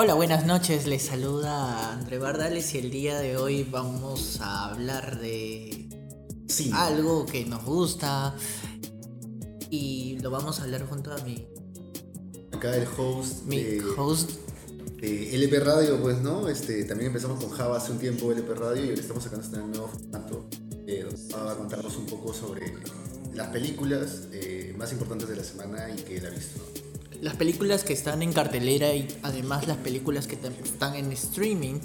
Hola, buenas noches. Les saluda André Bardales y el día de hoy vamos a hablar de Sí. algo que nos gusta y lo vamos a hablar junto a mi, Acá el host mi de, host. de LP Radio, pues, ¿no? Este, también empezamos con Java hace un tiempo LP Radio y ahora estamos sacando este nuevo formato eh, donde va a contarnos un poco sobre las películas eh, más importantes de la semana y que él ha visto. Las películas que están en cartelera y además las películas que están en streaming.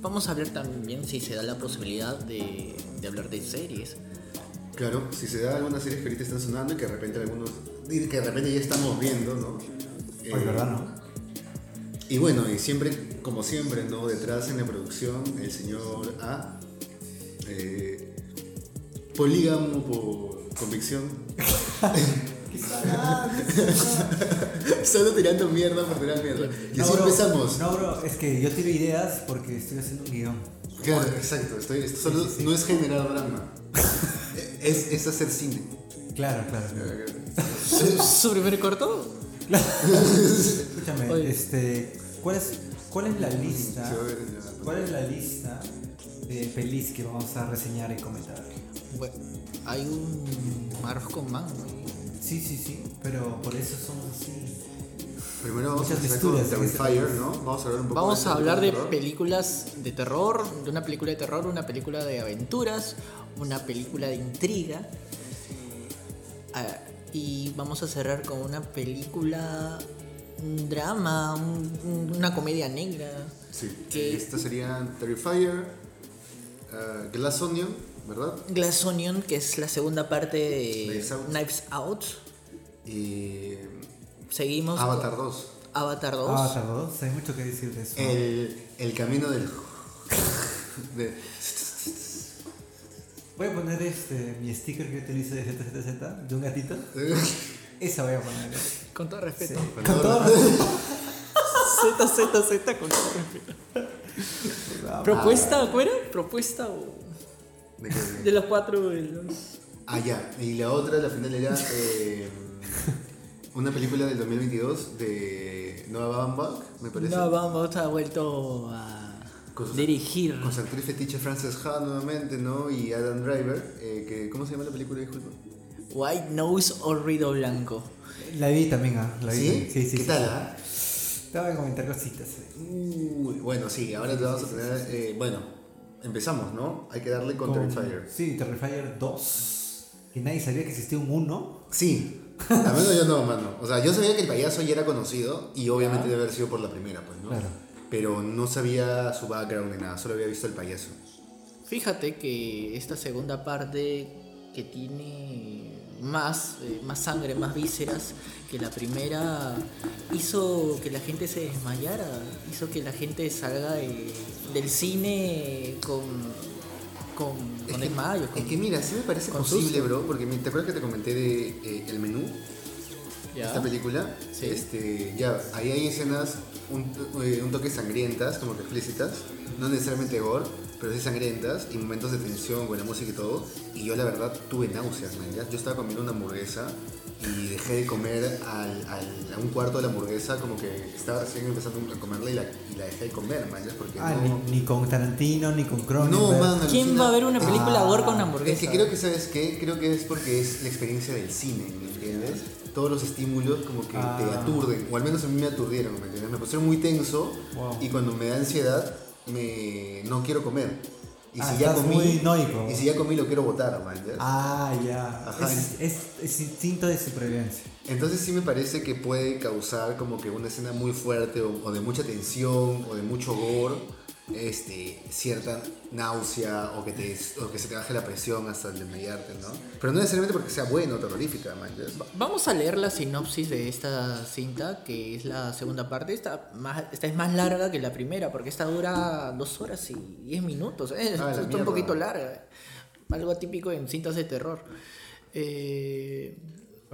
Vamos a hablar también si se da la posibilidad de, de hablar de series. Claro, si se da algunas series que ahorita están sonando y que de repente algunos, y que de repente ya estamos viendo, ¿no? Eh, Oye, ¿verdad, no? Y bueno, y siempre, como siempre, ¿no? Detrás en la producción, el señor A. eh, polígamo por convicción. Solo tirando mierda por tirar mierda. Y así bro, empezamos. No, bro, es que yo tiro ideas porque estoy haciendo un guion. Claro, exacto. Estoy, esto solo Sí, sí, sí. no es generar drama. es, es hacer cine. Claro, claro. ¿Su, su primer corto? Escúchame, Oye. este, ¿cuál es, ¿cuál es la lista? ¿Cuál es la lista de pelis que vamos a reseñar y comentar? Bueno, hay un arroz con mango. Sí, sí, sí, pero por eso son así. Primero vamos a Muchas empezar con este Terrifier, ¿no? Vamos a hablar un poco Vamos más a hablar de películas de terror, de una película de terror, una película de aventuras, una película de intriga. Ah, y vamos a cerrar con una película, un drama, un- una comedia negra. Sí, que- esta sería Terrifier, eh, Glass Onion, ¿verdad? Glass Onion, que es la segunda parte de Knives Out. Knives Out. Y Seguimos Avatar con 2. Avatar 2. Avatar 2, hay mucho que decir de eso. El, el camino del... de- Voy a poner este, mi sticker que utilizo de ZZZ, de un gatito. Esa voy a poner. Con todo respeto. Sí. Con Con todo- todo Z, Z, Z, con todo respeto. Ah, ¿Propuesta? ¿Cuál era? ¿Propuesta o...? De los cuatro, de los... Ah, ya. Y la otra, la final era eh, una película del 2022 de Noah Baumbach, me parece. No, vamos, ha vuelto a Con su- dirigir. Con su actriz fetiche Frances Ha nuevamente, ¿no? Y Adam Driver. eh, que, ¿Cómo se llama la película? Disculpa. White Nose o Ruido Blanco. La vi también, ah, la vi ¿Sí? Sí, sí, ¿Qué sí, tal, sí. ah? Te voy a comentar cositas. eh. Bueno, sí, ahora te vamos a tener. eh, bueno, empezamos, ¿no? Hay que darle con, Con- Terrifier. Sí, Terrifier 2. Que nadie sabía que existía un 1. Sí, al menos yo no, mano. O sea, yo sabía que el payaso ya era conocido y obviamente debe haber sido por la primera, pues, ¿no? Claro. Pero no sabía su background ni nada, solo había visto el payaso. Fíjate que esta segunda parte que tiene más, eh, más sangre, más vísceras que la primera, hizo que la gente se desmayara, hizo que la gente salga de- del cine con, con, con que, desmayos. es con- que mira, sí me parece posible, bro, porque te acuerdas que te comenté de eh, El Menú, ¿Ya? esta película. Sí. Este, ya, ahí hay escenas un, eh, un toque sangrientas, como que explícitas, no necesariamente gore, pero sí sangrientas y momentos de tensión, buena música y todo. Y yo la verdad tuve náuseas, man. Yo estaba comiendo una hamburguesa y dejé de comer al, al- a un cuarto de la hamburguesa, como que estaba recién empezando a comerla y la, y la dejé de comer, man, porque Ah, no... ni, ni con Tarantino, ni con Cronenberg. No, man, ¿Quién alucina. va a ver una película Ah, gore con hamburguesa? Es que creo que, ¿sabes qué? Creo que es porque es la experiencia del cine, ¿me entiendes? Todos los estímulos como que te Ah. aturden, o al menos a mí me aturdieron, ¿me entiendes? Me pusieron muy tenso Wow. y cuando me da ansiedad, me... no quiero comer. Y Ah, si ya comí, noico. y si ya comí lo quiero botar, man, ¿ya? Ah, ya. Ajá. Es, es, es instinto de supervivencia. Entonces sí me parece que puede causar como que una escena muy fuerte o, o de mucha tensión o de mucho gore, este, cierta náusea o que, te, o que se te baje la presión hasta el desmayarte, ¿no? Pero no necesariamente porque sea bueno o terrorífica. Vamos a leer la sinopsis de esta cinta, que es la segunda parte. Esta, más, esta es más larga que la primera, porque esta dura dos horas y diez minutos. ¿eh? Ah, Está un poquito larga. Algo atípico en cintas de terror. Eh,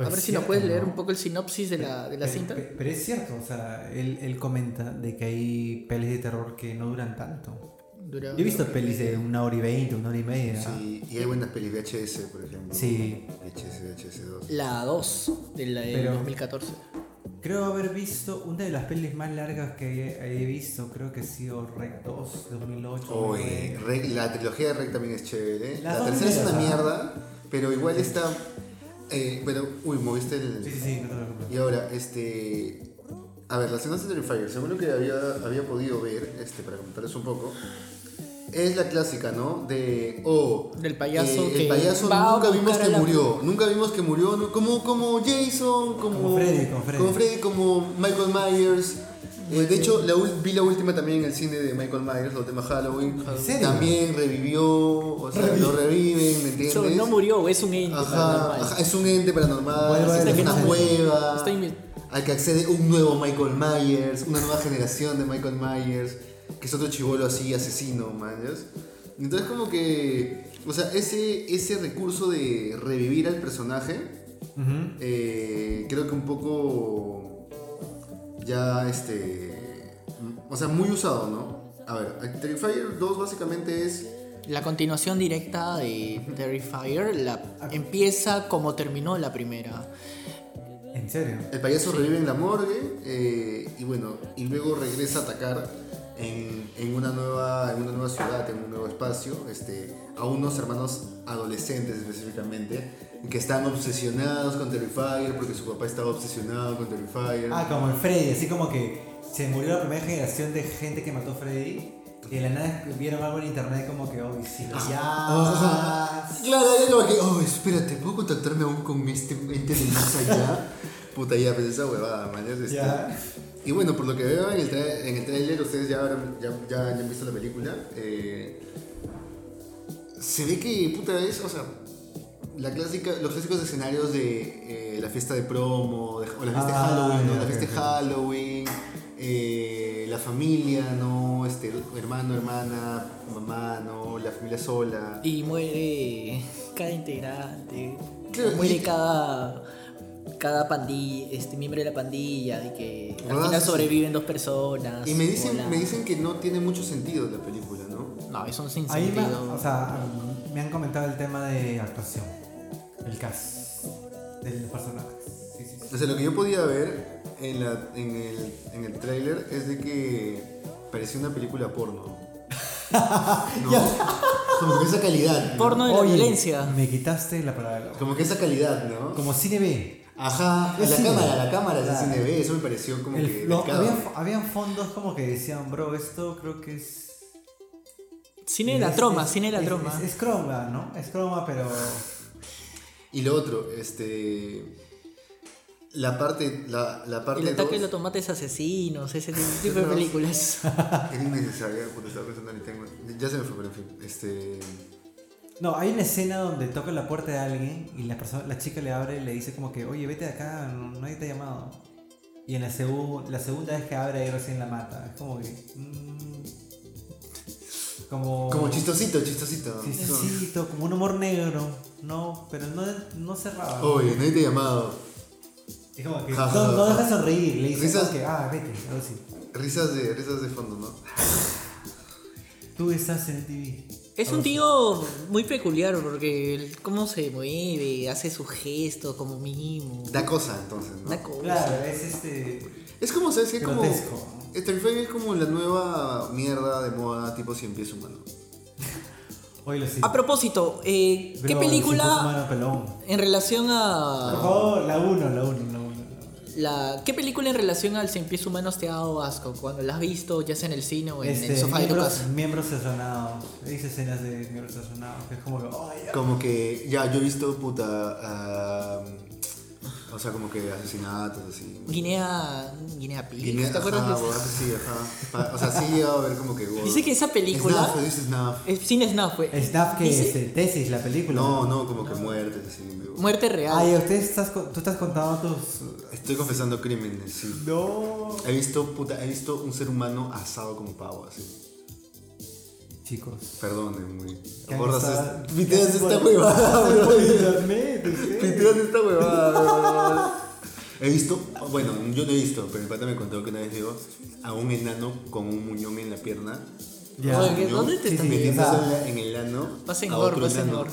a Es ver si nos puedes leer ¿no? un poco el sinopsis de la, de la Pero, cinta. pe- pero es cierto, o sea, él, él comenta de que hay pelis de terror que no duran tanto. Dura- Yo he visto pelis de una hora y veinte, una hora y media. Sí, y hay buenas pelis VHS, por ejemplo. Sí. VHS, VHS 2. La 2 de la del Pero- 2014. Creo haber visto una de las pelis más largas que he, he visto, creo que ha sido Rec 2, 2008. Oye, 2009. Rec- la trilogía de Rec también es chévere. Las La dos tercera es una mierda. mierda, pero igual está. Eh, pero, uy, moviste el. Sí, sí, sí, no te preocupes. Y ahora, este. A ver, la segunda de Terrifier, según lo que había, había podido ver, este, para comentarles un poco, es la clásica, ¿no? De. Oh. Del payaso eh, que El payaso nunca vimos que la- murió. Nunca vimos que murió. ¿no? Como, como Jason, como. Como Freddy, como Freddy. Como Freddy, como Michael Myers. De hecho, la vi la última también en el cine de Michael Myers, la última Halloween. ¿En serio? También revivió, o sea, lo reviven, ¿me entiendes? So, no murió, es un ente Ajá, paranormal. ajá, es un ente paranormal, a en una cueva, Está al que accede un nuevo Michael Myers, una nueva generación de Michael Myers, que es otro chivolo así, asesino, man. Entonces como que, o sea, ese, ese recurso de revivir al personaje, eh, creo que un poco ya, este, o sea, muy usado, ¿no? A ver, Terrifier 2 básicamente es... La continuación directa de Terrifier la empieza como terminó la primera. ¿En serio? El payaso revive en la morgue eh, y bueno, y luego regresa a atacar en, en una nueva, en una nueva ciudad, en un nuevo espacio, este, a unos hermanos adolescentes específicamente, que están obsesionados con Terrifier porque su papá estaba obsesionado con Terrifier. Ah, como el Freddy, así como que se murió la primera generación de gente que mató a Freddy. Y de la nada vieron algo en internet como que, oh, sí, lo Ah, claro, ya como que, oh, espérate, ¿puedo contactarme aún con este ente del más allá? Puta, ya, pues esa huevada, man. ya Ya. Y bueno, por lo que veo en el, tra- en el trailer, ustedes ya, habrán- ya, ya, ya han visto la película. eh, se ve que, puta, es, o sea, la clásica, los clásicos escenarios de eh, la fiesta de promo, de- o la fiesta de Ah, Halloween, ¿no? La fiesta de. Halloween, eh, la familia, ¿no? Este, hermano, hermana, mamá, ¿no? La familia sola. Y muere cada integrante. Claro, muere y- cada cada pandilla, este miembro de la pandilla y que al final sí. sobreviven dos personas. Y me dicen, me dicen que no tiene mucho sentido la película, ¿no? No, eso es sin Ahí me, sentido. o sea, um, me han comentado el tema de actuación. El cast de los personajes. Sí, sí, sí. O sea, lo que yo podía ver en, la, en, el, en el tráiler es de que parecía una película porno. No, como que esa calidad. ¿no? Porno de la Oye, violencia. Me quitaste la palabra. Como que esa calidad, ¿no? Como cine B. Ajá, Es la cine. cámara, la cámara es de cine B, eso me pareció como El- que lo- delicado. habían, habían fondos como que decían, bro, esto creo que es. Cine de la es- troma, es- cine de la es- troma. Es, es croma, ¿no? Es croma, pero. Y lo otro, este... La parte, la, la parte El ataque de los tomates asesinos, ese tipo de No. películas. Era innecesaria, puta, estaba pensando en tengo. Ya se me fue, pero en fin. Este. No, hay una escena donde toca la puerta de alguien y la, persona, la chica le abre y le dice como que, oye, vete de acá, no- nadie te ha llamado. Y en la, segu- la segunda vez que abre ahí recién la mata. Es como que... mm, como... Como chistosito, chistosito. Chistosito, como un humor negro. No, pero no, no cerraba. Oye, nadie te ha llamado. Es como que Ja, ja, no, no ja. deja sonreír. Le dice Risas- que, ah, vete, algo así. Risas de, risas de fondo, ¿no? Tú estás en el TV. Es un tío muy peculiar porque el- cómo se mueve, hace sus gestos como mínimo. Da cosa, entonces, ¿no? Una cosa. Claro, es este... Es como, ¿sabes qué? Como. Terrifier es como la nueva mierda de moda tipo 100 pies humano. Hoy lo sí. A propósito, eh, ¿qué Bro, película humano en relación Por a favor, la 1, la 1, la 1. la qué película en relación al cien pies humanos te ha dado asco cuando la has visto ya sea en el cine o en Este, el sofá de tu miembros, casa? miembros sazonados. Dice escenas de miembros sazonados. Que es como que, oh, ya. Como que, ya, yo he visto puta. O sea, como que asesinatos, así. Guinea Guinea Pig, Guinea- ¿te acuerdas ajá, de eso? así, ajá. O sea, sí a ver como que. wow. Dice que esa película Snuff, dice Snuff. es sin Snuff, fue. Snap que Dice- este, tesis, la película. No, no, como que muertes, así. Muerte real. Ay, usted estás, tú estás contando tus. Estoy confesando crímenes, sí. No. He visto, puta, he visto un ser humano asado como pavo, así. Chicos. Perdónenme. ¿qué han Borras esta. Piteas esta huevada, bro. Piteas esta huevada. He visto, bueno, yo no he visto, pero mi pata me contó que una vez vio a un enano con un muñón en la pierna. Ya. Oye, Muñón, ¿dónde te estás sí, metiéndose o en, en el ano. Pasen a gor, enano. gor.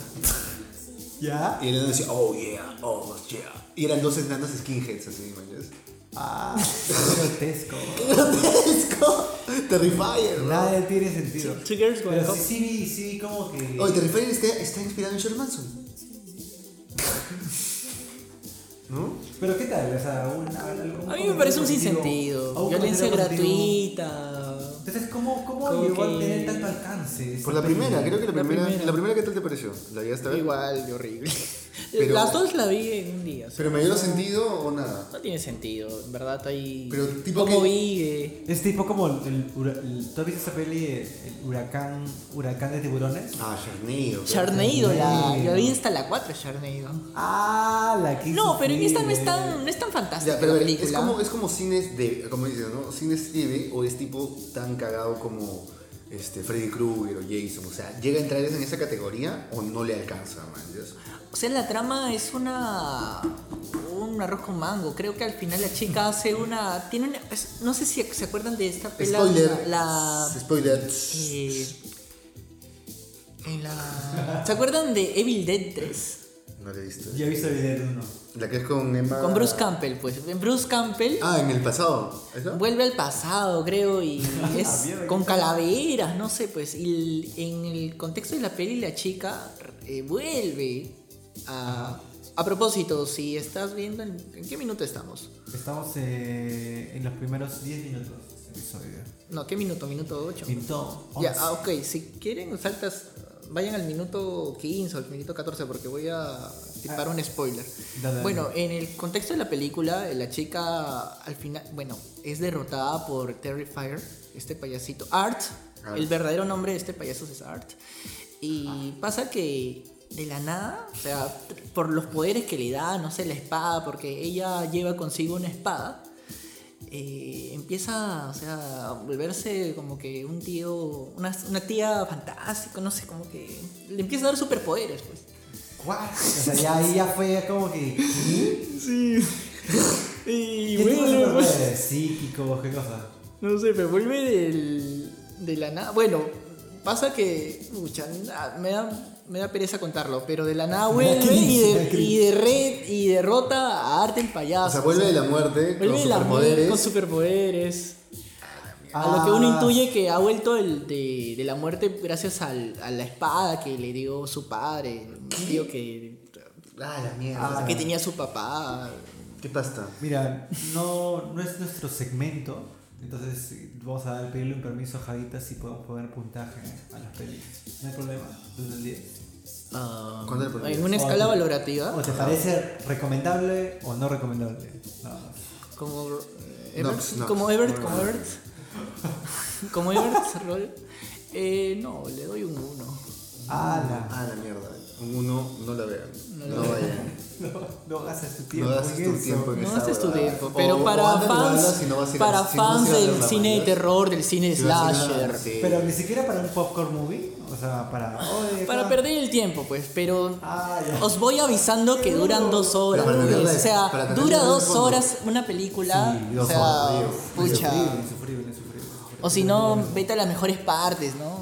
¿Ya? Y el enano decía, oh yeah, oh yeah. Y eran dos enanos skinheads, así, ¿me? Ah, grotesco. ¡Grotesco! Terrifier, ¿no? Nada tiene sentido. Pero Cup. sí, sí vi, sí vi como que. Oye, Terrifier está, está inspirado en Charles Manson. ¿No? Pero qué tal, o sea, un, algún A mí me parece un sinsentido. positivo, Violencia algún comentario positivo. gratuita. Entonces, ¿cómo, cómo Como llegó a tener tanto alcance? esta Por la primera, creo que la La primera. primera. ¿La primera qué tal te pareció? ¿La llegaste a ver? Igual, de horrible. Pero- Las dos la vi en un día. o sea, ¿Pero me dio sentido o nada? No tiene sentido, en verdad ahí. Pero tipo ¿Cómo que- vive? Es tipo como el, el, hura- el- ¿Tú has visto esa peli, el huracán, huracán de tiburones? Ah, Charneido. claro. Charneido, la, la vi hasta la 4, Charneido. Ah, la que No, pero en esta no es tan, no es tan fantástica Ya, pero la a ver, es como, es como cines de, como dices, ¿no? Cines TV o es tipo tan cagado como este, Freddy Krueger o Jason. O sea, ¿llega a entrar en esa categoría o no le alcanza, man? O sea, la trama es una. Un arroz con mango. Creo que al final la chica hace una. Tiene una. es- no sé si se acuerdan de esta pela. Spoiler. La. Spoiler. eh, en la. ¿Se acuerdan de Evil Dead 3? No le he visto. Yo he visto el video de uno. La que es con Emma. Con Bruce Campbell, pues. En Bruce Campbell. Ah, en el pasado. ¿Eso? Vuelve al pasado, creo, y es mierda, con calaveras, no sé, pues. Y el- en el contexto de la peli, la chica eh, vuelve a. A propósito, si estás viendo, ¿en, en qué minuto estamos? Estamos eh, en los primeros 10 minutos del episodio. No, ¿qué minuto? Minuto 8. Minuto Ya, 11. ah, ok, si quieren, saltas, vayan al minuto 15 o al minuto 14 porque voy a tipar un spoiler. Dale, dale. Bueno, en el contexto de la película, la chica al final, bueno, es derrotada por Terrifier, este payasito. Art, Art. el verdadero nombre de este payaso es Art. Y pasa que de la nada, o sea, por los poderes que le da, no sé, la espada, porque ella lleva consigo una espada eh, empieza o sea, a volverse como que un tío, una, una tía fantástica, no sé, como que le empieza a dar superpoderes, pues. What? O sea, ya ahí ya fue como que. ¿qué? Sí. Y ¿Qué vuelve, pues? Psíquicos, qué cosa. no sé, pero vuelve del, de la nada. Bueno, pasa que, pucha, me da, me da pereza contarlo, pero de la nada Me da vuelve y, de, y, de red, y derrota a Arte el payaso. O sea, vuelve de la muerte Vuelve con de la muerte superpoderes. con superpoderes. A lo que uno Ah. intuye que ha vuelto el de, de la muerte gracias al- a la espada que le dio su padre. Un tío que, Ah, la mierda. Ah, que tenía su papá. ¿Qué pasa? Mira, no, no es nuestro segmento. Entonces vamos a dar, pedirle un permiso a Javita si podemos poner puntaje a las pelis. No hay problema, desde el 10. ah, ¿Cuándo le ponías? en una escala O- valorativa. ¿O te parece recomendable o no recomendable? Como eh, No, Ebert, pues, no. como Ebert, como. Ebert. como Ebert, Roll. Eh, no, le doy un 1. ¡Hala! Ah, la mierda. Un uno, no la vean. No No, vayan. No, no gastes tu No tiempo. gastes en tu eso. tiempo en No haces tu tiempo, O- pero o para verla fans, si no para si no fans del cine de terror, del cine Si slasher, sí. Pero ni siquiera para un popcorn movie. O sea, para. oye, para perder el tiempo, pues, pero Ah, os voy avisando que duran dos horas, pues, tenerla- o sea, dura dos fondo. horas una película, Sí, o sea, horas, pucha, Insufrible, insufrible, insufrible. o si no, vete a las mejores partes, ¿no?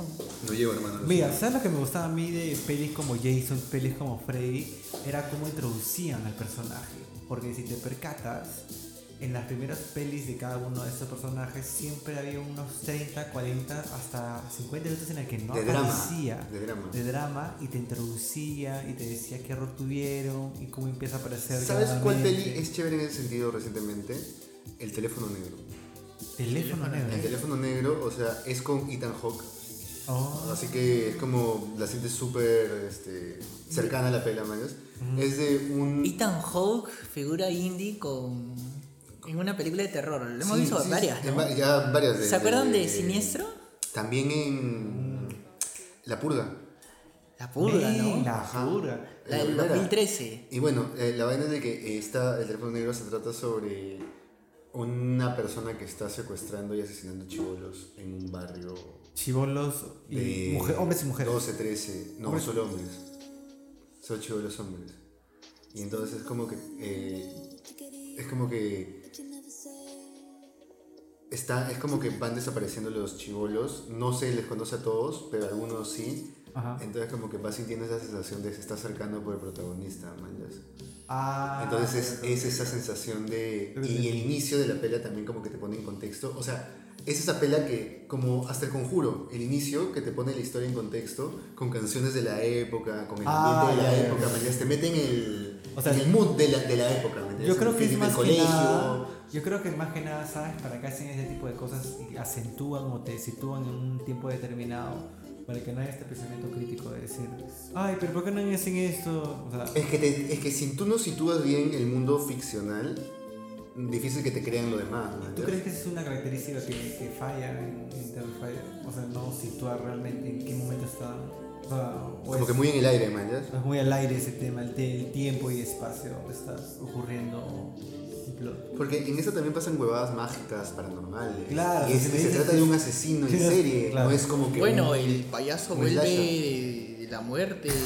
No llevo, hermano. Mira, ¿sabes lo que me gustaba a mí de pelis como Jason, pelis como Freddy? Era cómo introducían al personaje. Porque si te percatas, en las primeras pelis de cada uno de estos personajes siempre había unos 30, 40, hasta 50 minutos en el que no De drama, aparecía. de drama. De drama, y te introducía y te decía qué error tuvieron y cómo empieza a aparecer. ¿Sabes cuál peli es chévere en ese sentido recientemente? El teléfono negro. Teléfono negro. El teléfono negro, o sea, es con Ethan Hawke. Oh. Así que es como la sientes súper este, cercana a la pela, man. Es de un. Ethan Hawke, figura indie con en una película de terror. Lo hemos Sí, visto sí, varias, sí, ¿no? en va- Ya varias de. ¿Se acuerdan de Siniestro? También en. La Purga. La purga, ¿no? La Ajá. purga. La del primera. 2013. Y bueno, eh, la vaina es de que esta, el teléfono negro se trata sobre una persona que está secuestrando y asesinando chivolos en un barrio Chivolos y de mujer- hombres y mujeres. 12, 13, no, Hombres. solo hombres. Solo chivolos hombres. Y entonces es como que eh, es como que está, es como que van desapareciendo los chivolos. No se les conoce a todos, pero algunos sí. Ajá. Entonces como que vas sintiendo esa sensación de se está acercando por el protagonista, manjas. Ah, Entonces es, es esa sensación de... Y el inicio de la pela también como que te pone en contexto. O sea, es esa pela que, como hasta el conjuro, el inicio que te pone la historia en contexto, con canciones de la época, con el Ah, ambiente de la ya, época, manjas, te mete en el, O sea, en el mood de la, de la época. Yo creo que es más que colegio. nada, yo creo que más que nada, ¿sabes? Para que hacen ese tipo de cosas y acentúan o te sitúan en un tiempo determinado para que no haya este pensamiento crítico de decir, ay, pero ¿por qué no hacen esto? O sea, Es que, te- es que si tú no sitúas bien el mundo ficcional, difícil que te crean lo demás. ¿tú manjas. crees que esa es una característica que, que falla en, en Terrifier? O sea, no situar realmente en qué momento está. O sea, o Como es, que muy en el aire, manjas. es muy al aire ese tema, el, te- el tiempo y espacio donde está ocurriendo plot. Porque en eso también pasan huevadas mágicas, paranormales. Claro, Y, es- se trata de un asesino en serie. claro. No es como que. Bueno, un- el payaso vuelve. De la muerte.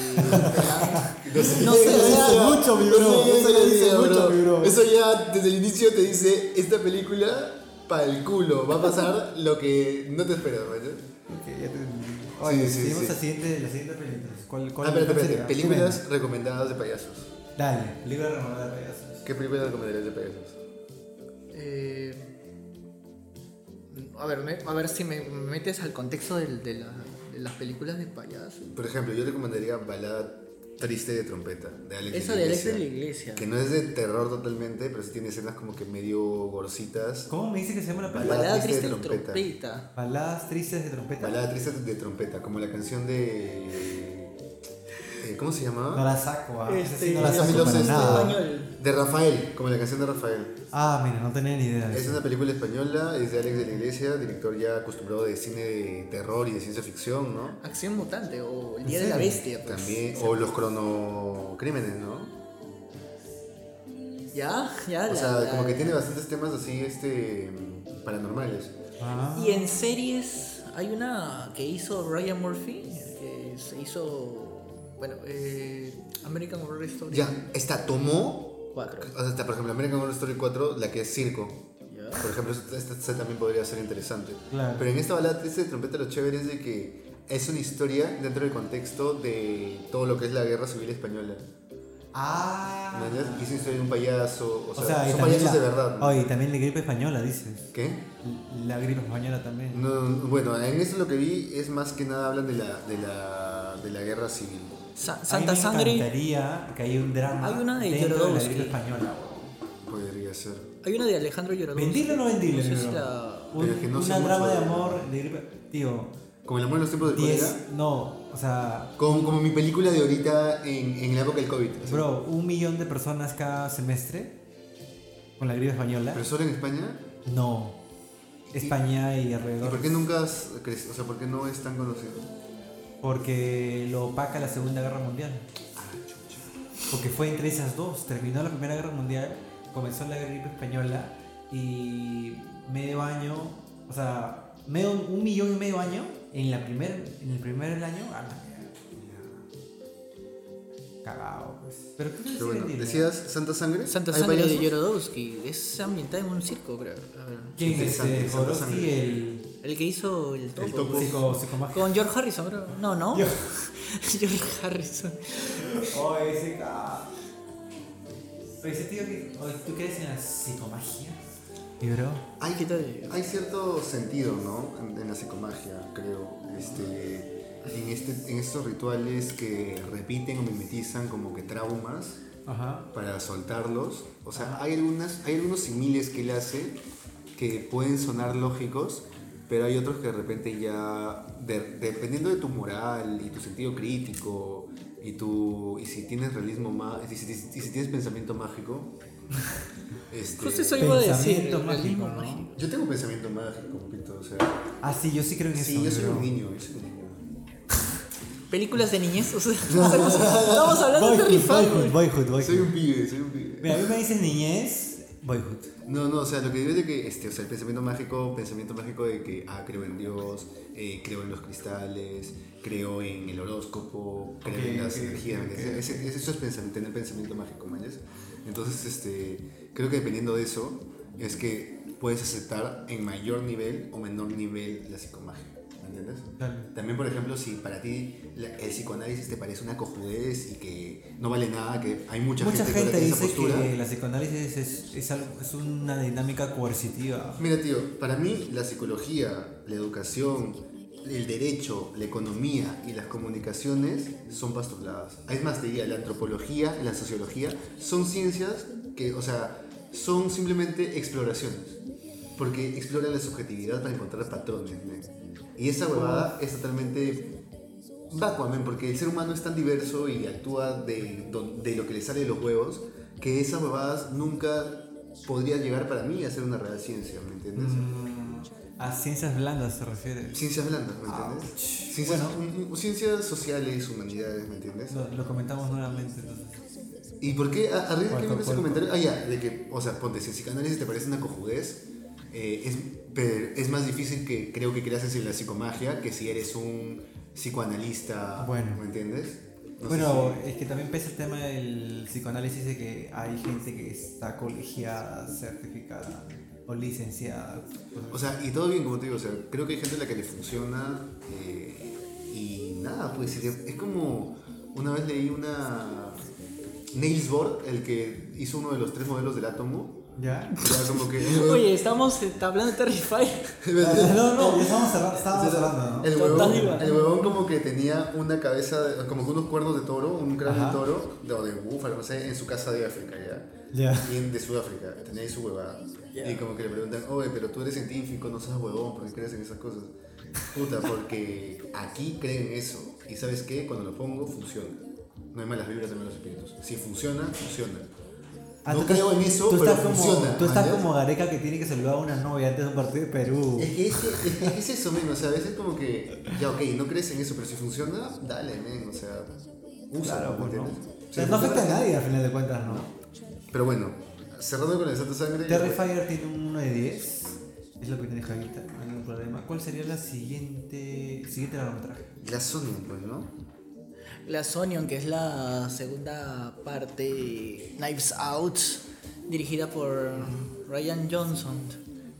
No sé, No sé, eso mucho, mi no bro, eso ya dice mucho, mi bro. Eso ya desde el inicio te dice: esta película, para el culo, va a pasar lo que no te esperas, ¿verdad? Ok, ya te entendí. Oye, Sí, sí, seguimos sí. la siguiente, la siguiente película. ¿Cuál, cuál, Ah, espérate, cuál espérate. sería? Películas recomendadas de payasos. Dale, película recomendada de payasos. ¿Qué películas recomendarías de payasos? Eh, a, ver, me- a ver si me metes al contexto del- de, la- las películas de payaso. Por ejemplo, yo recomendaría Balada Triste de Trompeta, de Alex Esa de Alex de la Iglesia. Iglesia. Que no es de terror totalmente, pero sí tiene escenas como que medio gorcitas. ¿Cómo me dice que se llama la película? Balada Balada triste triste de de trompeta. trompeta. Baladas tristes de trompeta. Balada triste de trompeta, como la canción de. Eh, ¿Cómo se llamaba? No la saco, ah. Este, no la saco para este, nada. De Rafael, como la canción de Rafael. Ah, mira, no tenía ni idea de Es eso. una película española, es de Alex de la Iglesia, director ya acostumbrado de cine de terror y de ciencia ficción, ¿no? Acción mutante o El ¿En Día de la? Bestia. pues. También, o los cronocrímenes, ¿no? Ya, ya. O la- sea, la- como que tiene bastantes temas así, este, paranormales. Ah. Y en series hay una que hizo Ryan Murphy, que se hizo, bueno, eh, American Horror Story Ya, esta tomó, 4. o sea, está, por ejemplo, American Horror Story 4, la que es circo. Ya. Por ejemplo, esta, esta- también podría ser interesante. Claro. Pero en esta balada triste de trompeta lo chévere es de que es una historia dentro del contexto de todo lo que es la guerra civil española. Ah. ¿Me entiendes? Y es una historia de un payaso, o O sea, sea, y son payasos la, de verdad. ¿no? Oye, también la gripe española, dices. ¿Qué? La gripe española también. No, bueno, en eso lo que vi es más que nada hablan de la, de la, de la guerra civil. Sa- Santa me Sangre. encantaría que haya un drama Hay una de dentro de la Jodorowsky. gripe española. Podría ser. Hay una de Alejandro Lloradowski. ¿Vendible o no vendible? No sé si bro? la- Un, Pero es que no sé una drama de de- amor de gripe. Tío, Como el amor en los tiempos del 10. cólera. No, o sea, Como, como mi película de ahorita en, en la época del COVID. bro, un millón de personas cada semestre con la gripe española. ¿Pero solo en España? No. España y ¿Y alrededor. por qué nunca has crecido? O sea, ¿por qué no es tan conocido? Porque lo opaca la Segunda Guerra Mundial. Ah, chucha. Porque fue entre esas dos. Terminó la Primera Guerra Mundial, comenzó la gripe española y medio año, o sea, medio, un millón y medio año en, la primer, en el primer año. A la mierda. Cagado, pues. Pero ¿qué Pero bueno? ¿decías Santa Sangre? Santa ¿Hay Sangre de payasos? Lloradowski. Es ambientada en un circo, creo. A ver. ¿Quién es? Santa Sangre. el El que hizo el topo. topo. psico, psicomágico. Con George Harrison, creo. No, no. George Harrison. Oh, ese ca- Oye, ese tío que. ¿Tú crees en la psicomagia? ¿Y bro? Hay, hay cierto sentido, ¿no? En, en la psicomagia, creo. Este, en, este, en estos rituales que repiten o mimetizan como que traumas Ajá. para soltarlos. O sea, hay, algunas, hay algunos similes que él hace que pueden sonar lógicos, pero hay otros que de repente ya, de- dependiendo de tu moral y tu sentido crítico y, tu, y si tienes realismo más, y si, y si tienes pensamiento mágico, este, Justo eso iba a decir. Mágico, ¿no? mágico. yo tengo pensamiento mágico, Pito, o sea, Ah, sí, yo sí creo en eso. sí, yo soy un niño, yo soy un niño. Películas de niñez. O sea, estamos, hablando de Boyhood, Terrifier. boyhood, boyhood, boyhood. Soy un pibe, soy un pibe. Mira, a mí me dices niñez, boyhood. No, no, o sea, lo que digo es de que, este, o sea, el pensamiento mágico, pensamiento mágico de que, ah, creo en Dios, eh, creo en los cristales, creo en el horóscopo, creo en las energías. Ese- ese- eso es pensamiento, tener pensamiento mágico, ¿me entiendes? Entonces, este, creo que dependiendo de eso, es que puedes aceptar en mayor nivel o menor nivel la psicomagia. ¿Me entiendes? Claro. También, por ejemplo, si para ti la- el psicoanálisis te parece una cojudez y que no vale nada, que hay mucha, Mucha gente, gente que tiene esa dice postura. que la psicoanálisis es, es, algo- es una dinámica coercitiva. Mira, tío, para mí la psicología, la educación, el derecho, la economía y las comunicaciones son pastuladas. Es más, te diría, la antropología la sociología son ciencias que, o sea, son simplemente exploraciones. Porque exploran la subjetividad para encontrar patrones. ¿no? Y esa huevada es totalmente vacua, porque el ser humano es tan diverso y actúa de, de lo que le sale de los huevos, que esas huevadas nunca podría llegar para mí a ser una real ciencia, ¿me entiendes? Mm, a ciencias blandas se refiere. Ciencias blandas, ¿me entiendes? Ciencias, un- un- ciencias sociales, humanidades, ¿me entiendes? Lo, lo comentamos nuevamente entonces. ¿Y por qué? Arriba que viene ese comentario. Ah, ya, de que, o sea, ponte, si el psicoanálisis te parece una cojudez, eh, es, pero es más difícil que creo que creas en la psicomagia que si eres un psicoanalista, Bueno. ¿me entiendes? No bueno, es que también pesa el tema del psicoanálisis de que hay gente que está colegiada, certificada o licenciada. O sea, y todo bien, como te digo, o sea, creo que hay gente a la que le funciona eh, y nada, pues es es como una vez leí una Niels Bohr, el que hizo uno de los tres modelos del átomo, ¿Ya? era como que... Oye, estamos eh, hablando de Terrifier. no, no, ya estamos cerrando, estábamos cerrando, ¿no? El huevón, el huevón como que tenía una cabeza, de- como que unos cuernos de toro, un cráneo de toro, de- o de búfalo, no sé, en su casa de África, ¿ya? Ya. Y en- de Sudáfrica, tenía ahí su huevada. Ya. Y como que le preguntan, oye, pero tú eres científico, no seas huevón, ¿por qué crees en esas cosas? Puta, porque aquí creen eso. Y ¿sabes qué? Cuando lo pongo, funciona. No hay malas vibras, no hay malos espíritus. Si funciona, funciona. Ah, no tú creo estás- en eso, tú pero estás como, funciona. Tú estás como Gareca que tiene que saludar a una novia antes de un partido de Perú. Es que es, que- es, que es eso, men, o sea, a veces como que, ya ok, no crees en eso, pero si funciona, dale, men, o sea, usa, Claro, ¿me pues no. entiendes? O Si sea, no afecta a nadie al final de cuentas, ¿no? Pero bueno, cerrando con el Santa Sangre. Terrifier tiene un 1 de 10. Es lo que tiene Javita, no hay ningún problema. ¿Cuál sería la siguiente siguiente largometraje? La Sony, pues, ¿no? La Sonion, que es la segunda parte Knives Out, dirigida por Ryan Johnson.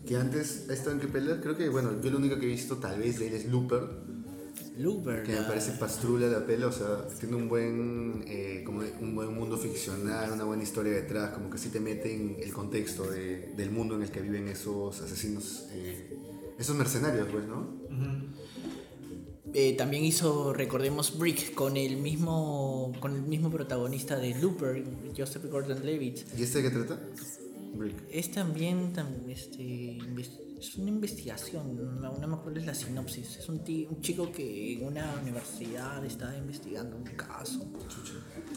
Que antes ha estado en qué pela, creo que, bueno, yo lo único que he visto tal vez de él es Looper, Looper. que me parece pastrula la pela, o sea, tiene un buen, eh, como un buen mundo ficcional, una buena historia detrás, como que sí te mete en el contexto de- del mundo en el que viven esos asesinos, eh, esos mercenarios, pues, ¿no? Eh, también hizo, recordemos, Brick con el mismo con el mismo protagonista de Looper, Joseph Gordon-Levitt. ¿Y este de qué trata? Brick. Es también tam- este, es una investigación, no, no me acuerdo la sinopsis. Es un, ti- un chico que en una universidad está investigando un caso.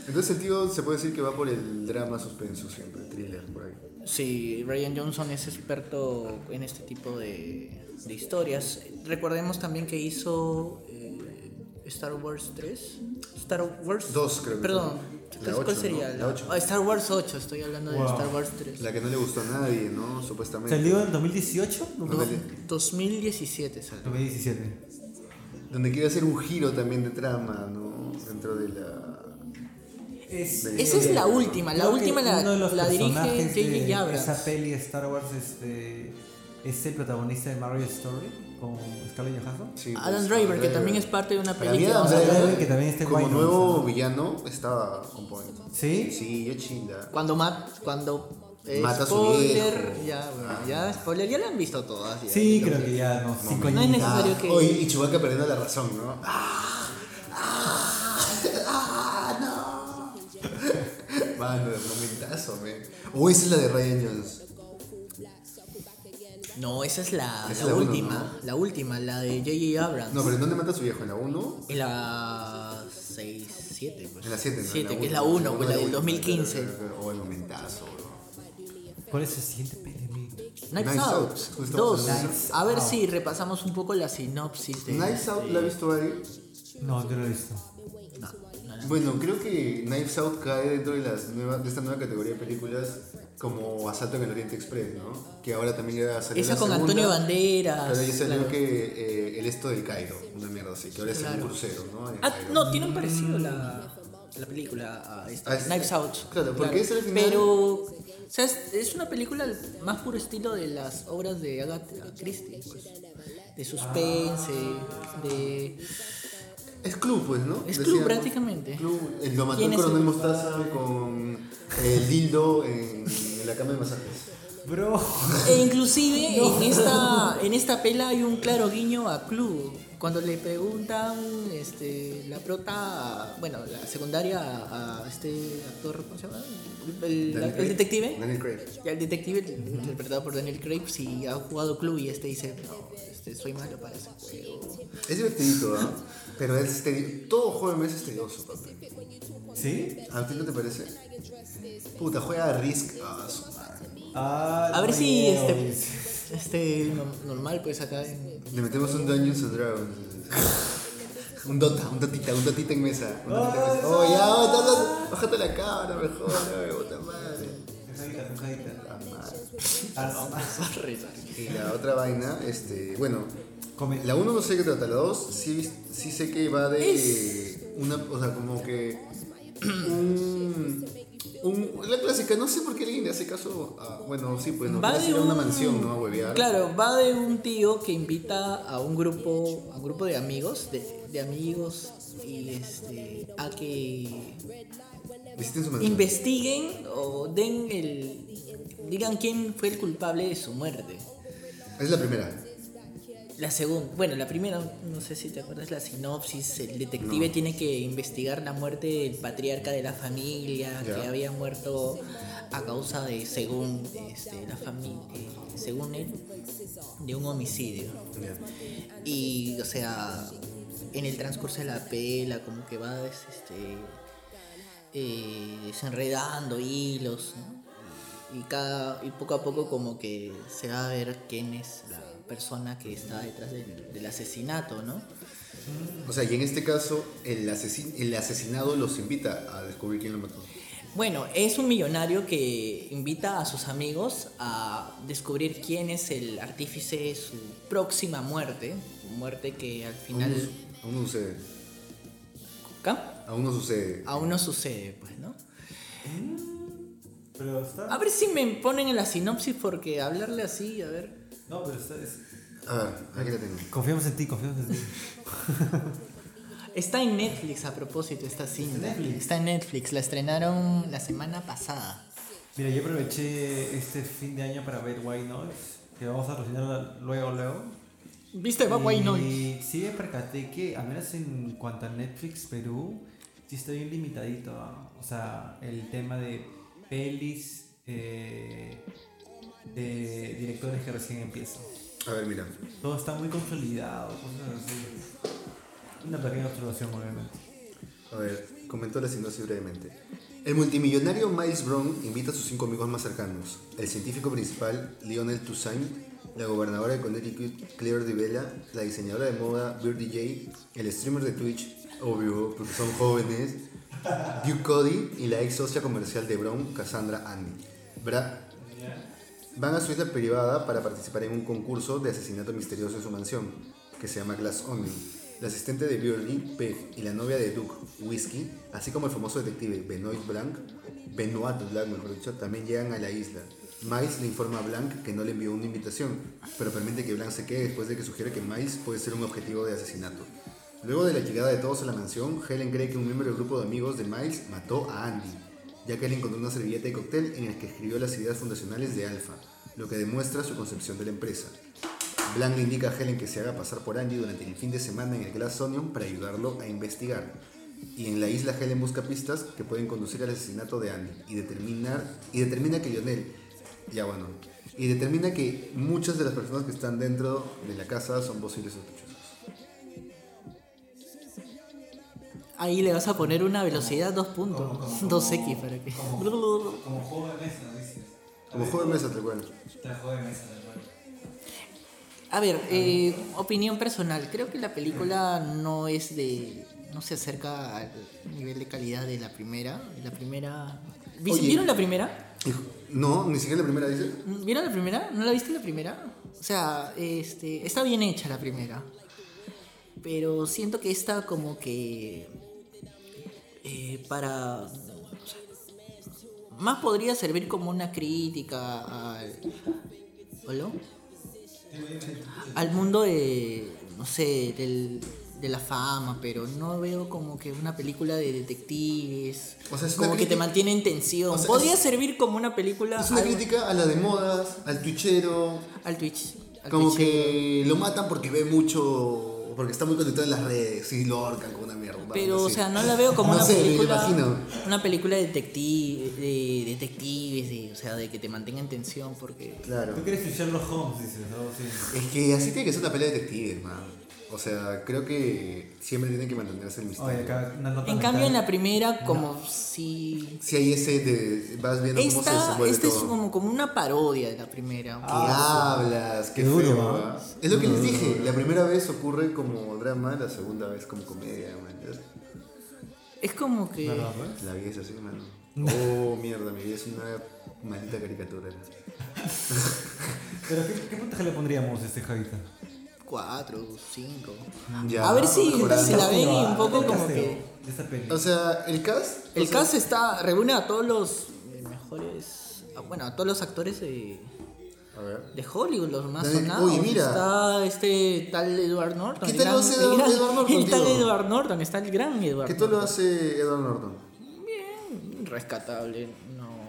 Entonces el tío se puede decir que va por el drama suspenso siempre, thriller, por ahí. Sí, Ryan Johnson es experto en este tipo de, de historias. Recordemos también que hizo eh, Star Wars 3. Star Wars Dos, creo que Perdón. La ¿Cuál ocho, sería? ¿no? La La- ocho. ah, Star Wars 8, estoy hablando de Wow. Star Wars 3. La que no le gustó a nadie, ¿no? Supuestamente. ¿Salió en 2018? Do- 2017 salió. 2017. Donde quiere hacer un giro también de trama, ¿no? Dentro de la... Es, Esa es la última, la última la- de la dirige J.J. de Abrams. Esa peli Star Wars este, es el protagonista de Marriage Story con Scarlett Johansson. Sí, pues, Adam Driver, que también es parte de una que Adam Driver, que también está como nuevo ¿no? villano, estaba on point. ¿Sí? Sí, yo chinda. Cuando Matt, cuando eh, Mata a su spoiler, viejo. ya, bueno, ya spoiler, ya la han visto todas. ya. Sí, creo que ya no. Cinco No es necesario que- Oye, y Chewbacca perdiendo la razón, ¿no? ¡Ah! ¡Ah! ¡No! Mano, momentazo, man. O esa es la de Ryan Jones. No, esa es la, Esa la la uno, última, ¿no? la última, la de J.J. Abrams. No, pero ¿en dónde mata a su viejo? ¿En la 1? En la 6, 7, pues. En la 7, ¿no? 7, En que es la 1, pues la del uno. 2015. O el momentazo, bro. ¿Cuál es el siguiente peli? Knives Out, Out, justo estamos 2. hablando. Knives A ver si repasamos un poco la sinopsis de. Knives Out, ¿la ha visto Ari? No, yo lo he visto. No, no, no. Bueno, creo que Knives Out cae dentro de, las nuevas, de esta nueva categoría de películas como Asalto en el Oriente Express, ¿no? Que ahora también ya salió Esa con segunda, Antonio Banderas. Pero ya salió claro. que eh, el esto del Cairo, una mierda así, que ahora es Claro. un crucero, ¿no? En Ah, Cairo. no, tienen parecido la. la película, a este, Ah, es- Knives Out. claro, porque ese al final- Pero, o sea, es, es una película más puro estilo de las obras de Agatha Christie, pues. De suspense, de... Es club, pues, ¿no? Es club prácticamente. Club, el lo mató ¿Quién el es coronel el- Mostaza con el dildo en, en la cama de masajes. Bro. E inclusive en esta en esta pela hay un claro guiño a Club. Cuando le preguntan este, la prota, bueno, la secundaria a, a este actor, ¿cómo se llama? El, detective. Daniel Craig. Y al detective, interpretado por Daniel Craig, si ha jugado Club y este dice, no, este, soy malo para ese juego. Es divertidito, ¿ah? Pero es todo juego de mesa es tedioso, papi. ¿Sí? ¿A ti no te parece? Puta, juega a Risk. Ah, su madre. Ah, A ver si este, este no- normal, pues acá en, Le metemos un Dungeons and Dragons. Un Dota, un Dotita, un Dotita en mesa. Un Dotita en mesa. Oh, ya, oh, bájate la cámara mejor, no, puta madre. Ah, no, más. Sorry, Y la otra vaina, este, bueno, la 1 no sé qué trata, la 2 sí, sí sé que va de una, o sea, como que un, un- la clásica, no sé por qué alguien le hace caso a, bueno, sí, pues no, Va de una un- mansión, ¿no? A huevear. Claro, va de un tío que invita a un grupo, a un grupo de amigos, de, de amigos, y este, a que. Investiguen o den el, digan quién fue el culpable de su muerte. Es la primera. La segunda, bueno, la primera, no sé si te acuerdas la sinopsis, el detective tiene que investigar la muerte del patriarca de la familia, que había muerto a causa de, según este, la familia, según él, de un homicidio. Y, o sea, en el transcurso de la pela, como que va este, eh, desenredando hilos, ¿no? Y, cada, y poco a poco como que se va a ver quién es la persona que está detrás del, del asesinato, ¿no? O sea, y en este caso, el, asesin- el asesinado los invita a descubrir quién lo mató. Bueno, es un millonario que invita a sus amigos a descubrir quién es el artífice de su próxima muerte, muerte que al final... sucede. Aún no sucede. Aún no sucede, pues, ¿no? Pero está. A ver si me ponen en la sinopsis porque hablarle así, a ver. No, pero está. es- A ver, aquí la tengo. Confiamos en ti, confiamos en ti. Está en Netflix a propósito esta cinta. Netflix? Está en Netflix, la estrenaron la semana pasada. Mira, yo aproveché este fin de año para ver White Noise, que vamos a reseñarla luego, luego. ¿Viste? Va guay, no. Y sí me percaté que, al menos en cuanto a Netflix Perú, sí está bien limitadito. O sea, el tema de pelis eh, de directores que recién empiezan. A ver, mira. Todo está muy consolidado, cosas así. Una pequeña observación, obviamente. A ver, comentó la sinopsis brevemente. El multimillonario Miles Brown invita a sus cinco amigos más cercanos. El científico principal, Lionel Toussaint, la gobernadora de Connecticut, Claire de Vela, la diseñadora de moda, Birdie J, el streamer de Twitch, obvio, porque son jóvenes, Duke Cody y la ex socia comercial de Brown, Cassandra Andy. Van a su isla privada para participar en un concurso de asesinato misterioso en su mansión, que se llama Glass Onion. La asistente de Birdie, Peg, y la novia de Duke, Whiskey, así como el famoso detective Benoit Blanc, Benoit Blanc, mejor dicho, también llegan a la isla. Miles le informa a Blanc que no le envió una invitación, pero permite que Blanc se quede después de que sugiere que Miles puede ser un objetivo de asesinato. Luego de la llegada de todos a la mansión, Helen cree que un miembro del grupo de amigos de Miles mató a Andy, ya que él encontró una servilleta de cóctel en el que escribió las ideas fundacionales de Alpha, lo que demuestra su concepción de la empresa. Blanc le indica a Helen que se haga pasar por Andy durante el fin de semana en el Glass Onion para ayudarlo a investigar. Y en la isla Helen busca pistas que pueden conducir al asesinato de Andy y determinar y determina que Lionel, ya bueno, y determina que muchas de las personas que están dentro de la casa son posibles sospechosos. Ahí le vas a poner una velocidad 2 puntos. 2x para que. Como juego de mesa, dices. Como juego de mesa, te cuento. Está juego de mesa, hermano. A ver, eh, opinión personal. Creo que la película no es de. No se acerca al nivel de calidad de la primera. La primera. ¿Vis- Oye. ¿Vieron la primera? No, ni siquiera la primera dice. ¿Vieron la primera? ¿No la viste la primera? O sea, este, está bien hecha la primera. Pero siento que esta como que eh, para... Más podría servir como una crítica al... ¿Hola? Al mundo de... no sé, del, de la fama, pero no veo como que una película de detectives, O sea, es como que te mantiene en tensión. O sea, podría es- servir como una película Es una crítica a la de modas, al twitchero, al Twitch. al como que lo matan porque ve mucho, porque está muy conectado en las redes y lo ahorcan con una mierda. Pero, o sea, no la veo como No una sé, película. imagino. Una película de, detective, de detectives, de- o sea, de que te mantenga en tensión, porque. Claro. Tú quieres fichar los Holmes, dices, ¿no? Sí. Es que así tiene que ser una pelea de detectives, man. O sea, creo que siempre tiene que mantenerse el misterio. Oye, acá En cambio, en la primera, como si. Si hay ese de. Vas viendo cómo se Esta, desenvuelve esta es todo. como, como una parodia de la primera. ¿Qué Ah, hablas? Qué Qué duro, feo, ¿no? ¿ah? Es lo que les dije. La primera vez ocurre como drama, la segunda vez como comedia, man. Es como que. ¿Verdad, pues? La vida es así, mano. Oh, mierda, mi vida es una maldita caricatura. Pero ¿qué, qué puntaje le pondríamos a este Javita? Cuatro, cinco. Ya, a ver si se la ven y un poco como casteo que. O sea, el cast. El cast está. reúne a todos los mejores. Bueno, a todos los actores de. A ver. de Hollywood, los más sonados. oye, mira. Está este tal Edward Norton. ¿Qué tal lo hace Edward- gran- Edward Norton, El tal? Edward Norton, está el gran Edward ¿Qué tal lo hace Edward Norton? Bien, rescatable.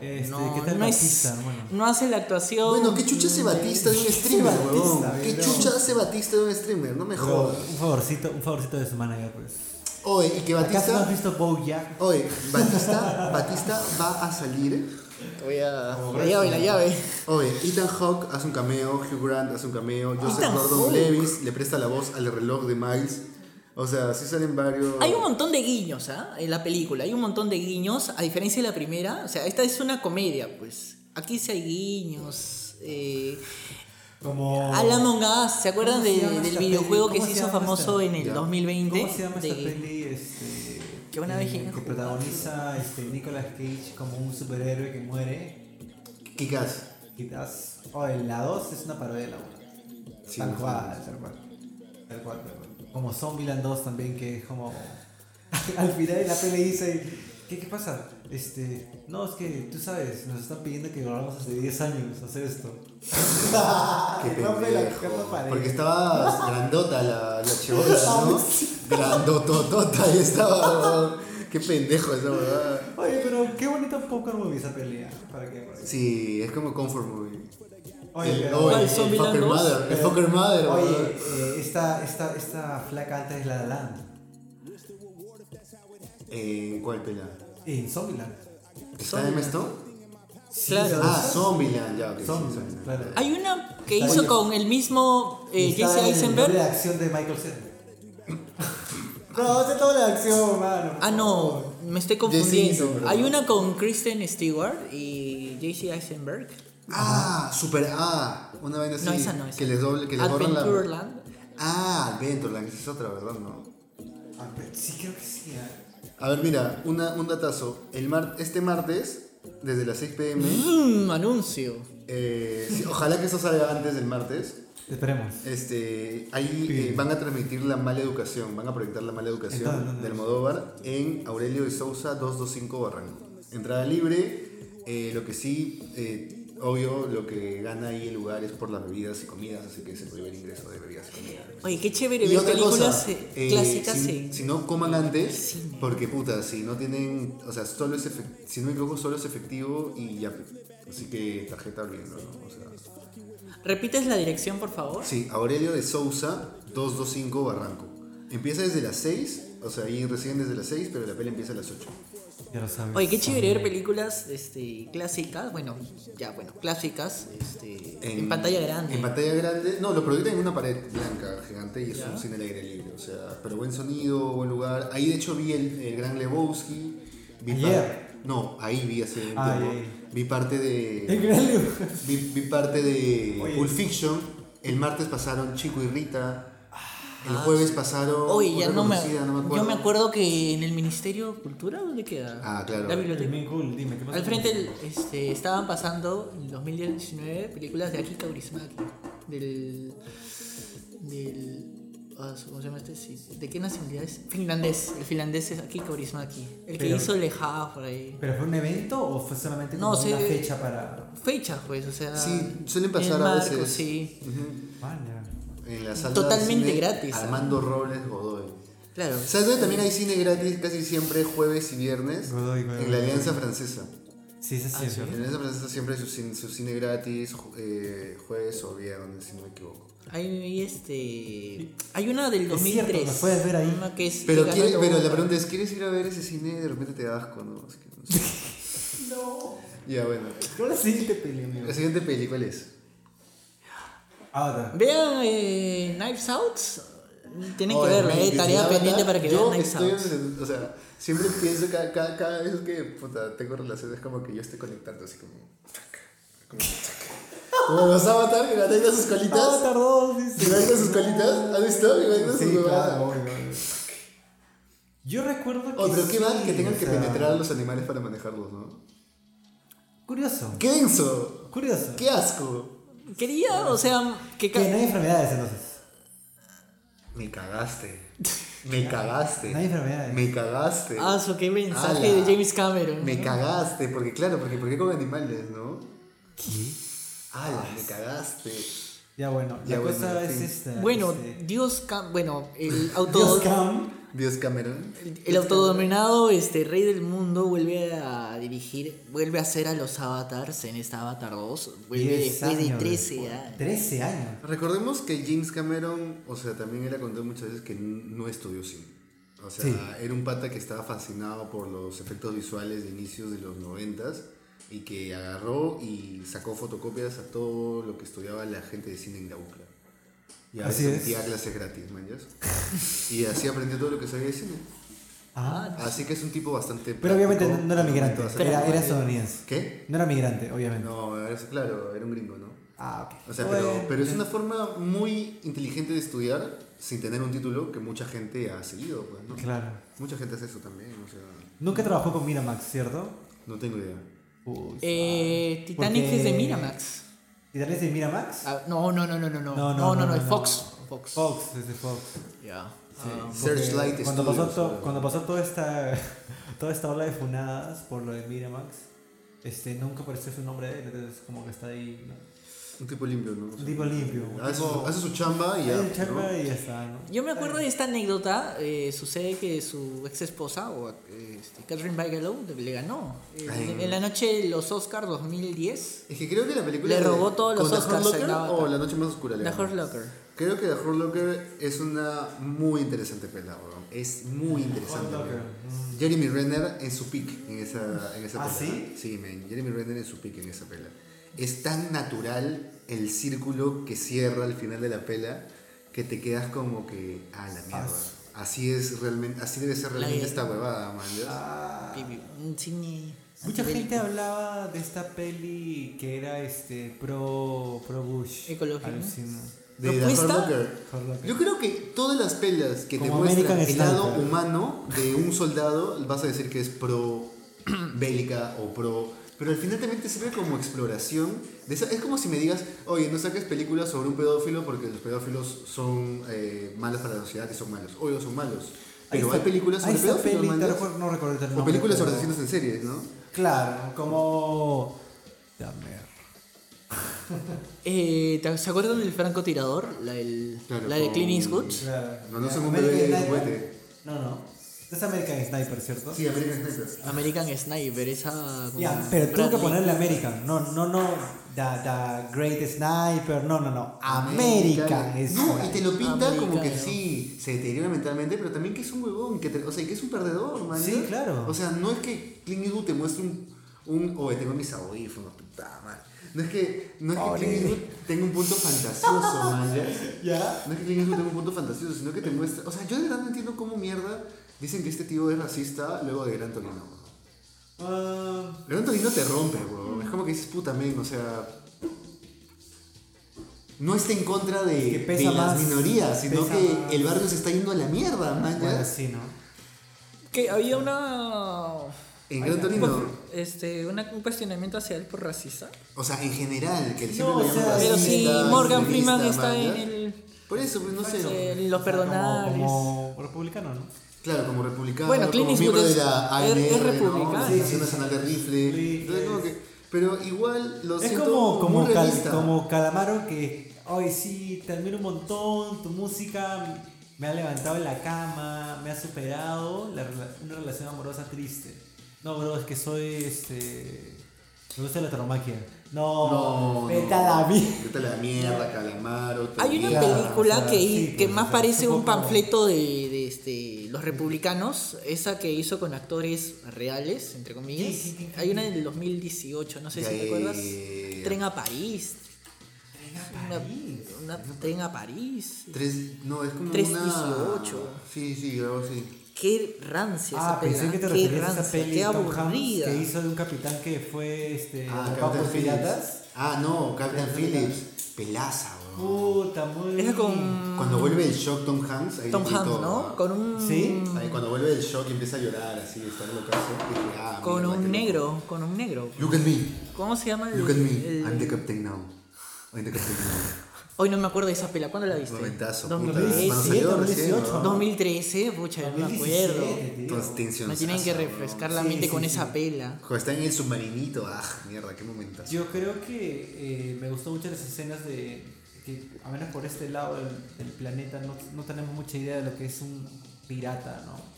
No, Este, no, ¿qué tal no, es- Batista, hermano? no hace la actuación. Bueno, ¿qué chucha hace Batista de un streamer, Batista, huevón? ¿Qué chucha hace Batista de un streamer? No me jodas. un favorcito, un favorcito de su manager, pues. Oye, y que ¿Acaso no has Batista. visto Bojack? Oye, Batista, Batista va a salir. Voy a. La llave, la llave. Oye, Ethan Hawke hace un cameo, Hugh Grant hace un cameo, Joseph Gordon. Levis le presta la voz al reloj de Miles. O sea, sí salen varios. Hay un montón de guiños, ¿ah? En la película. Hay un montón de guiños, a diferencia de la primera. O sea, esta es una comedia, pues. Aquí sí hay guiños. Eh, Como. Al Among Us, ¿se acuerdan ¿Cómo se de- llama del videojuego que ¿Cómo se se hizo famoso esta? en el Ya. 2020? ¿Cómo se llama esta De- peli? Este, Que una vez eh, que protagoniza este, Nicolas Cage como un superhéroe que muere. Kikas. Quizás. Oh, la 2 es una parodia de la 1. Sí, tal cual, tal cual. Tal cual, tal cual. Como Zombieland 2 también, que es como. Al final de la peli dice. ¿Qué, ¿Qué pasa? Este. No, es que tú sabes, nos están pidiendo que volvamos hace 10 años hacer esto. Qué Rompe la pendejo. cuarta pared. Porque estaba grandota la, la chibola, ¿no? Grandototota y estaba. Qué pendejo esa verdad. Oye, pero qué bonito poker movie esa pelea. ¿Para qué? Sí, es como comfort movie. Oye, el, oh, el, ¿Cuál, el Zombieland fucker 2? mother. El fucker mother. Oye, eh, esta, esta, esta flaca antes es la de Land. Eh, ¿Cuál pela? En Zombieland. ¿Está en esto? Claro. Ah, Zombieland, ya, ok. sí, Zombieland, Zombieland. claro. Hay una que hizo bien. con el mismo eh, Jesse Eisenberg. de acción de Michael Cera. No, hace toda la acción, mano. Ah, no, me estoy confundiendo. Hay una con Kristen Stewart y JC Eisenberg. Ah, Super A. Una vaina así. No, esa no, esa Que no. les, doble, que les borran la. Adventureland. Ah, Adventureland, esa es otra, ¿verdad? No. Ah, pero Sí, creo que sí. ah. A ver, mira, una, un datazo. El mar, este martes, desde las 6 pm, Mmm, anuncio. eh, sí, ojalá que eso salga antes del martes. Esperemos. Este, ahí Sí. eh, van a transmitir la mala educación, van a proyectar la mala educación ¿En dónde, dónde? de Almodóvar en Aurelio de Sousa 225 Barranco. Entrada libre, eh, lo que sí, eh, obvio, lo que gana ahí el lugar es por las bebidas y comidas, así que es el primer ingreso de bebidas y comidas. Oye, qué chévere ver películas eh, eh, clásicas si, en- si no coman antes, porque puta, si no tienen, o sea, solo es efectivo, si no me equivoco, solo es efectivo y ya, así que tarjeta abriendo, ¿no? O sea, ¿Repites la dirección, por favor? Sí, Aurelio de Sousa, 225 Barranco. Empieza desde las 6, o sea, ahí recién desde las 6, pero la peli empieza a las 8. Ya lo sabes. Oye, qué chévere ver películas este, clásicas, bueno, ya, bueno, clásicas, este, en, pantalla grande. En pantalla grande, no, lo proyectan en una pared blanca gigante y es Ya. un cine al aire libre, o sea, pero buen sonido, buen lugar. Ahí de hecho vi el, el Gran Lebowski. Vi Ayer. no, ahí vi hace tiempo. Vi parte de. El gran libro. Vi, vi parte de Oye. Pulp Fiction. El martes pasaron Chico y Rita. El Ah, jueves pasaron. Oye, ya no me, no me Yo acuerdo. me acuerdo que en el Ministerio de Cultura, ¿dónde queda? Ah, claro. La biblioteca. Cool, dime, ¿qué pasa? Al frente el- este, estaban pasando en 2019 películas de Aki Kaurismäki, del, del ah, ¿Cómo se llama este? Sí. ¿De qué nacionalidad es? Finlandés. El finlandés es aquí, Kaurismäki. El que Pero- hizo Leja por ahí. ¿Pero fue un evento o fue solamente como No, una sí. fecha para.? Fecha, pues, o sea. Sí, suelen en el pasar a marco, veces. Sí. Ujú. Vaya. En la sala Totalmente de cine gratis, ¿ah? Armando Robles Godoy. Claro. ¿Sabes dónde también hay cine gratis casi siempre jueves y viernes? Godoy, Godoy, en la Godoy. Alianza Francesa. Sí, sí, sí. Ah, sí. En la Alianza Francesa siempre hay su cine, su cine gratis, eh, jueves o viernes, si no me equivoco. Hay este. Hay una del Es 2003. cierto, la puedes ver ahí. Una que es. Pero, quiere- pero la pregunta es, ¿quieres ir a ver ese cine? De repente te da asco, ¿no? Es que no sé. No. Ya, bueno. ¿Cuál es la siguiente peli, amigo? La siguiente peli, ¿cuál es? Ahora. Vean eh, Knives Out. Tienen que Oye, verla, eh. que Tarea la pendiente para que yo vean Knives Out. en- O sea, siempre pienso cada, cada, cada vez que puta, tengo relaciones como que yo estoy conectando así como... Como, como los avatar que conectan sus colitas. Avatar 2, ¿Que dice. conectan sus colitas? ¿Has visto? Que conectan Sí, sus claro. Yo recuerdo que. Oh, pero qué sí, mal que tengan o que sea, penetrar a los animales para manejarlos, ¿no? Curioso. ¡Qué denso! Curioso. ¡Qué asco! Quería, o sea, que. Que ca- no hay enfermedades entonces. Me cagaste. Me cagaste. No hay enfermedades. Me cagaste. Ah, su qué mensaje Ala. de James Cameron. Me cagaste, porque claro, porque ¿por qué con animales, no? ¿Qué? ¡Hala! Me cagaste. Ya bueno, Ya la bueno, cosa es esta. Bueno, este, Dios. Cam- Bueno, el Dios auto. Cam. Dios Cameron. El, el autodominado este, rey del mundo vuelve a dirigir, vuelve a hacer a los avatars en esta Avatar 2. Vuelve 10 después de años 13 después. años. 13 años. Recordemos que James Cameron, o sea, también él ha contado muchas veces que no estudió cine. O sea, Sí. era un pata que estaba fascinado por los efectos visuales de inicios de los noventas y que agarró y sacó fotocopias a todo lo que estudiaba la gente de cine en la UCLA. Y a Así veces es. clases gratis, man. Y así aprendió todo lo que sabía de cine. Ah. Así que es un tipo bastante. Pero obviamente no era migrante, bastante- era, era estadounidense. ¿Qué? No era migrante, obviamente. No, es, claro, era un gringo, ¿no? Ah, ok. O sea, Bueno, pero, pero es una forma muy inteligente de estudiar sin tener un título que mucha gente ha seguido, pues, ¿no? Claro. Mucha gente hace eso también, o sea, Nunca trabajó con Miramax, ¿cierto? no tengo idea. Uy, Eh. Titanic Porque- es de Miramax. ¿Titanic es de Miramax? Ah, no, no, no, no, no, no. No, No, no, no, es. Fox. Fox. Fox, es de Fox. Ya. Porque Searchlight cuando pasó, Studios, to- o- cuando pasó toda esta toda esta ola de funadas por lo de Miramax, este, nunca apareció su nombre de él, entonces como que está ahí, ¿no? Un tipo limpio, ¿no? O sea, Un tipo limpio, un Hace, tipo- su, hace su chamba y ya. Chamba ¿no? y ya está, ¿no? Yo me acuerdo de esta anécdota. eh, sucede que su ex esposa, o este, Catherine Bigelow, le ganó. Eh, Ay. en, la noche de los Oscars 2010, Es que creo que la película. Le de- robó todos los ¿con The Oscars Locker o. La Noche Más Oscura. le The? Hurt Locker. Creo que The Hurt Locker es una muy interesante pela, weón. Es muy interesante. Weón. Jeremy Renner en su pick en esa, en esa ¿Ah, pela. sí? Sí, man. Jeremy Renner en su pick en esa pela. Es tan natural el círculo que cierra al final de la pela que te quedas como que, ah, la mierda. Así es realmente, así debe ser realmente La- esta huevada, man. Ah, cine. mucha gente hablaba de esta peli que era este pro pro Bush. Ecológico. Alucino. De Locker. Yo creo que todas las pelas que te muestran American el lado humano de un soldado, vas a decir que es pro bélica o pro. Pero al final también te sirve como exploración. De esa- es como si me digas, oye, no saques películas sobre un pedófilo porque los pedófilos son eh, malos para la sociedad y son malos. Obvio, son malos. Pero hay películas sobre pedófilos, peli, recuerdo- no recuerdo el O nombre, películas sobre pero- asesinos en series, ¿no? Claro, como. Dame. Eh, ¿te- ¿Se acuerdan del francotirador? La, el- Claro, la de Clint Eastwood. Claro. No, no son un bebé, un Sniper. cohete. No, Es American Sniper, ¿cierto? Sí, American Sniper. American Sniper, esa. Ya, pero tuvo que ponerle American. No, no, no. The, the Great Sniper. No, no, no. American No, y Sniper. te lo pinta como que sí, se deteriora mentalmente, pero también que es un huevón, que te- o sea, que es un perdedor, man. Sí, claro. O sea, no es que Clint Eastwood te muestre un, un oye, tengo mis audífonos, puta madre. No es que, no es que. Clint Eastwood tenga un punto fantasioso, man. ¿ya? ¿Ya? No es que Clint Eastwood tenga un punto fantasioso, sino que te muestra, o sea, yo de verdad no entiendo cómo mierda dicen que este tío es racista luego de Gran Torino. Ah, Gran Torino te rompe, weón. Es como que dices, puta men, o sea. No está en contra de, Que pesa de las más, minorías, sino que más. el barrio se está yendo a la mierda, man. ya. bueno, sí, ¿no? Que había una. En Gran Torino. Este, una- un cuestionamiento hacia él por racista. O sea, en general, que siempre No, lo o sea, Pero si Morgan Freeman está man, en el. Por eso, pues no sé. Eh, los perdonables. Como, como republicano, ¿no? Claro, como republicano, Bueno, como miembro de la ANR, es ¿no? republicano. Asociación Sí, sí, Nacional de Rifle. Sí, Entonces, como es- que, pero igual lo Es siento como, como, muy cal- realista. como Calamaro que, ay sí, te admiro un montón, tu música me ha levantado en la cama, me ha superado la una relación amorosa triste. No, bro, es que soy, este, me gusta la tauromaquia. No, No, vete no. a la mierda. Vete a la mierda, Calamaro. Hay una película sea, que, sí, que pues, más parece un panfleto de, de, este, los republicanos, esa que hizo con actores reales, entre comillas. Sí, sí, sí, sí, Hay una del 2018, no sé si te acuerdas. ya. Tren a París. Una, París. una tren a París. Tres, no, es como 318. una... Sí, sí, algo así. Qué rancia esa Ah, pensé que te qué referías a esa rancia, peli qué aburrida. que hizo de un capitán que fue, este, Ah, por Phillips. piratas. Ah, no, Captain Phillips. Pelaza. Puta, muy... Esa con Cuando vuelve el shock Tom Hanks, ahí Tom Hanks, ¿no? Con un ¿Sí? Ahí cuando vuelve el shock y empieza a llorar así, está en ah, con un loco. negro, con un negro. Look at me, ¿Cómo se llama el, look at me, el- I'm the captain now. I'm the captain now. Hoy no me acuerdo de esa pela, ¿cuándo la viste? Momentazo, puta. 2013. Cuando salió 2018, recién, ¿no? 2013, pucha, no me acuerdo. 2017, tío. Entonces, tensión Me tienen que refrescar la Sí, mente sí, con sí. esa pela. Cuando está en el submarinito, ah, mierda, qué momentazo. Yo creo que eh, me gustó mucho las escenas de que, a menos por este lado del, del planeta, no, no tenemos mucha idea de lo que es un pirata, ¿no?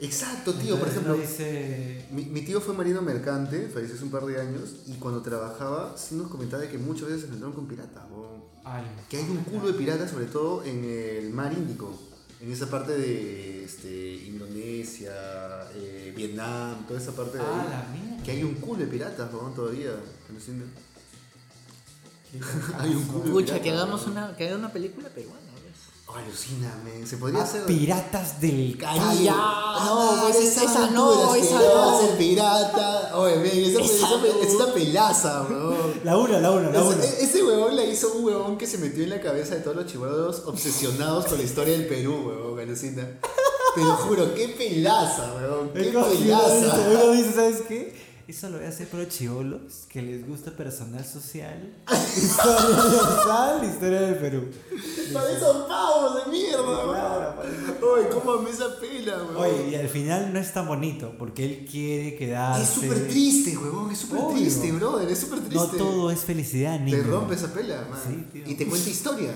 Exacto, tío, por ejemplo. dice, Mi, mi tío fue marino mercante, falleció hace un par de años, y cuando trabajaba, sí nos comentaba de que muchas veces se encontraron con piratas, ay, Que hay un culo de piratas, sobre todo en el mar Índico, en esa parte de este, Indonesia, eh, Vietnam, toda esa parte de ah, ahí. la mierda. Que hay un culo de piratas, weón, todavía. alucina. hay un culo piratas, que hagamos una, que haga una película peruana. men. Se podría Ah, hacer. piratas del Caribe. Ah, ya, no, pues, esa esa no, esa no. el pirata. Oye, men, esa, Esa esa- no. es una pelaza, weón. La una, la una, la una. e- ese huevón la hizo un huevón que se metió en la cabeza de todos los chihuahuas obsesionados con la historia del Perú, huevón, alucina. Te lo juro, qué pelaza, huevón, qué pelaza. uno dice, ¿sabes qué? Eso lo voy a hacer por los chivolos que les gusta personal social, historia universal, historia del Perú. Parecen pavos de mierda, Claro. Oye, cómo amé esa pela, huevón. Oye, y al final no es tan bonito porque él quiere quedarse. es súper triste, huevón, es súper Obvio. triste, brother, es súper triste. No todo es felicidad, niño. Te rompe esa pela, man. Sí, tío. y te cuenta historia.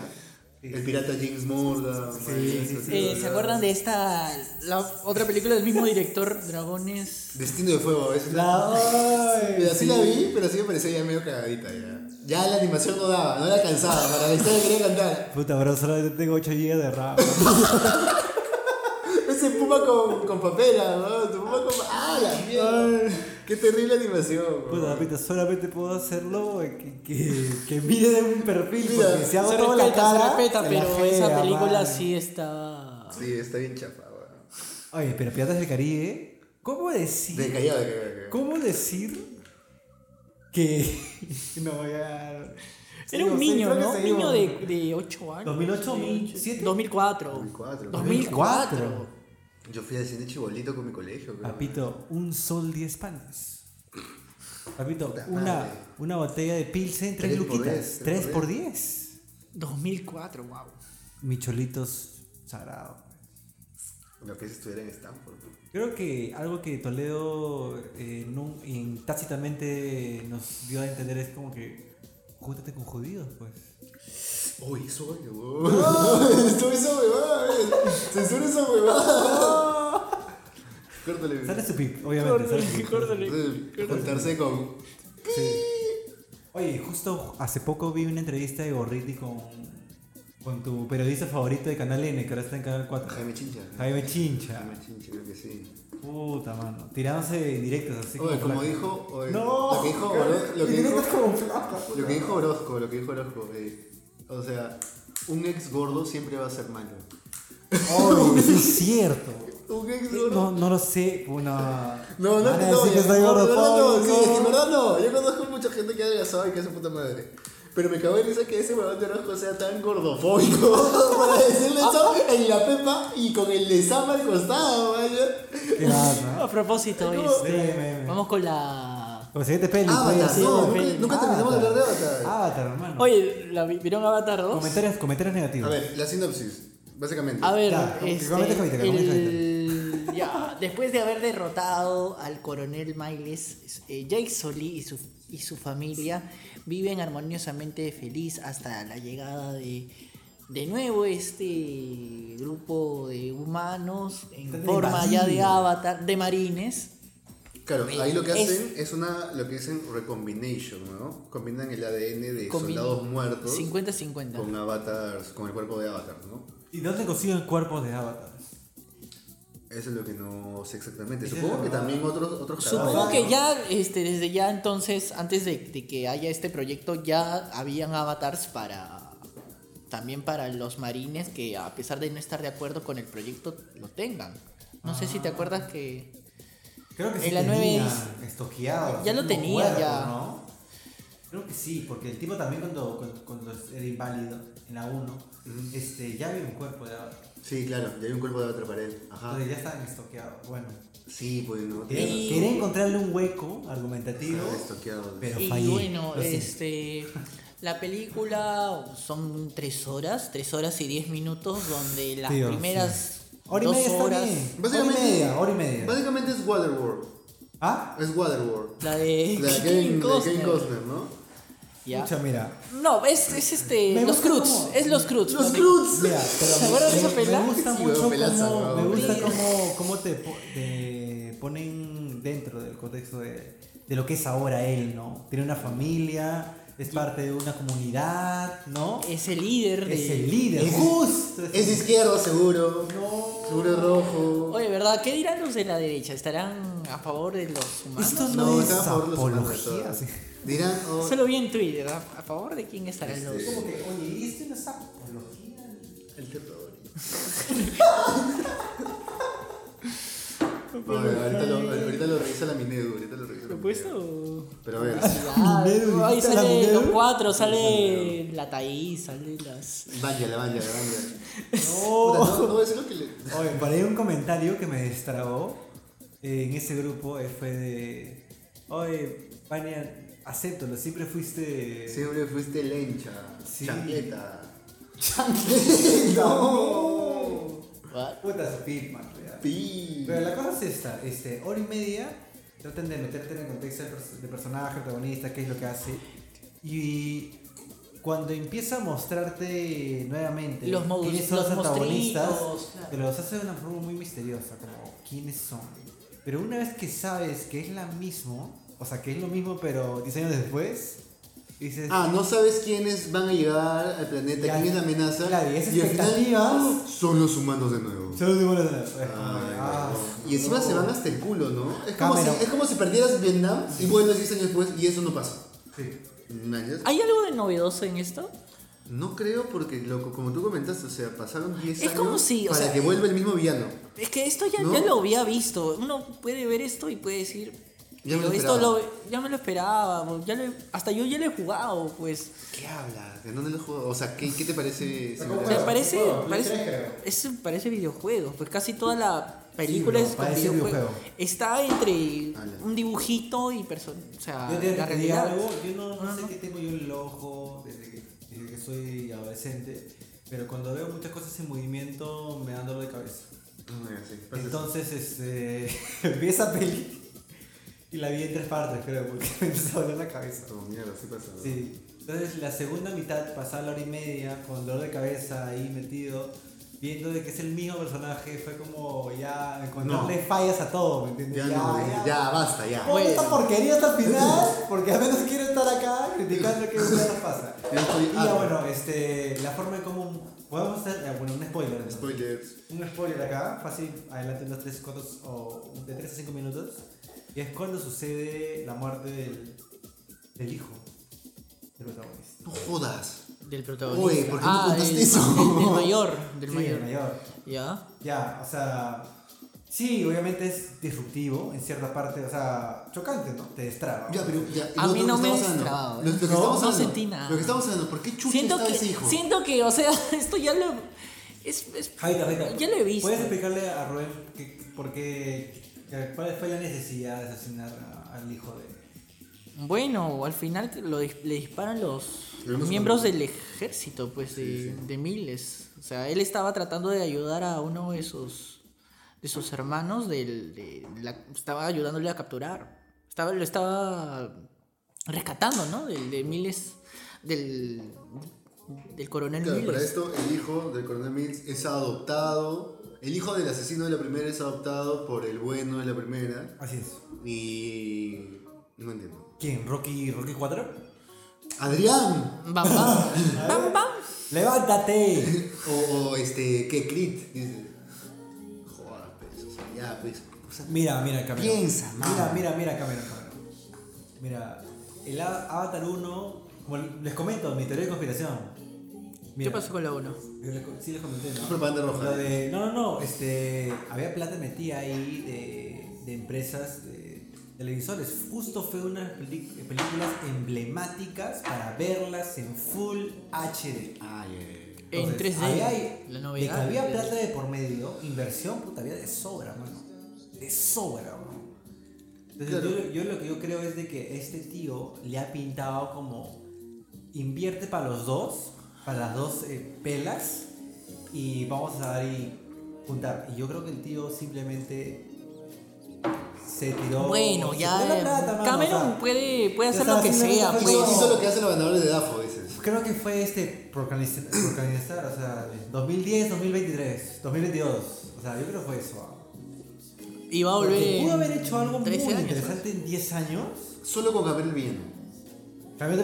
El pirata James Morgan. sí. Eh, ¿Se acuerdan de esta, la otra película del mismo director, Dragones? Destino de Fuego, es La- ay, Pero así sí. la vi, pero sí me parecía ya medio cagadita ya. Ya la animación no daba, no era cansada, para la historia quería cantar. Puta, bro, solamente tengo 8 GB de RAM. Ese puma con, con papela, ¿no? Tu puma con ¡Ah, la mierda! Qué terrible animación, Puta, weón. papito, solamente puedo hacerlo que, que, que mire de un perfil. Mira, porque si hago Se toda la se cara, respeta, se la pero esa jea, película man. sí está... Sí, está bien chafa, weón. Oye, pero Piratas del Caribe, ¿cómo decir? De callado, de callado. ¿Cómo decir que no voy a Era un Sí, niño, ¿no? Un niño de, de 8 años. 2008, Sí, 2007. 2004. 2004. 2004. Yo fui al cine chibolito con mi colegio. Papito, un sol 10 panes. Papito, Puta una, madre. una botella de Pilsen, 3 Tres por luquitas. diez, 3 tres por por 10. 2004, wow. Micholitos sagrado. Lo que es estuviera en Stanford. Creo que algo que Toledo eh, en- tácitamente nos dio a entender es como que júntate con judíos, pues. Uy, eso, weón. Esto, eso, weón. Censura esa weón. Córtale. Sale su pip, obviamente. sale su pip. Córtale, Entonces, Juntarse con. Sí. Oye, justo hace poco vi una entrevista de Gorriti con, con tu periodista favorito de Canal N, que ahora está en Canal 4. Jaime Chincha. Jaime Chincha. Jaime Chincha, creo que sí. Puta, mano. Tirándose directos así Oye, como flaco. dijo. oye, No, Lo que dijo Orozco. Lo que dijo, como lo que dijo Orozco. Lo que dijo Orozco. eh, o sea, un ex gordo siempre va a ser malo. Oye, sí es cierto. Un ex gordo. No, no lo sé. Una... No, no, Van a no, decir que soy no, no, no, sí, es que en verdad no. Yo conozco mucha gente que ha adelgazado y que hace puta madre. Pero me cago en risa que ese huevón de Orozco sea tan gordofóbico para decirle eso en la pepa y con el lesama al costado, vaya. Qué bárbaro. A propósito, este, vamos con la Como siguiente peli. Avatar, pues. no, sí, nunca, terminamos de hablar de Avatar. Avatar, hermano. Oye, ¿la vi- ¿vieron Avatar 2? Comentarios, comentarios A negativos. ver, la sinopsis, básicamente. A ver, Ya, com- este, comenta, el- ya, después de haber derrotado al coronel Miles, eh, Jake Sully y su, y su familia viven armoniosamente feliz hasta la llegada de de nuevo este grupo de humanos en Están forma ya de invadidos. avatar, de marines. Claro, ahí lo que hacen es una, lo que dicen recombination, ¿no? Combinan el ADN de soldados muertos 50-50. con avatars, con el cuerpo de avatar, ¿no? ¿Y dónde consiguen cuerpos de Avatar? Eso es lo que no sé exactamente. Supongo que también otros, otros Supongo que ¿no? ya, este, desde ya entonces, antes de, de que haya este proyecto, ya habían avatars para también para los marines que a pesar de no estar de acuerdo con el proyecto, lo tengan. No sé si te acuerdas que Creo que sí En la tenía estoqueado. ya lo tenía, cuerpo, ya. ¿no? Creo que sí, porque el tipo también cuando, cuando, cuando era inválido, en la 1, este, ya había un cuerpo de Avatar. Sí, claro, ya hay un cuerpo de para él. Ajá. Entonces ya estaban estoqueados. Bueno, Sí, pues no. quería, Y- quería encontrarle un hueco argumentativo. Estaba estoqueado. Pero y fallé, bueno, este la película son tres horas, tres horas y diez minutos, donde las primeras. Hora y dos media está horas, bien. Hora y Básicamente, media, hora y media. Básicamente es Waterworld. ¿Ah? Es Waterworld. la de, La de Kevin Costner. ¿no? Ya. Escucha, mira. No, es, es este. Me los Cruz. Es los Cruz. ¡Los. Cruz! Mira, pero ¿Se acuerdan de esa me, pela? me gusta Sí, mucho cómo, weón. me gusta Sí. cómo, cómo te, po- te ponen dentro del contexto de, de lo que es ahora él, ¿no? Tiene una familia, es parte de una comunidad, ¿no? Es el líder de. Es el líder, Es- justo. Es izquierdo, seguro. No. Seguro rojo. Oye, ¿verdad? ¿Qué dirán los de la derecha? ¿Estarán a favor de los humanos? Esto No, no, es estaba a favor de los humanos de apología. sí. Dirán, oh, Solo vi en Twitter, ¿a, a favor de quién estarán los.? Este- Como que, oye, ¿y esto no es apología? el terror. Ahorita, lo, ahorita lo revisa la Minedu, ahorita lo revisa la ¿Lo he puesto? Pero a ver, Ah, Minedu, ahí ¿dijiste la sale Minedu? los cuatro, sale la Thaís, sale las. vaya, la vaya, la vaya. No. No, no a decir lo que le. Oye, por ahí un comentario que me destrabó eh, en ese grupo eh, fue de. Oye, Pania, acéptalo, siempre fuiste. Siempre fuiste lencha, Sí. chancleta. ¡No! What? Puta ya. Pi. Pero la cosa es esta: este, hora y media, traten de meterte en el contexto del personaje, protagonista, qué es lo que hace. Y. Cuando empieza a mostrarte nuevamente Los quiénes son los, los antagonistas, claro. te los hace de una forma muy misteriosa, como quiénes son. Pero una vez que sabes que es la mismo, o sea, que es lo mismo pero 10 años después, dices... Ah, no sabes quiénes van a llegar al planeta, Ya, quién es la amenaza. claro, y esas al final, son los humanos de nuevo. Solo digo la- es como, Ay, ah, no. y encima no. se van hasta el culo, ¿no? Es como, si, es como si perdieras Vietnam y vuelves 10 años después y eso no pasa. Sí. ¿Hay algo de novedoso en esto? No creo porque, loco, como tú comentaste, o sea, pasaron 10 Es años como si, o para sea, que vuelva el mismo villano. Es que esto ya, ¿No? ya lo había visto. Uno puede ver esto y puede decir. Ya me "Pero lo esto esperaba". lo, ya me lo esperaba. Ya lo- hasta yo ya lo he jugado, pues. ¿Qué hablas? ¿De dónde lo juego? O sea, ¿qué, qué te parece? Pero O Bueno, sea, parece, juego, parece, es, parece videojuego. Pues casi toda la película Sí, es videojuego. videojuego. Está entre un dibujito y persona. O sea, Yo te, la realidad. algo, yo no, sé qué tengo yo en el ojo desde que, desde que soy adolescente, pero cuando veo muchas cosas en movimiento me dan dolor de cabeza. Ah, sí. Entonces, este, vi esa peli y la vi en tres partes, creo, porque me empezó a doler la cabeza. Oh, mierda, sí pasa. ¿no? Sí. Entonces, la segunda mitad, pasada la hora y media, con dolor de cabeza ahí metido, viendo de que es el mismo personaje, fue como ya encontrarle fallas a todo, ¿me entiendes? Ya, no, ya, basta, ya. Pon esta porquería hasta el final, porque al menos quiero estar acá criticando que nos pasa. Ya Y ya bueno, este, la forma en cómo podemos hacer, eh, bueno, un spoiler. entonces. Spoilers. Un spoiler acá, fácil, adelante unos 3 4 o de 3 a 5 minutos. Y es cuando sucede la muerte del, del hijo del protagonista. No jodas. Del protagonista. Oye, ¿por qué no ah, contaste del, eso? del- del mayor. Del Sí, mayor. mayor. Ya. Ya, o sea, sí, obviamente es disruptivo en cierta parte, o sea, chocante, ¿no? Te destraba. Ya, pero ya, A mí no me destrabado, Lo, ¿eh? lo que No, estamos no hablando, sentí nada. Lo que estamos hablando, ¿por qué chucha Siento estaba que, ese hijo? siento que, o sea, esto ya lo. Es, es- Jaita, Jaita, ya lo he visto. ¿Puedes explicarle a Roel que, por qué, cuál fue la necesidad de asesinar a- al hijo de, Bueno, al final lo dis- le disparan los miembros del ejército, pues, de, de miles. O sea, él estaba tratando de ayudar a uno de sus, de sus hermanos, del, de la- estaba ayudándole a capturar. Estaba, lo estaba rescatando, ¿no? Del, de miles, del, del coronel Claro, Miles. para esto el hijo del coronel Mills es adoptado. El hijo del asesino de la primera es adoptado por el bueno de la primera. Así es. Y. No entiendo. ¿Quién? ¿Rocky, Rocky 4? ¡Adrián! Bam, bam, bam, bam. ¡Levántate! O, o este. ¿Qué? Crit. Dice. Joder, pues, o sea, ya, pues. o sea, Mira, mira, Cameron. Piensa, Mira, mira, mira, Cameron, Cameron. Mira, el Avatar 1, como les comento, mi teoría de conspiración. ¿Qué pasó con la 1? Yo les co- Sí, les comenté, ¿no? Propaganda roja. Lo de- no, no, no, este, había plata metida ahí de, de empresas de televisores. Justo fue unas peli- películas emblemáticas para verlas en Full HD. Ay, ay, ay. En Entonces, 3D, ahí hay- la De novedad. que había plata de por medio, inversión, puta, había de sobra, mano. De sobra, mano. Entonces, Claro. yo, yo lo que yo creo es de que este tío le ha pintado como invierte para los dos, para las dos eh, pelas, y vamos a dar y juntar. Y yo creo que el tío simplemente se tiró. Bueno, ya. tiró la plata, mano, Cameron o sea, puede, puede hacer lo que sea, pues. Hizo lo que hacen los ganadores de DAFO, dices. Creo que fue este por organizar, o sea, 2010, 2023, 2022. O sea, yo creo que fue eso. Y va a volver. Porque pudo haber hecho algo muy 13 años. interesante en 10 años. Solo con cambiar el villano.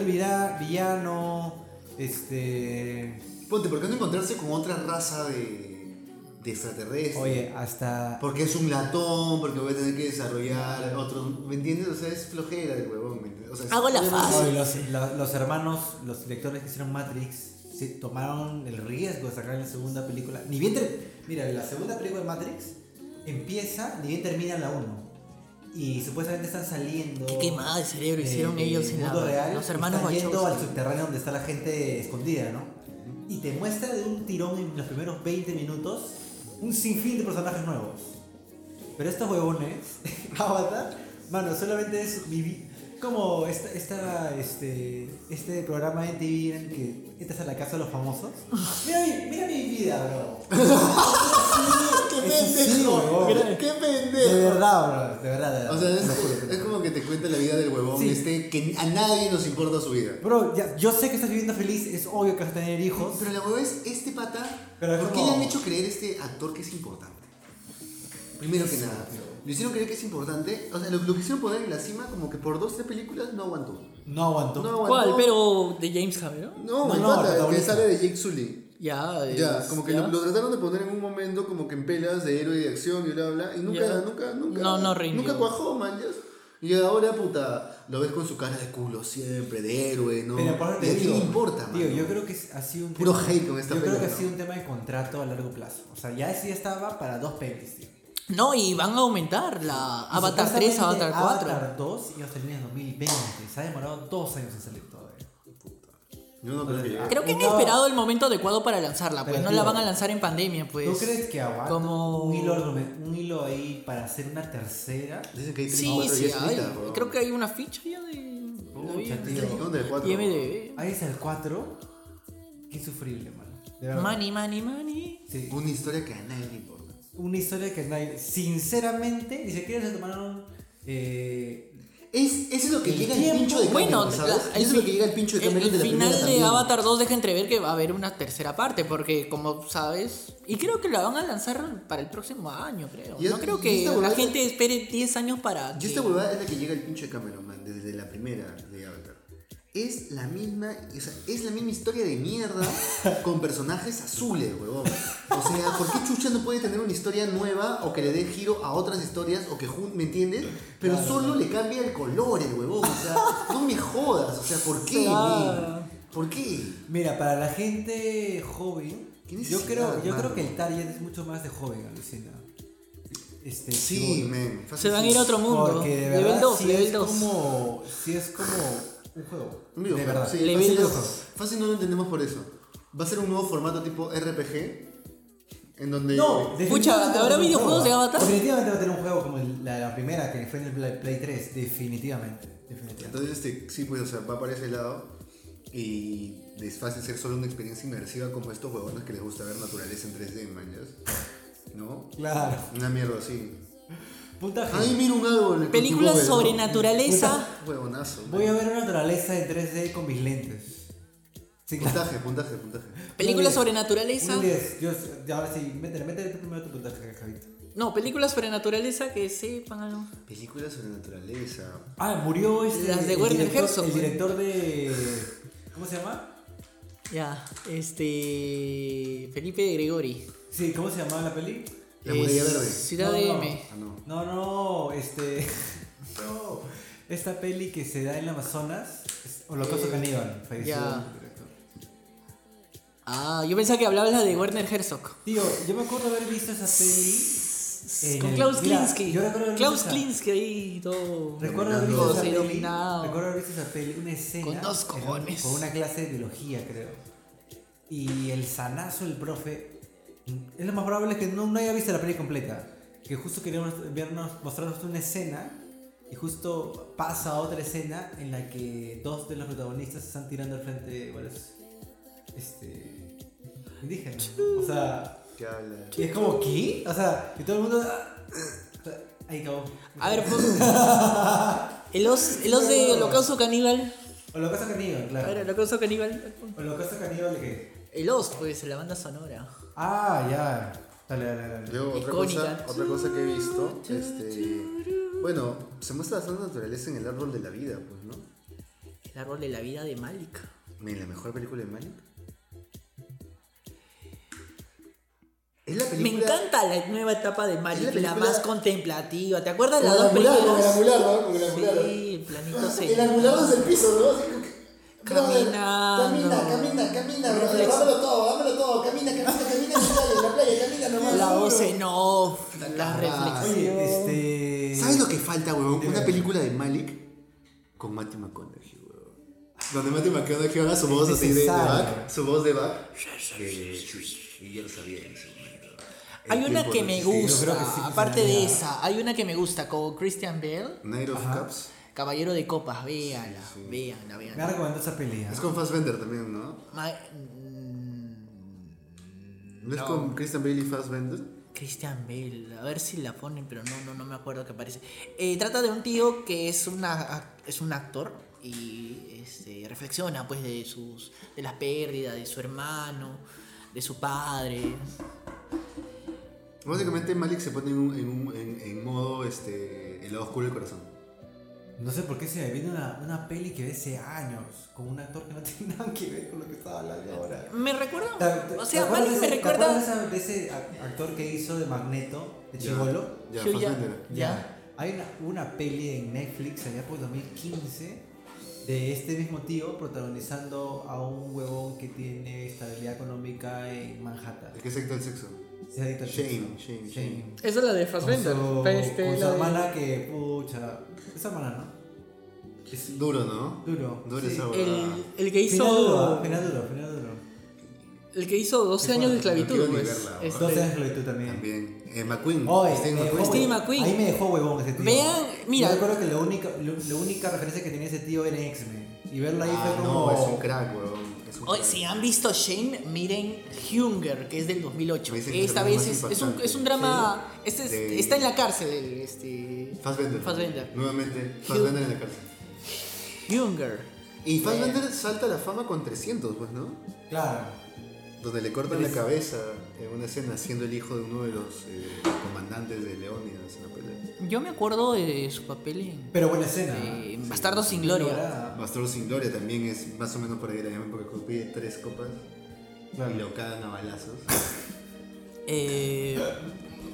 Villa- villano, este... Ponte, ¿por qué no encontrarse con otra raza de, de extraterrestres? Oye, hasta... Porque es un latón, porque voy a tener que desarrollar otros. ¿Me entiendes? O sea, es flojera del huevón, ¿me entiendes? O sea, Hago la fácil. Los, hermanos, los directores que hicieron Matrix, se tomaron el riesgo de sacar la segunda película. Ni bien... Mira, la segunda película de Matrix empieza, ni bien termina la 1. Y supuestamente están saliendo... Qué quemada de cerebro hicieron eh, ellos del en la- mundo real, los hermanos están yendo al subterráneo donde está la gente escondida, ¿no? Y te muestra de un tirón en los primeros 20 minutos un sinfín de personajes nuevos. Pero estos huevones, Avatar, mano, solamente es como esta, esta, este, este programa en TV en que entras a la casa de los famosos. Mira mi, mira mi vida, bro. ¡Qué pendejo! ¡Qué De pendejo! verdad, bro, de verdad, de verdad. O sea, es, es como que te cuenta la vida del huevón Sí. este que a nadie nos importa su vida. Bro, ya, yo sé que estás viviendo feliz, es obvio que vas a tener hijos. Pero la huevón es este pata. Pero ¿Por qué le han hecho creer a este actor que es importante? Primero que nada, lo hicieron creer que es importante. O sea, lo, lo quisieron poner en la cima como que por dos, tres películas no aguantó. No aguanto. No aguantó. ¿Cuál? Pero de James Cameron. No, No, no, pata, que sale de Jake Sully. Ya, Ya, es- como que ya. Lo, lo trataron de poner en un momento como que en pelas de héroe de acción y bla bla, y nunca, Ya. nunca, nunca, No, no rindió. nunca cuajó, man. ya. Y ahora, puta, lo ves con su cara de culo siempre, de héroe, ¿no? Pero por eso ¿Y te a quién digo, le importa, man? Tío, yo creo que ha sido un Puro tema. hate con esta Yo creo peli, que ha ¿no? sido un tema de contrato a largo plazo. O sea, ya sí estaba para dos pelis, tío. No, y van a aumentar la Y Avatar 3, supuestamente Avatar 4. Avatar 2 iba a salir en 2020. Se ha demorado dos años en salir todavía. Yo no creo que. Creo que han esperado el momento adecuado para lanzarla, pues Pero, no la van a lanzar en pandemia, pues. ¿Tú crees que aguanta como- un, hilo, un hilo ahí para hacer una tercera? Dicen que hay tres Sí, cuatro sí, hay. Creo que hay una ficha ya de. Pucha. ¿Dónde el cuatro? IMDb. Ahí está el 4. Qué insufrible, mano. Money, money, money. Sí. Una historia que a nadie le importa. Una historia que nadie. Sinceramente, ni siquiera se tomaron. Eh, Es, eso es lo que El llega el pincho de Bueno, Cameron, ¿sabes? la- eso es lo que llega el pincho de el- Cameron de la el primera final de. Avatar 2 deja entrever que va a haber una tercera parte, porque como sabes, y creo que la van a lanzar para el próximo año, creo. No creo que la gente espere 10 años para. Y que- esta huevada es la que llega el pinche Cameron, man, desde la primera de. Es la misma, o sea, es la misma historia de mierda con personajes azules, huevón. O sea, ¿por qué Chucha no puede tener una historia nueva o que le dé giro a otras historias o que ¿me entiendes? Pero solo le cambia el color el huevón, o sea, no me jodas, o sea, ¿por qué? Claro. ¿Por qué? mira, para la gente joven, ¿Qué yo creo, yo creo que el target es mucho más de joven, alucina. Este, Sí, men. Se van a ir a otro mundo. Porque de Level verdad 2, sí level es 2. como, sí es como un juego. Un de videojuego, verdad. Sí, fácil, dos. fácil no lo entendemos por eso. Va a ser un nuevo formato tipo RPG. En donde. No, Pucha, definitivamente ¿habrá va a tener un videojuegos juego. de Avatar? Definitivamente va a tener un juego como el- la, la primera que fue en el Play, Play 3. Definitivamente. Definitivamente. Entonces, este, sí, pues, o sea, va para ese lado. Y es fácil ser solo una experiencia inmersiva como estos huevones que les gusta ver naturaleza en 3D, man, ¿ya? ¿No? Claro. Una mierda así. Puntaje. Ay, mira un árbol. Películas sobre naturaleza. Huevonazo. Voy a ver naturaleza en 3D con mis lentes. Sí, claro. Puntaje, puntaje, puntaje. Películas sobre naturaleza. Un 10. Yo, ya, ahora sí, métele, métele primero tu puntaje, Javito. No, películas sobre naturaleza que sepan algo. Películas sobre naturaleza. Ah, murió este. Las de Werner director- Herzog, El director de. ¿Cómo se llama? Ya, este. Felipe Gregori. Sí, ¿cómo se llamaba la peli? La muralla verde. Ciudad No, de no. M. Ah, no. No, no, este. no. Esta peli que se da en el Amazonas. es Holocausto Eh, Caníbal. Falleció el. Ah, yo pensaba que hablabas la de Werner Herzog. Tío, yo me acuerdo haber visto esa peli. Con el- Klaus mira, Kinski. Yo recuerdo haber visto Klaus Kinski ahí todo. Recuerdo haber visto todo esa peli. dominado. Recuerdo haber visto esa peli, una escena. Con dos cojones. Con una clase de biología, creo. Y el sanazo del profe. Es lo más probable que no, no haya visto la peli completa. Que justo queríamos vernos, mostrarnos una escena. Y justo pasa a otra escena en la que dos de los protagonistas están tirando al frente varios este, indígenas. O sea, ¿Qué habla? y es como, ¿qué? O sea, y todo el mundo. ah, o sea, Ahí acabó. A ver, pues. El os, el os de Holocausto Caníbal. Holocausto caníbal, A claro. ver, Holocausto Caníbal. Holocausto caníbal, ¿qué? El os, pues, la banda sonora. Ah, ya. Dale, dale, dale. Yo, otra cosa, otra cosa que he visto, este, bueno, se muestra bastante naturaleza en el árbol de la vida, pues, ¿no? El árbol de la vida de Malik. En la mejor película de Malik. Es la Me película. encanta la nueva etapa de Malik, Es la, más contemplativa. ¿Te acuerdas Con las el dos con el primeras? angular, ¿no? Con el angular. Sí, el planito El se. angular desde el piso, ¿no? Caminando. Camina, camina, camina, brother, Reflex- dámelo todo, dámelo todo, camina, camina, camina en la playa, en la playa, camina nomás. La voz en off, la reflexión. Oye, este. ¿Sabes lo que falta, weón? Dime. Una película de Malik con Matthew McConaughey, weón. Donde Matthew McConaughey haga su voz así de, back, su voz de back. Y yo lo sabía en ese momento. Hay una que me gusta, aparte de esa, hay una que me gusta con Christian Bale, Night of. Cups. Caballero de Copas, véanla, Me ha véanla. recomendado esa peli. ¿ah? Es con Fassbender también, ¿no? Ma- mm, ¿No es No. con Christian Bale y Fassbender? Christian Bale, a ver si la ponen, pero no, no, no me acuerdo que aparece. Eh, trata de un tío que es, una, es un actor y este, reflexiona pues de sus de las pérdidas de su hermano, de su padre. Básicamente Malik se pone en, un, en, un- en- en modo este, el lado oscuro del corazón. No sé por qué se me viene una, una peli que ve hace años con un actor que no tiene nada que ver con lo que estaba hablando ahora. Me recuerda, ¿Te- te- o sea, me ese- ¿te de, recuerda esa- de ese actor que hizo de Magneto, de Ya. Chivolo? Ya, Fassbender. Ya. Hay una, una peli en Netflix allá por 2015 de este mismo tío protagonizando a un huevón que tiene estabilidad económica en Manhattan. ¿De qué secta el sexo? Shane. Shane, Shane. Esa es la de Con Fassbender. su, este, con su la de- hermana que, pucha, esa hermana, ¿no? Es duro, ¿no? Duro. Duro sí. esa el, el que Final duro, hizo ¿ah? final duro, final duro. el que hizo 12 años de esclavitud, pues. verla, Este, Dos años de tú también. También. Eh, McQueen. Oye, Steve me dejó McQueen. Steve huevón. McQueen. Ahí me dejó huevón ese tío. Vean, mira. Yo recuerdo que la única, lo- la única referencia que tenía ese tío era X-Men. Y verlo ahí Ah, fue como. no, es un crack, weón. Es un Oye, crack. si han visto Shane, miren Hunger, que es del 2008. Me dicen que es Esta vez es, es un, impactante. es un drama. Este es- De- está en la cárcel. el, Este, Fassbender. Fassbender. Nuevamente, Fassbender en la cárcel. Hunger. Y Fassbender salta a la fama con 300, pues, ¿no? Claro. Donde le cortan la cabeza una escena siendo el hijo de uno de los eh, comandantes de Leónidas en la pelea. Yo me acuerdo de su papel en Pero buena escena. eh, Bastardo sin Gloria. Bastardo sin Gloria también es más o menos por ahí también porque pide tres copas Claro. y lo cagan a balazos. Eh,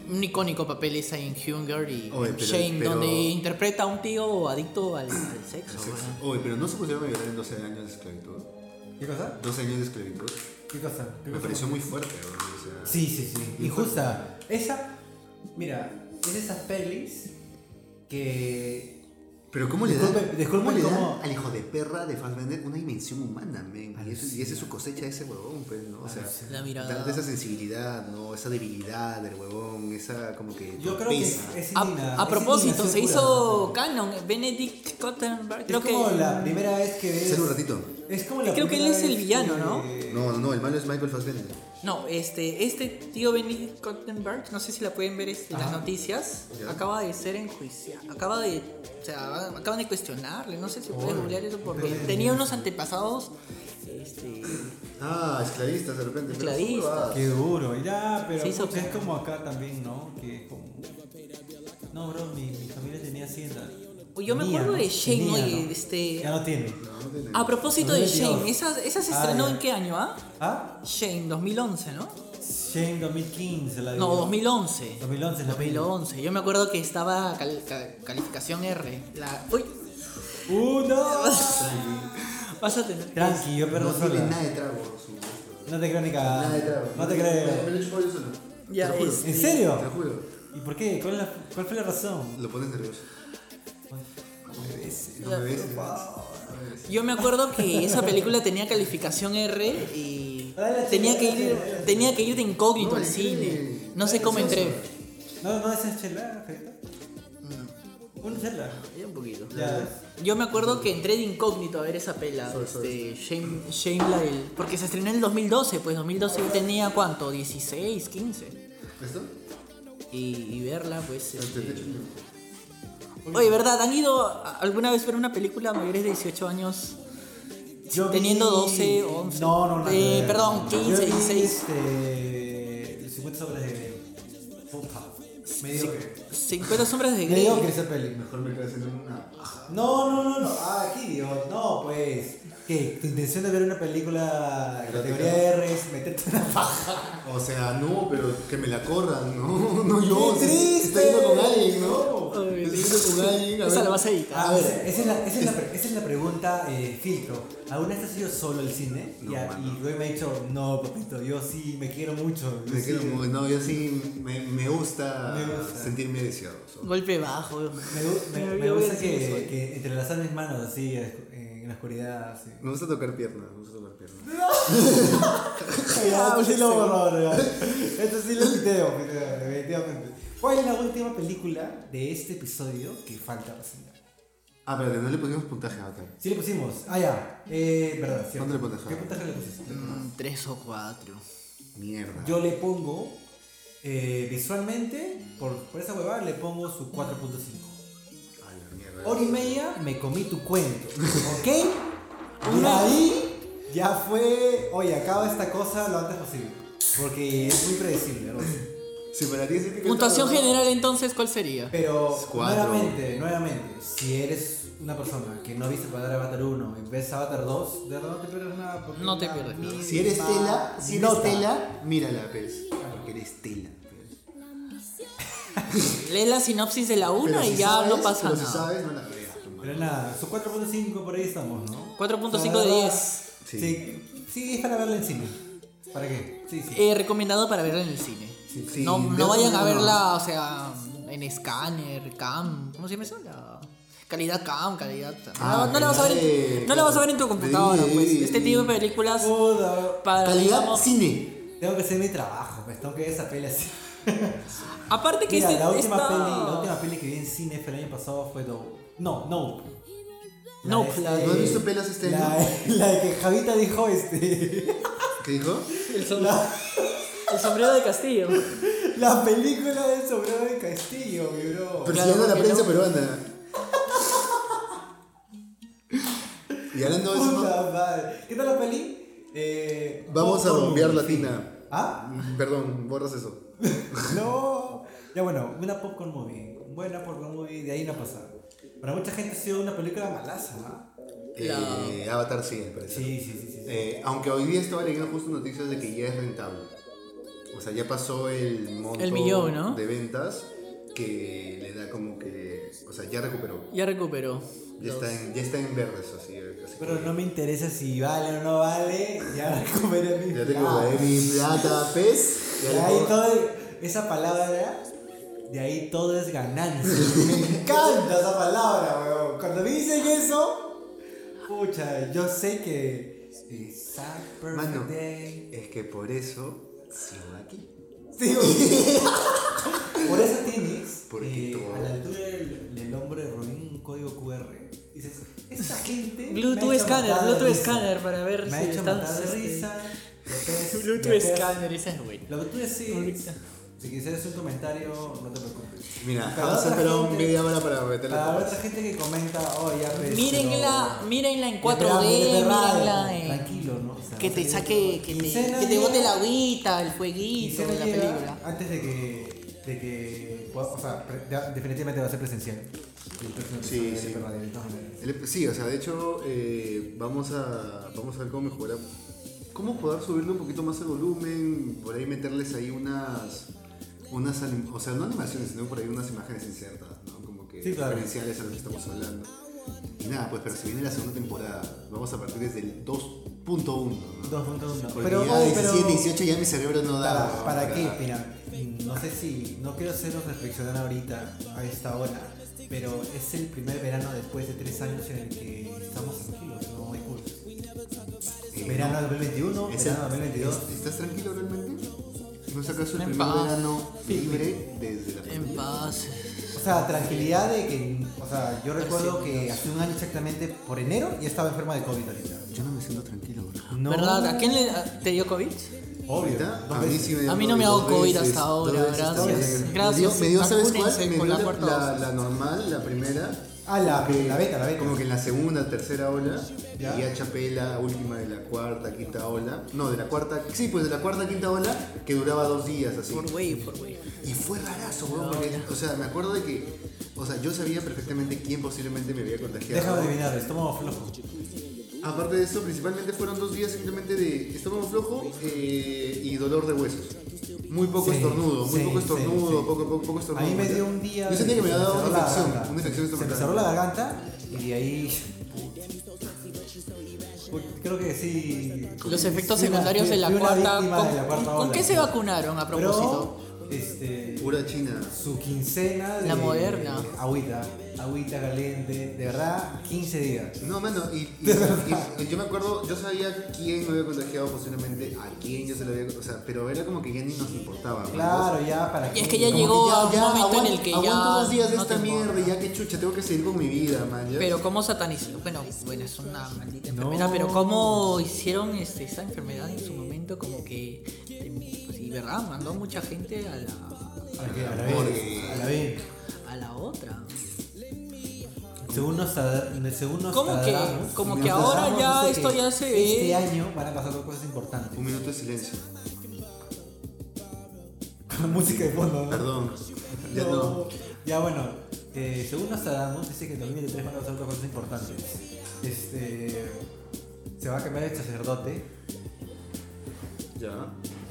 un icónico papel es ahí en Hunger y Oye, en pero- Shane, pero- donde interpreta a un tío adicto al, al sexo. Oye, pero no se pusieron a violar en 12 años de esclavitud. ¿Qué cosa? 12 años de esclavitud. ¿Qué cosa? ¿Qué Me cosa? pareció muy fuerte, weón, sea, Sí, sí, sí. Injusta. Esa, mira, es de esas pelis que Pero ¿cómo le Disculpe- disculpe, ¿cómo le dan ¿cómo? al hijo de perra de Fassbender una dimensión humana, men? Y, eso- y esa es su cosecha de ese huevón, pues, ¿no? O sea. La mirada. esa sensibilidad, ¿no? Esa debilidad del huevón, esa como que Yo creo que es, es A, a es propósito, se indignación hizo canon. Benedict Cottenberg. Creo es como que. la primera vez que ves. Un ratito. Es como la Creo que él es el villano, que- ¿no? No, no, no, el malo es Michael Fassbender. No, este, este tío Benedict Cottenberg, no sé si la pueden ver este, en las noticias, Ya. acaba de ser enjuiciado, acaba de, o sea, acaban de cuestionarle, no sé si puedes Órale. googlear eso porque tenía unos antepasados, este, Ah, esclavistas de repente. pero Esclavistas. Qué duro, ya, pero hizo pucha, es como acá también, ¿no? Que es como. No, bro, mi, mi familia tenía hacienda. Uy, yo me acuerdo de Shane, Tenía, oye, ¿no? este, Ya no tiene. A propósito de 2022. Shane, esa, esa se Ah, estrenó en qué año, ah? ¿Ah? Shane, 2011, ¿no? Shane 2015 la No, digo. 2011. 2011 la peli. 2011, yo me acuerdo que estaba cal- ca- calificación R. La, uy, ¡Uh, no! vas a tener. Tranqui, yo perro no tiene nada de trago. No te creo ni Nada de cagada. trago. No te Me, me creo. lo he chupado yo solo. Ya, te lo juro. es- ¿En serio? Te lo juro. ¿Y por qué? ¿Cuál, la- cuál fue la razón? Lo pones nervioso. Ves. Yo me acuerdo que esa película tenía calificación R y Dale, tenía que ir, tenía que ir de incógnito No, al cine. No sé cómo entré. No, no, esa es chela, Feta. Una chela. Ya un poquito. Ya. Yo me acuerdo que entré de incógnito a ver esa pela, este, Shame, Shame del- porque se estrenó en el 2012, pues 2012 yo tenía cuánto, 16, 15. ¿Esto? Y, y verla, pues. Este, Oye, ¿verdad? ¿Han ido alguna vez a ver una película mayores de 18 años? Yo Teniendo vi- 12, 11. No, no, no. Eh, no, perdón, no. 15, Yo vi, 16. Este. 50 sombras de. Puta. Mediocre. 50 sombras de Grey. Mediocre esa peli. Mejor me quedo haciendo una paja. No, no, no, no. Ah, aquí Dios. No, pues. ¿Qué? ¿Tu intención de ver una película de categoría R es meterte una paja? O sea, no, pero que me la corran, ¿no? No yo. ¡Qué si- si triste! Está yendo con alguien, ¿no? Esa la vas a editar. Ah, A ver. esa, es la, esa, es la, pre- esa es la pregunta eh, filtro. ¿Alguna vez has ido solo al cine? No, y, a- y luego me ha dicho, no, papito, yo sí me quiero mucho. yo Me sí- quiero muy- no, yo sí me, me gusta, Me gusta. sentirme deseado. Golpe bajo. Me, me- me gusta que, que entrelazar mis manos así en la oscuridad. Así. Me gusta tocar piernas, me gusta tocar piernas. Ya, esto sí lo borró, ya. Esto sí lo piteo, definitivamente. ¿Cuál es la última película de este episodio que falta reseñar? Ah, pero no le pusimos puntaje a Avatar. Sí le pusimos. Ah, ya. Eh, verdad, cierto. ¿Cuánto le pones, ¿Qué puntaje le pusiste? Mm, Tres o cuatro. Mierda. Yo le pongo, eh, visualmente, por, por esa huevada, le pongo su 4.5. A la mierda. Hora y media me comí tu cuento. ¿Ok? Y Una- ahí ya fue, oye, acaba esta cosa lo antes posible. Porque es muy predecible, ¿no? Si para ti es épico, Puntuación todo, ¿no? general entonces, ¿cuál sería? Pero Cuatro. nuevamente, nuevamente, si eres una persona que no viste para Avatar 1 y ves Avatar 2, de verdad no te pierdes nada. porque No te una pierdes nada. Si eres Tela, si eres nota. Tela, mírala, pues. Porque eres Tela. pues. Lee la sinopsis de la una Pero y si ya sabes, no pasa pero nada. Si sabes, no la veas. tu madre. Pero nada, su 4.5 por ahí estamos, ¿no? 4.5 La de verdad, 10. Sí. Sí. sí, es para verla en cine. ¿Para qué? Sí, sí. Eh, recomendado para verla en el cine. Sí. No, no vayan a no. verla, o sea, en escáner, cam, ¿cómo se llama eso? La calidad cam, calidad. Ah, no, no la vas a ver, de- no la vas a ver en tu de- computadora, pues. Este tipo de películas para Calidad digamos, cine. tengo que hacer mi trabajo, pues tengo que ver esa peli así. Aparte que Mira, este, la, última esta- peli, la última peli que vi en cine fue el año pasado fue Do... No, no. La de- ¿No has visto pelas este la, año? la de que Javita dijo este. ¿Qué dijo? el, som- el sombrero de Castillo. La película del sombrero de Castillo, mi bro. Persiguiendo a la prensa no- peruana. Y hablando de eso, Puta madre. ¿Qué tal la peli? Eh, vamos a bombear latina. sí. ¿Ah? Perdón, borras eso. No. Ya bueno, una popcorn movie. Buena popcorn movie, de ahí no pasa. Para mucha gente ha sido una película malaza, ¿no? Eh, Avatar sí, me parece. Sí, sí, sí, sí. Eh, aunque hoy día estaba leyendo justo noticias de que ya es rentable. O sea, ya pasó el monto El millón, ¿no? de ventas que le da como que. O sea, ya recuperó. Ya recuperó. Ya está en, ya está en verdes, así. así Pero que- no me interesa si vale o no vale. Ya recuperé mi Ya plata. recuperé mi plata, pez. Y Ya ahí le- todo esa palabra de ahí todo es ganancia. Me encanta esa palabra, weón. Cuando me dicen eso, pucha, yo sé que. Perfect Mano, es que por eso sigo aquí. Sí, weón. Por eso tienes Porque eh, todo- a la altura del, del hombro de Robin un código QR. Dices, esta gente. Bluetooth de Bluetooth scanner para ver Me si ha hecho de este, risa. Bluetooth scanner, esa es buena. Lo que tú decís, Ahorita. Si quisieras un comentario, no te preocupes. Mira, vamos a esperar media hora para meterle Para otra gente que comenta, oh, ya ves. Mírenla, pero- mírenla en Ya 4D, esperamos, ya esperamos, mírenla en... Tranquilo, ¿no? O sea, Que te saque, que te, que te llega- bote la agüita, el fueguito de la película. Antes de que. De que o sea, pre- ya definitivamente va a ser presencial. Sí, sí. El- Sí, o sea, de hecho, eh, vamos, a, vamos a ver cómo mejorar. Cómo poder subirle un poquito más el volumen, por ahí meterles ahí unas. Unas o sea, no animaciones, sino por ahí unas imágenes insertas, ¿no? Como que Sí, claro. referenciales a lo que estamos hablando. Y nada, pues, pero se viene la segunda temporada. Vamos a partir desde el 2.1, ¿no? 2.1. Porque Pero, ya oye, 17, pero- 18 ya mi cerebro no da. ¿Para, ¿no? ¿Para qué? Mira, no sé si. No quiero haceros reflexionar ahorita, a esta hora, pero es el primer verano después de tres años en el que estamos tranquilos, no hay cursos. Eh, Verano no. 2021, ¿Es verano el- 2022. ¿es- ¿Estás tranquilo realmente? ¿No es acaso el En primer paz. verano libre desde la En paz. O sea, tranquilidad de que, o sea, yo recuerdo que hace un año exactamente, por enero, ya estaba enferma de COVID ahorita. Yo no me siento tranquilo, bro. No. ¿Verdad? ¿A quién le, a- te dio COVID? Obvio. Dos a mí veces. sí me dio A mí no me ha dado dos COVID veces, hasta ahora, dos gracias. veces. Gracias, Me dio, me dio, ¿sabes cuál? vacúnense Me con dio la la, cuarta la, dosis. la normal, la primera. Ah, la, que- la beta, la beta. Como que en la segunda, tercera ola. Ya. Y ya chapé la última de la cuarta, quinta ola. No, de la cuarta, sí, pues de la cuarta, quinta ola, que duraba dos días así. Por wey, por wey. Y fue rarazo, weón, porque, o sea, me acuerdo de que, o sea, yo sabía perfectamente quién posiblemente me había contagiado. Déjame adivinar, estómago flojo. Aparte de eso, principalmente fueron dos días simplemente de estómago flojo eh, y dolor de huesos. Muy poco Sí, estornudo, muy sí, poco estornudo, sí. poco, poco, poco A estornudo. mí me dio un día. Yo sentía que me se había dado una la infección, garganta. una infección Se me cerró la garganta y de ahí. Creo que sí. Los efectos secundarios de la cuarta. ¿Con, de la cuarta con ola. qué se vacunaron a propósito? Pero, este. Pura china. Su quincena de. La moderna. Agüita. Agüita caliente. De verdad, 15 días. No, mano, y, y- y- y yo me acuerdo, yo sabía quién me había contagiado posiblemente, a quién yo se lo había, o sea, pero era como que ya ni nos importaba. ¿no? Claro, ya para Y es que ya Como llegó Ya, a un ya, momento en el que ya. Aguanto dos días de no esta mierda y ya que chucha, tengo que seguir con mi vida, man. ya. Pero cómo satanizó, bueno, bueno, es una maldita No. enfermedad, pero cómo hicieron este, esta enfermedad en su momento como que, verdad, mandó mucha gente a la, ¿A qué? A la vez. A la vez. a la otra. Según nos, según nos Como que- tardamos, como nos que ahora tardamos, ya esto ya se ve. Este año van a pasar dos cosas importantes. Un minuto de silencio. Música de fondo, ¿no? Perdón. Ya no. Ya bueno, eh, según Nostradamus dice que en 2023 van a pasar dos cosas importantes. Este, se va a cambiar el sacerdote, Ya.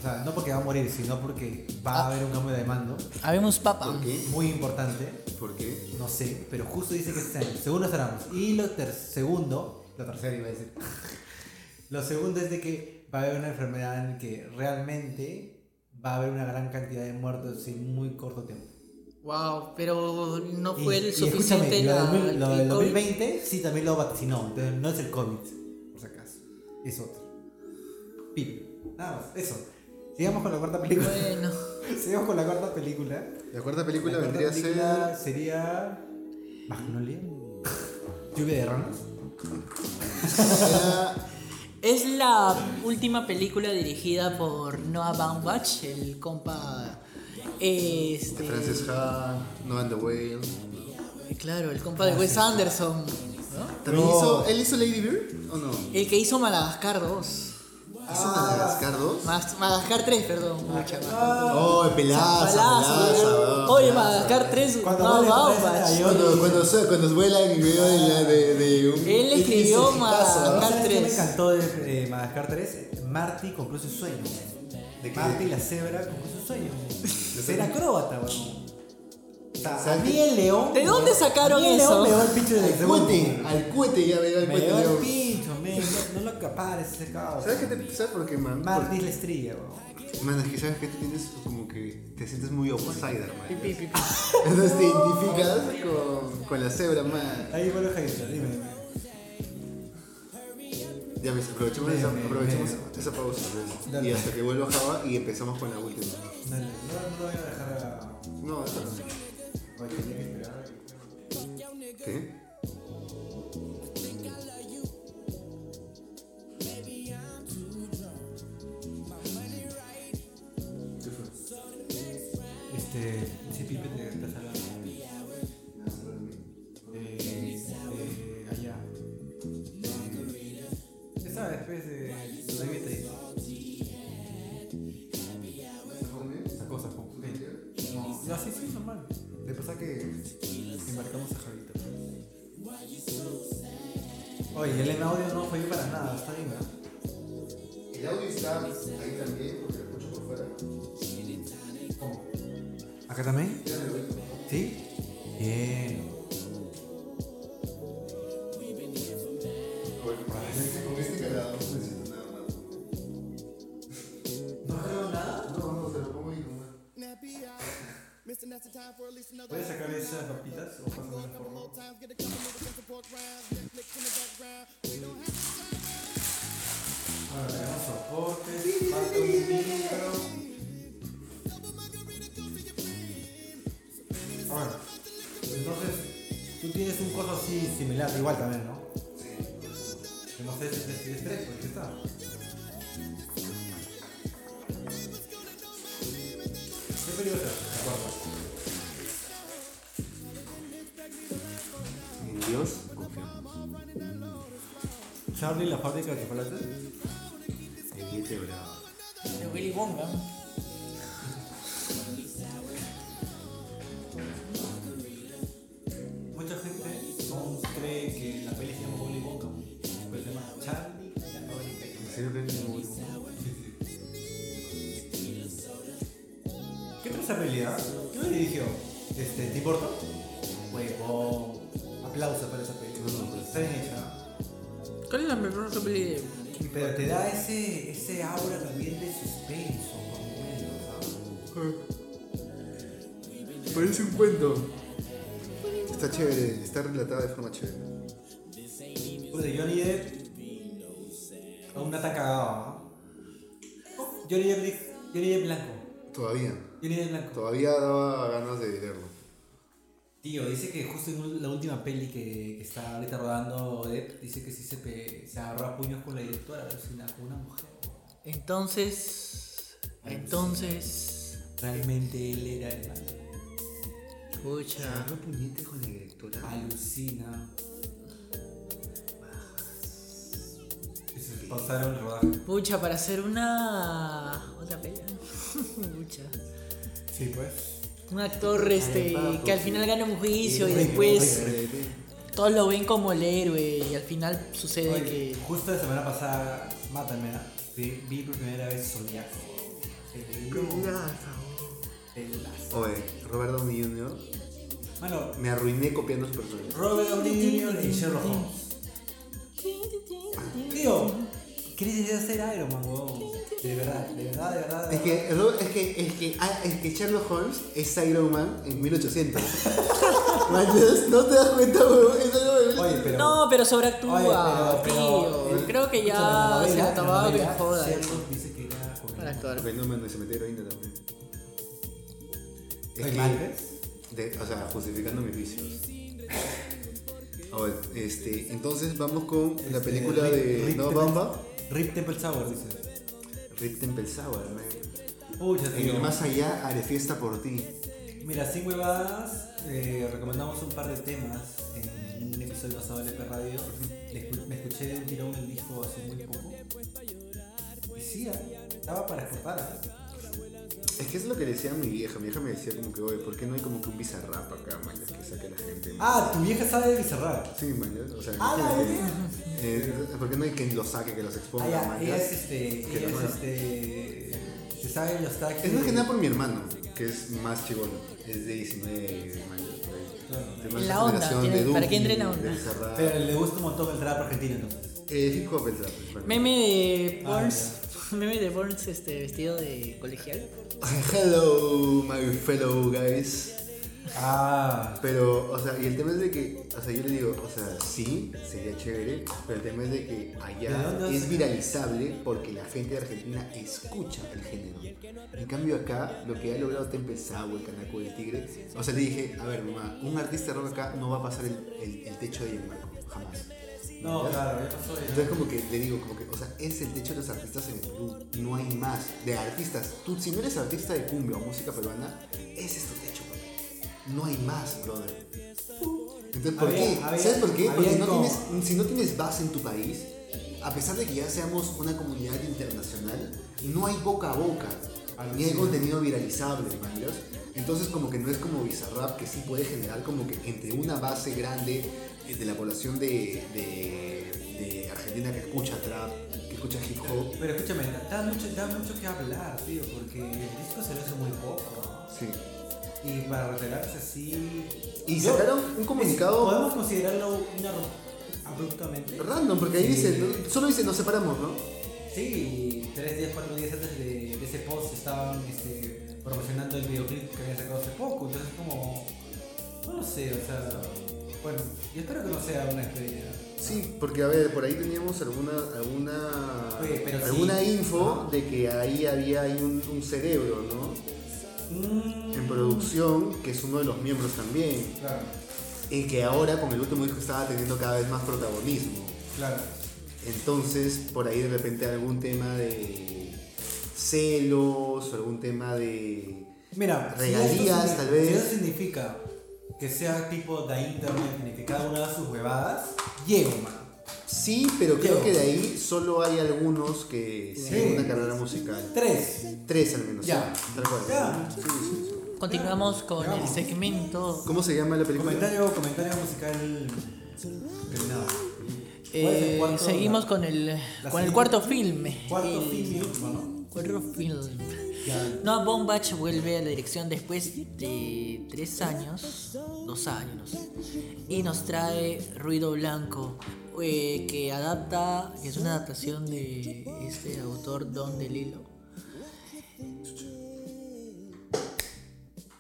O sea, no porque va a morir, sino porque va a haber un cambio de mando Habemos papa. ¿Por qué? muy importante. ¿Por qué? No sé, pero justo dice que este año, según Nostradamus. Y lo ter- segundo, lo tercero iba a decir. Lo segundo es de que va a haber una enfermedad en que realmente va a haber una gran cantidad de muertos en muy corto tiempo. Wow, pero no Y- fue el y suficiente lo, la, del lo el del COVID. 2020 sí también lo vaticinó, entonces no es el COVID, por si acaso, es otro. Pip. Nada más, eso. Sigamos con la cuarta película. Bueno, Sigamos con la cuarta película. La cuarta película la cuarta vendría a ser. sería. Magnolia. Lluvia de ranas. Es la última película dirigida por Noah Baumbach, el compa. Este, Frances Ha, No and the Whale. Claro, el compa de Wes Anderson. ¿no? ¿También No. hizo. ¿Él hizo Lady Bird o no? El que hizo Madagascar 2. ¿Hizo Madagascar 2? Mas- Madagascar 3, perdón. mucha más. Oh, pelaza, pelaza, ¿no? weón, Oye, pelaza. Madagascar 3, Cuando vale, Baumbach. parece Cuando, cuando, cuando vuelan en medio de, la- de, de un. Él escribió Madagascar. ¿no? ¿Sabes qué me 3. encantó de eh, Madagascar 3? Marty cumplió su sueño. ¿De? Marty la cebra cumplió su sueño. Ser acróbata, weón. O sea, a ¿Sabes mí el león. ¿De dónde sacaron mí el eso? león me dio el pincho del Al cuete, al cuete ya me dio el Me cuete. No, lo acapares ese cabrón. ¿Sabes qué te sabes por qué, man? Marty es la estrella, weón. Man, es que sabes que tú tienes como que te sientes muy outsider, man. Pi, pi, pi, pi. Entonces te identificas con, con la cebra, man. Ahí vuelve Jaisa, dime, dime. Ya ves, aprovechemos, esa, aprovechemos esa pausa. Y hasta que vuelva Java y empezamos con la última. Dale, no, no voy a dejar a. No, eso no. Oye, tenía que esperar. ¿Qué Oye, el en audio no falló para nada, está bien, ¿verdad? El audio está ahí también, porque lo escucho por fuera. ¿Cómo? ¿Acá también? ¿Sí? Bien. ¿Puedes sacar esas papitas o pasar una forma? Ahora tenemos soportes, falta un micro. Ahora, entonces, tú tienes un coso así similar, igual también, ¿no? Que no sé si es si es tres, pues ¿qué está? Charlie, la fábrica de chocolates. Bravo. De Willy Wonka. Johnny Depp, Johnny Depp blanco. Todavía. Johnny Depp blanco. Todavía daba ganas de verlo. Tío, dice que justo en la última peli que, que está ahorita rodando Depp, dice que sí se, pe- se agarró a puños con la directora, alucina, con una mujer. Entonces. Entonces. Realmente él era el malo. Pucha. ¿Agarró puñete con la directora? Alucina. Se. Pucha, para hacer una. otra peli. Pucha. Sí, pues. Un actor este, que al final gana un juicio y después todos lo ven como el héroe y al final sucede Oye, que. Justo la semana pasada, mátame, vi, vi por primera vez Zodiaco. Pelazo. Oye, Robert Downey Jr. Mano, me arruiné copiando su personaje. Robert Downey Jr. y Sherlock Holmes. Tío, ¿quieres ser Iron Man, huevón? De verdad, de verdad, de verdad. de Es verdad. que, es que, es que, ah, es que Sherlock Holmes es Iron Man en 1800. Manches, ¿No te das cuenta, weón? Es algo de- Oye, pero. No, pero sobreactúa, Oye, pero- pero tío. el- Creo que escúchame, ya la novela- se la acababa que novela, joda. Sherlock dice que era con Para actuar. Ok, no, mano, y se metió heroína también. Es Oye, que- o sea, justificando mis vicios. A ver, este, entonces vamos con la Este, película Rip- de Rip Temple- Bamba, Rip Temple Sour, dice. Rip Temple Sour. Pucha, En el más allá haré fiesta por ti. Mira, sin huevadas, eh, recomendamos un par de temas en un episodio pasado de LP Radio. Me escuché un tirón el disco hace muy poco. Y sí, ah, estaba para exportar. Ah. Es que es lo que decía mi vieja. Mi vieja me decía como que, oye, ¿por qué no hay como que un bizarrap acá, man? Que saque la gente. man?" Ah, tu vieja sabe de Bizarrap. Sí, man, o sea, Ah, la. Eh, ¿Por qué no hay quien lo saque, que los Ah, exponga, ya, man, ella es este. Que Ella es este. Se sabe los tags. Es más que nada por mi hermano, que es más chivolo. Es de 19 años por ahí. Claro. Es más En esa la onda, generación tiene- de para Duki, que entre en la de onda. Bizarrap. Pero le gusta un montón el trap argentino entonces. Eh, hip hop el trap. Meme de Ah. Meme de Burns este, vestido de colegial. Hello, my fellow guys. Ah, Pero, o sea, y el tema es de que, o sea, yo le digo, o sea, sí, sería chévere, pero el tema es de que ¿De allá dónde es viralizable porque la gente de Argentina escucha el género. En cambio acá, lo que ha logrado Temple Sour, el Canaco del Tigre, o sea, le dije, a ver, mamá, un artista rock acá no va a pasar el, el- el techo de Gianmarco, jamás. No, ¿Ya? claro, ya pasó ya. Entonces como que le digo, como que, o sea, es el techo de los artistas en el Perú, no hay más. De artistas, tú si no eres artista de cumbia o música peruana, ese es tu techo, papi. No hay más, brother. Entonces, ¿por Había- qué? había- ¿Sabes por qué? Porque había no tienes, si no tienes base en tu país, a pesar de que ya seamos una comunidad internacional, no hay boca a boca, ni hay contenido viralizable, ¿manjas? Entonces como que no es como Bizarrap que sí puede generar como que entre una base grande de la población de, de, de Argentina que escucha trap, que escucha hip hop. Pero escúchame, da mucho, da mucho que hablar, tío, porque el disco se lo hace muy poco. Sí. Y para retirarse así. Y Yo- sacaron un comunicado ¿Podemos considerarlo una ru- abruptamente? random, porque ahí Sí. dice, solo dice nos separamos, ¿no? Sí, tres días, cuatro días antes de, de ese post estaban este, promocionando el videoclip que habían sacado hace poco, entonces como, no lo sé, o sea, bueno, yo espero que no sea una despedida. Sí, porque a ver, por ahí teníamos alguna alguna Oye, pero alguna sí. info de que ahí había ahí un, un cerebro, ¿no? Mm, En producción, que es uno de los miembros también, Claro, y que ahora con el último disco estaba teniendo cada vez más protagonismo. claro. Entonces, por ahí de repente algún tema de celos, o algún tema de Mira, Regalías, tal vez. Si eso significa que sea tipo de internet en el que cada uno haga sus huevadas, llego, man. Sí, pero creo que de ahí solo hay algunos que Sí. siguen una carrera musical. Tres. Tres al menos. Ya. sí, tal cual. Ya. Sí, sí, sí. Continuamos con el Vamos. segmento. ¿Cómo se llama la película? Comentario, comentario musical terminado. Eh, ¿Cuál es el cuarto? seguimos con el, con el siguiente- cuarto filme. Cuarto El film y último, ¿no? Cuarto film. Noah Baumbach vuelve a la dirección después de tres años, dos años, y nos trae Ruido Blanco, eh, que adapta, que es una adaptación de este autor Don DeLillo.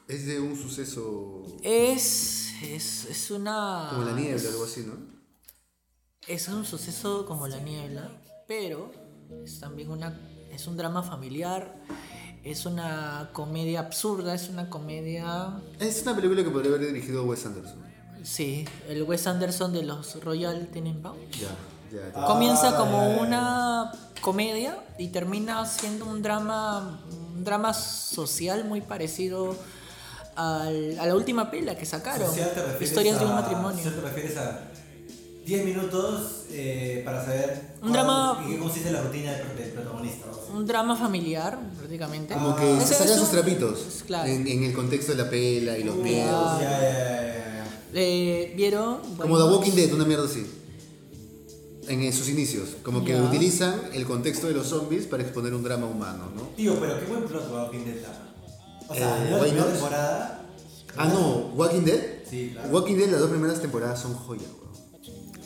Es de un suceso Es, es, es una... como la niebla, algo así, ¿no? Es un suceso como la niebla, pero es también una es un drama familiar, es una comedia absurda, es una comedia Es una película que podría haber dirigido Wes Anderson. sí, el Wes Anderson de los Royal Tenenbaums. Ya, ya. Ah, ya. Comienza como ya, ya. una comedia y termina siendo un drama un drama social muy parecido al- a la última pela que sacaron, Social te refieres Historias de un a- matrimonio. social te refieres a 10 minutos eh, para saber Un drama- en qué consiste la rutina del, del protagonista. o sea. Un drama familiar, prácticamente. Como Ah, que se sacan sus trapitos es claro. en, en el contexto de la pela y los miedos. Ya, ya, ya. Eh, ¿Vieron? Como The Walking Dead, una mierda así. En sus inicios. Como que utilizan el contexto de los zombies para exponer un drama humano, ¿no? Tío, pero qué buen plot Walking Dead. ¿ah? O sea, Eh, la primera temporada. Ah, no, Walking Dead. Sí, claro. Walking Dead, las dos primeras temporadas son joya, weón.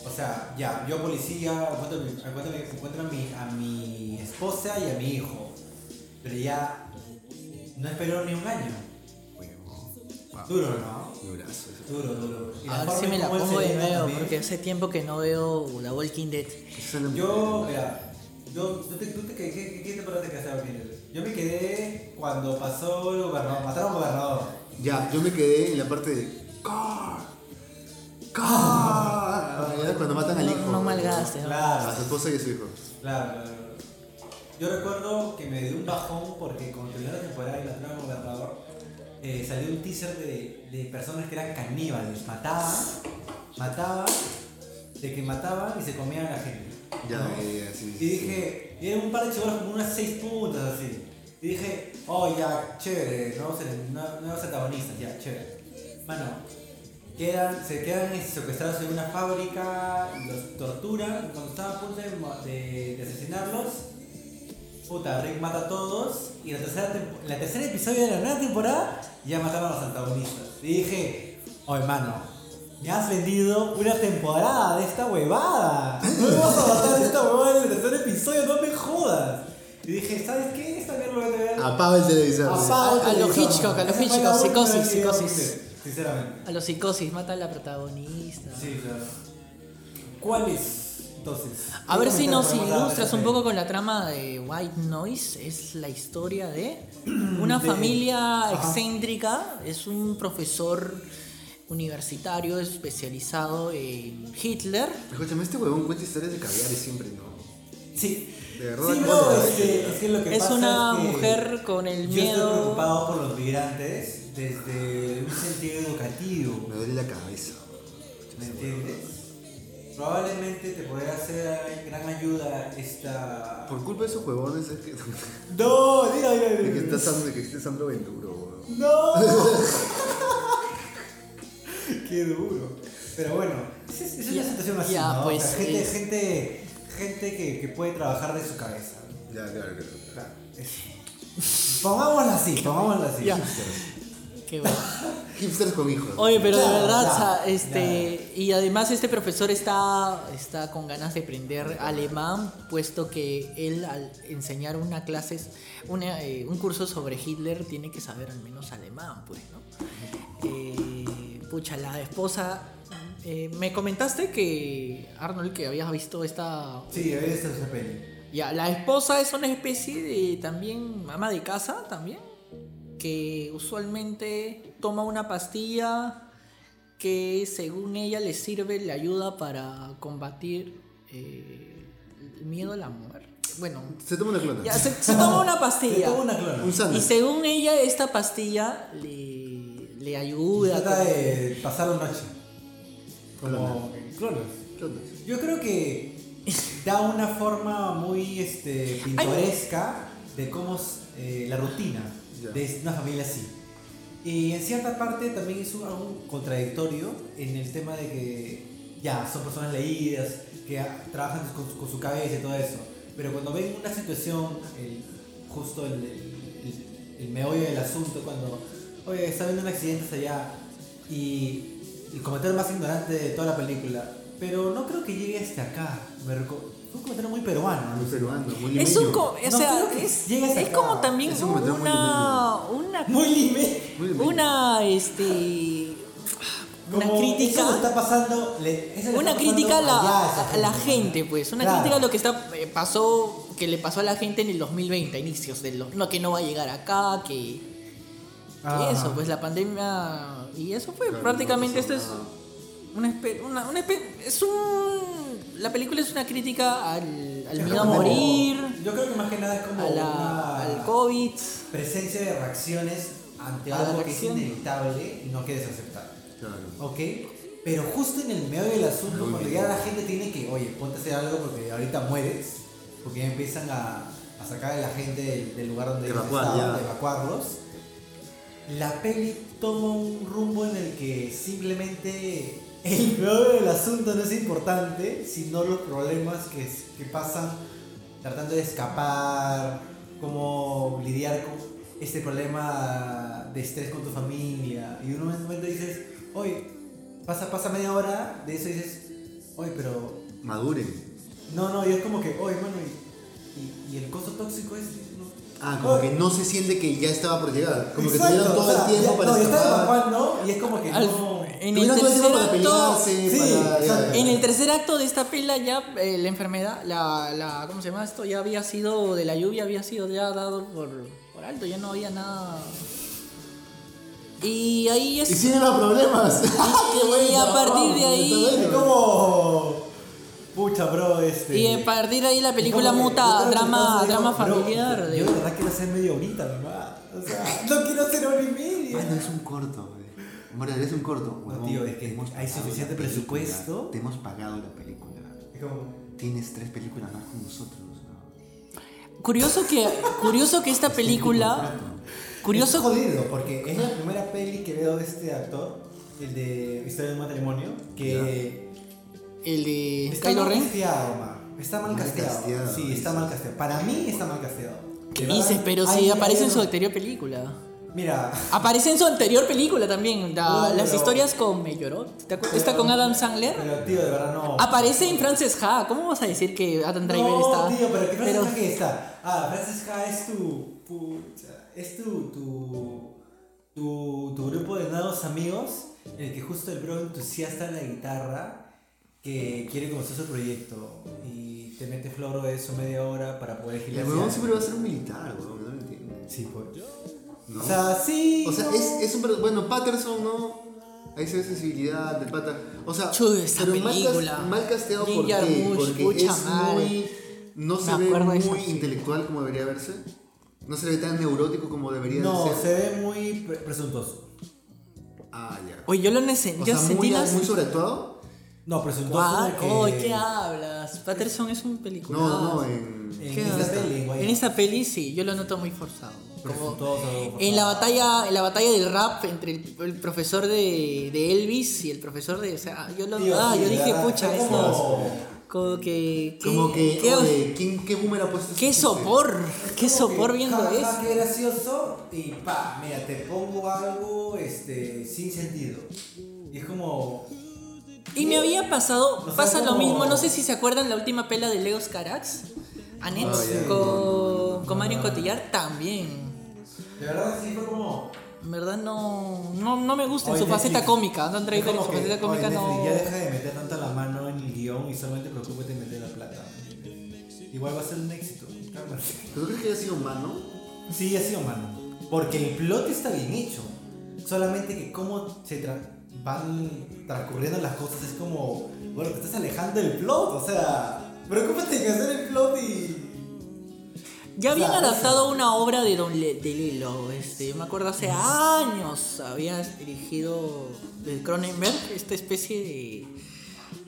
O sea, ya, yo policía, encuentro, a mi- encuentro, a mi- encuentro a, mi, a mi esposa y a mi hijo. Pero ya no espero ni un año. Wow. Duro, ¿no? Durazo. Duro, duro. Y A ver forma si en me la pongo de nuevo, también. porque hace tiempo que no veo The Walking Dead. La- Yo, mira, yo, ¿tú te, tú te, ¿qué, qué, qué temporada te quedaste a ver? Yo me quedé cuando pasó el gobernador, mataron al gobernador. Ya, yo me quedé en la parte de. ¡Car! Ya, cuando matan al No- hijo. no malgaste, ¿no? A Claro, su esposa y a su hijo. claro, claro. Yo recuerdo que me dio un bajón porque cuando terminó la temporada y mataron al gobernador, eh, salió un teaser de, de personas que eran caníbales, mataban, mataban, de que mataban y se comían a la gente. Ya, ¿no? ya, ya, sí, Y sí, dije, y eran un par de chibolos como unas seis puntas así. Y dije, oh ya, chévere, nuevos, nue- nuevos antagonistas, ya, chévere. Mano, quedan, se quedan secuestrados en una fábrica, los torturan, y cuando están a punto de, mo- de- de asesinarlos, puta, Rick mata a todos, y en la tercera, tempo- en la tercera episodio de la nueva temporada ya mataron a los antagonistas. Y dije, oh hermano, me has vendido una temporada de esta huevada. No me vas a matar de esta huevada en el tercer episodio, no me jodas. Y dije, ¿sabes qué? Esta mierda lo voy a ver. Apaga el televisor. El A- a lo televisor. Hitchcock, a lo Esa fue Hitchcock, psicosis, psicosis. Sinceramente. A los psicosis, mata a la protagonista. Sí, claro. ¿Cuál es? Entonces. A ¿qué ver si nos ilustras un poco con la trama de White Noise. Es la historia de una De- familia Ajá. excéntrica. Es un profesor universitario especializado en Hitler. Escúchame, este huevón cuenta historias de caviares siempre, ¿no? Sí. De verdad, Sí, ¿cómo no, es que, es que lo que Es pasa una es que mujer con el Yo estoy miedo. preocupado por los migrantes desde un sentido educativo. Me duele la cabeza. ¿Me entiendes? Probablemente te podría hacer gran ayuda esta. Por culpa de esos huevones es que, No, mira, mira, de que está Sandro, de que esté Sandro Venturo. ¡No! Qué duro. Pero bueno, es, es una situación así, ya, ¿no? O pues, sea, gente, es- gente, gente que, que puede trabajar de su cabeza. Ya, claro, claro. Claro, Pongámosla así, pongámosla así. Qué bueno. Hipsters con hijos. Oye, pero de verdad, ya, o sea, este, y además este profesor está, está con ganas de aprender alemán, puesto que él al enseñar una clase, una, eh, un curso sobre Hitler, tiene que saber al menos alemán, pues, ¿no? Eh, pucha, la esposa, eh, me comentaste que, Arnold, que habías visto esta... Sí, había visto esa peli. Ya, la esposa es una especie de también ama de casa también, que usualmente toma una pastilla que según ella le sirve, le ayuda para combatir eh, el miedo a la muerte. Bueno, Se toma una clona. ya se, se toma una Se pastilla. toma una clona. Un Y según ella, esta pastilla le, le ayuda. Trata como- de pasar la noche. Como clones. Clonas. Yo creo que da una forma muy este, pintoresca de cómo es eh, la rutina De una familia así. Y en cierta parte también es un, algo contradictorio en el tema de que ya son personas leídas, que trabajan con, su- cabeza y todo eso. Pero cuando ven una situación, el- justo el, el, el meollo del asunto, cuando, oye, está habiendo un accidente allá y el comentario más ignorante de toda la película, pero no creo que llegue hasta acá. Me un comentario muy peruano. Muy ¿no? peruano, muy Es un co- o sea, es, es como también Es un comentario muy una, una Muy lime. Muy limeño. una este una Como crítica eso está pasando, le- eso le una está crítica a pasando la, gente pues una Claro. crítica a lo que está eh, pasó que le pasó a la gente en el 2020 a inicios del no que no va a llegar acá que, eso pues la pandemia y eso fue Claro, prácticamente no esto es una, espe- una, una es un la película es una crítica al, al miedo a como- morir Yo creo que más que nada es como a la- una al covid presencia de reacciones ante algo que es inevitable y no quieres aceptar. Claro. ¿Ok? Pero justo en el medio del asunto, Muy cuando bien. ya la gente tiene que, oye, ponte a hacer algo porque ahorita mueres, porque ya empiezan a, a sacar a la gente del, del lugar donde ellos Evacuar, de evacuarlos, la peli toma un rumbo en el que simplemente el medio del asunto no es importante, sino los problemas que, que pasan tratando de escapar, cómo lidiar con este problema de estrés con tu familia. Y en un momento dices, oye, pasa, pasa media hora de eso y dices, oye, pero... Maduren. No, no, y es como que, oye, mano, y, y, y el costo tóxico es... no". Ah, como Oye, que no se siente que ya estaba por llegar. Como que exacto, tuvieron todo o sea, el tiempo ya- para no, ya estaba escapar. evacuando y es como que Al- no... en el tercer acto Sí, para... ya, exacto. ya. En el tercer acto de esta pela ya eh, la enfermedad, la, la, ¿cómo se llama esto? Ya había sido, de la lluvia había sido ya dado por, por alto, ya no había nada. Y ahí es... Y siguen los problemas. y a partir de ahí... Es como... Pucha, bro, este... Y a partir de ahí la película muta drama, drama familiar. Yo de verdad quiero hacer media horita nomás. O sea, no quiero hacer hora y media. Bueno, es un corto. Bueno, es un corto. No, huevón. tío, es que hay suficiente presupuesto. Te hemos pagado la película. Es como... Tienes tres películas más con nosotros. ¿no? Curioso que, curioso que esta película... Es Curioso... jodido, porque es la primera peli que veo de este actor, el de Historia de un matrimonio, que El de está Kylo mal Ren. casteado, man. Está mal, Mal casteado. casteado, Sí, está mal casteado. Para mí está mal casteado. ¿Qué dices? Pero si aparece en su anterior película. Mira, Aparece en su anterior película también, la- No, las pero- historias con Me lloró. ¿Te acuerdas? Está con Adam Sandler. pero tío, de verdad no. Aparece en Frances Ha. ¿Cómo vas a decir que Adam Driver no, está? tío, pero ¿qué Frances Pero- Ha que está? Ah, Frances Ha es tu. pucha, es tu. tu. tu, tu grupo de nuevos amigos en el que justo el bro entusiasta en la guitarra que quiere conocer su proyecto y te mete floro de eso media hora para poder El girar. huevón siempre va a ser un militar, huevón, no lo entiendo. Sí, pues. ¿No? O sea, sí. O sea, no. es, es un... Bueno, Patterson, ¿no? Ahí se ve sensibilidad del pata. O sea, Chuy, esa pero película. mal casteado ¿por qué? Bush, Porque es muy... No se ve muy intelectual como debería verse. No se ve tan neurótico como debería No, de se ser. ve muy pre- presuntuoso. Ah, ya. Oye, yo lo nece- O yo sea, sentí muy, las... muy sobreactuado. No, presuntuoso. Que- ¿qué hablas? Patterson es un película. No, no, en... En ¿Qué esta peli. En esta peli sí, yo lo noto muy forzado. Como en la batalla, en la batalla del rap entre el, el profesor de, de Elvis y el profesor de, o sea, yo lo, ah, yo dije, pucha, eso, como- que, Como que, qué, oye, ¿quién, ¿qué boomer ha puesto qué sopor, qué sopor viendo ja, eso. Qué gracioso y pa, mira, te pongo algo este, sin sentido. Y es como. Y me había pasado, pasa lo mismo, no sé si se acuerdan la última pela de Leos Carax, Annette, Ah, con, con Marion Cotillard también. De verdad, sí fue como. En verdad no, no, no me gusta en su faceta Netflix, cómica, Dan es Driver en su que, faceta cómica oye, no... Netflix, Ya deja de meter tanta la mano en el guion y solamente preocúpate en meter la plata. Igual va a ser un éxito. ¿Pero tú crees que haya sido mano? Sí, ha sido mano. Porque el plot está bien hecho. Solamente que cómo se tra- van transcurriendo las cosas es como, bueno, te estás alejando del plot. O sea, preocúpate en hacer el plot y... Ya habían O sea, adaptado una obra de Don Le- de Lilo, este, yo me acuerdo hace años, había dirigido de Cronenberg esta especie de,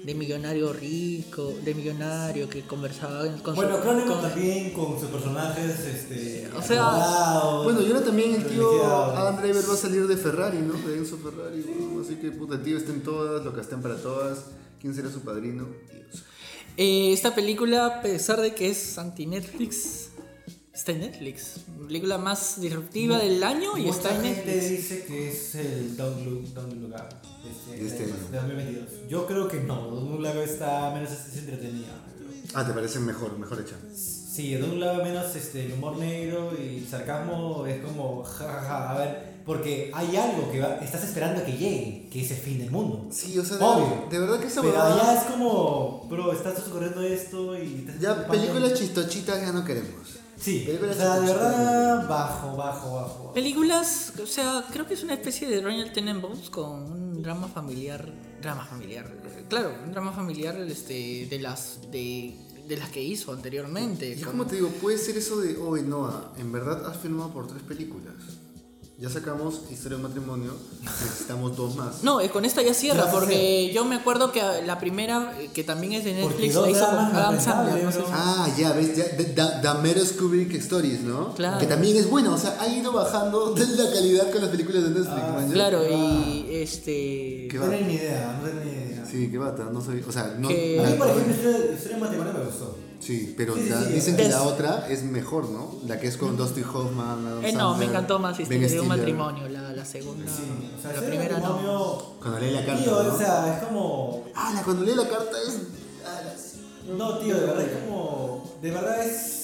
de millonario rico, de millonario que conversaba con su- Bueno, Cronenberg con- también con sus personajes, este... O sea, Bueno, y ahora también el tío. Adam Driver va a salir de Ferrari, ¿no? De Enzo Ferrari. Así que puta, el tío está en todas, lo castan para todas. ¿Quién será su padrino? Dios. Eh, esta película, a pesar de que es anti-Netflix, está en Netflix. Película más disruptiva del año y está en gente Netflix. dice que es el Don't Look, Don't Look Up de De este, este de 2022. Yo creo que no, Don't Look Up está menos es entretenida. Ah, te parece mejor, mejor hecha. Sí, de un lado menos este, el humor negro y el sarcasmo es como, jajaja, a ver, porque hay algo que va- estás esperando que llegue, que es el fin del mundo. Sí, o sea, de, Obvio. de verdad que esa Pero allá es como, bro, estás corriendo esto y... estás Ya películas chistochitas ya no queremos. Sí, películas o sea, de verdad, bajo, bajo, bajo. Películas, o sea, creo que es una especie de Royal Tenenbaums con un drama familiar, drama familiar, claro, un drama familiar este, de las de, de las que hizo anteriormente. Y es como- te digo, puede ser eso de, oh, Noah, en verdad has filmado por tres películas. Ya sacamos Historia de un matrimonio, necesitamos dos más. No, eh, con esta ya cierra, porque yo me acuerdo que la primera, eh, que también es de Netflix, la hizo con Adam Sandler. no sé Ah, ya, ves, ya, The, the, The Meadows Kubrick Stories, ¿no? Claro. Que también es buena, o sea, ha ido bajando de la calidad con las películas de Netflix, Ah. Claro, y este... Qué No tengo ni idea, no tengo ni idea. Sí, qué bata, no soy, o sea, no... Que- A mí, por la- ejemplo, Historia de matrimonio me gustó. Sí, pero Sí, sí, la- sí, dicen que es- la otra es mejor, ¿no? La que es con Dusty Hoffman, Adam Eh, no, me encantó más Historia de un Stiller. matrimonio, la, la segunda. Sí, o sea, la primera no. Cuando lee la carta, Tío, ¿no? o sea, es como... Ah, la cuando lee la carta es... ah, la- No, tío, de verdad es como... De verdad es...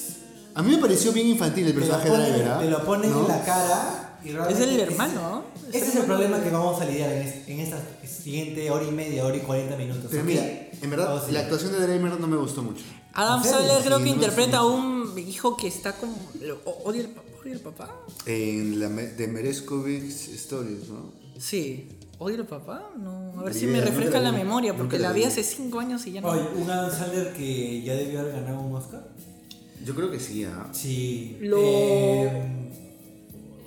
A mí me pareció bien infantil el personaje de Driver, ¿ah? te lo ponen ¿No? en la cara y Es el hermano, ¿no? Ese es el problema que vamos a lidiar en, es- en esta siguiente hora y media, hora y 40 minutos. Pero mira, en verdad, la actuación de Driver no me gustó mucho. Adam. Sandler creo que interpreta a un hijo que está como. ¿Odia el, odia el papá? En la de Merescovic's Stories, ¿no? Sí. ¿Odia el papá? No. A ver si me refresca la memoria, porque la la vi hace 5 años y ya no. Oye, un Adam Sandler que ya debió haber ganado un Oscar. Yo creo que sí, ¿ah? Sí. Lo- eh,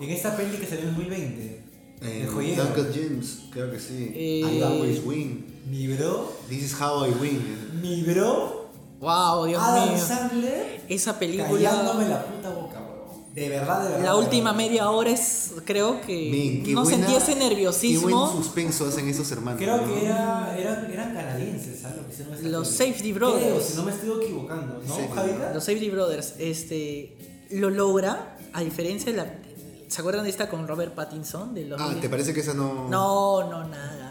en esta peli que salió en 2020. En El joyero. Duncan James, creo que sí. Eh, I always win. Mi bro. This is how I win. Mi bro. Wow, Dios Adam mío. Sandler. Esa película. Callándome la puta boca, bro. De verdad, de verdad. La última verdad. media hora es. Creo que. Men, qué no buena- sentí ese Qué buen nerviosismo. suspenso hacen esos hermanos. Creo ¿no? que era, eran, eran canadienses, ¿sabes? Lo que hicieron esta Los. Safety Brothers. Creo, si no me estoy equivocando, ¿no, Javita? Los Safety Brothers, este. Lo logra, a diferencia de la. ¿Se acuerdan de esta con Robert Pattinson? De los Ah, ¿te parece que esa no...? No, no, nada.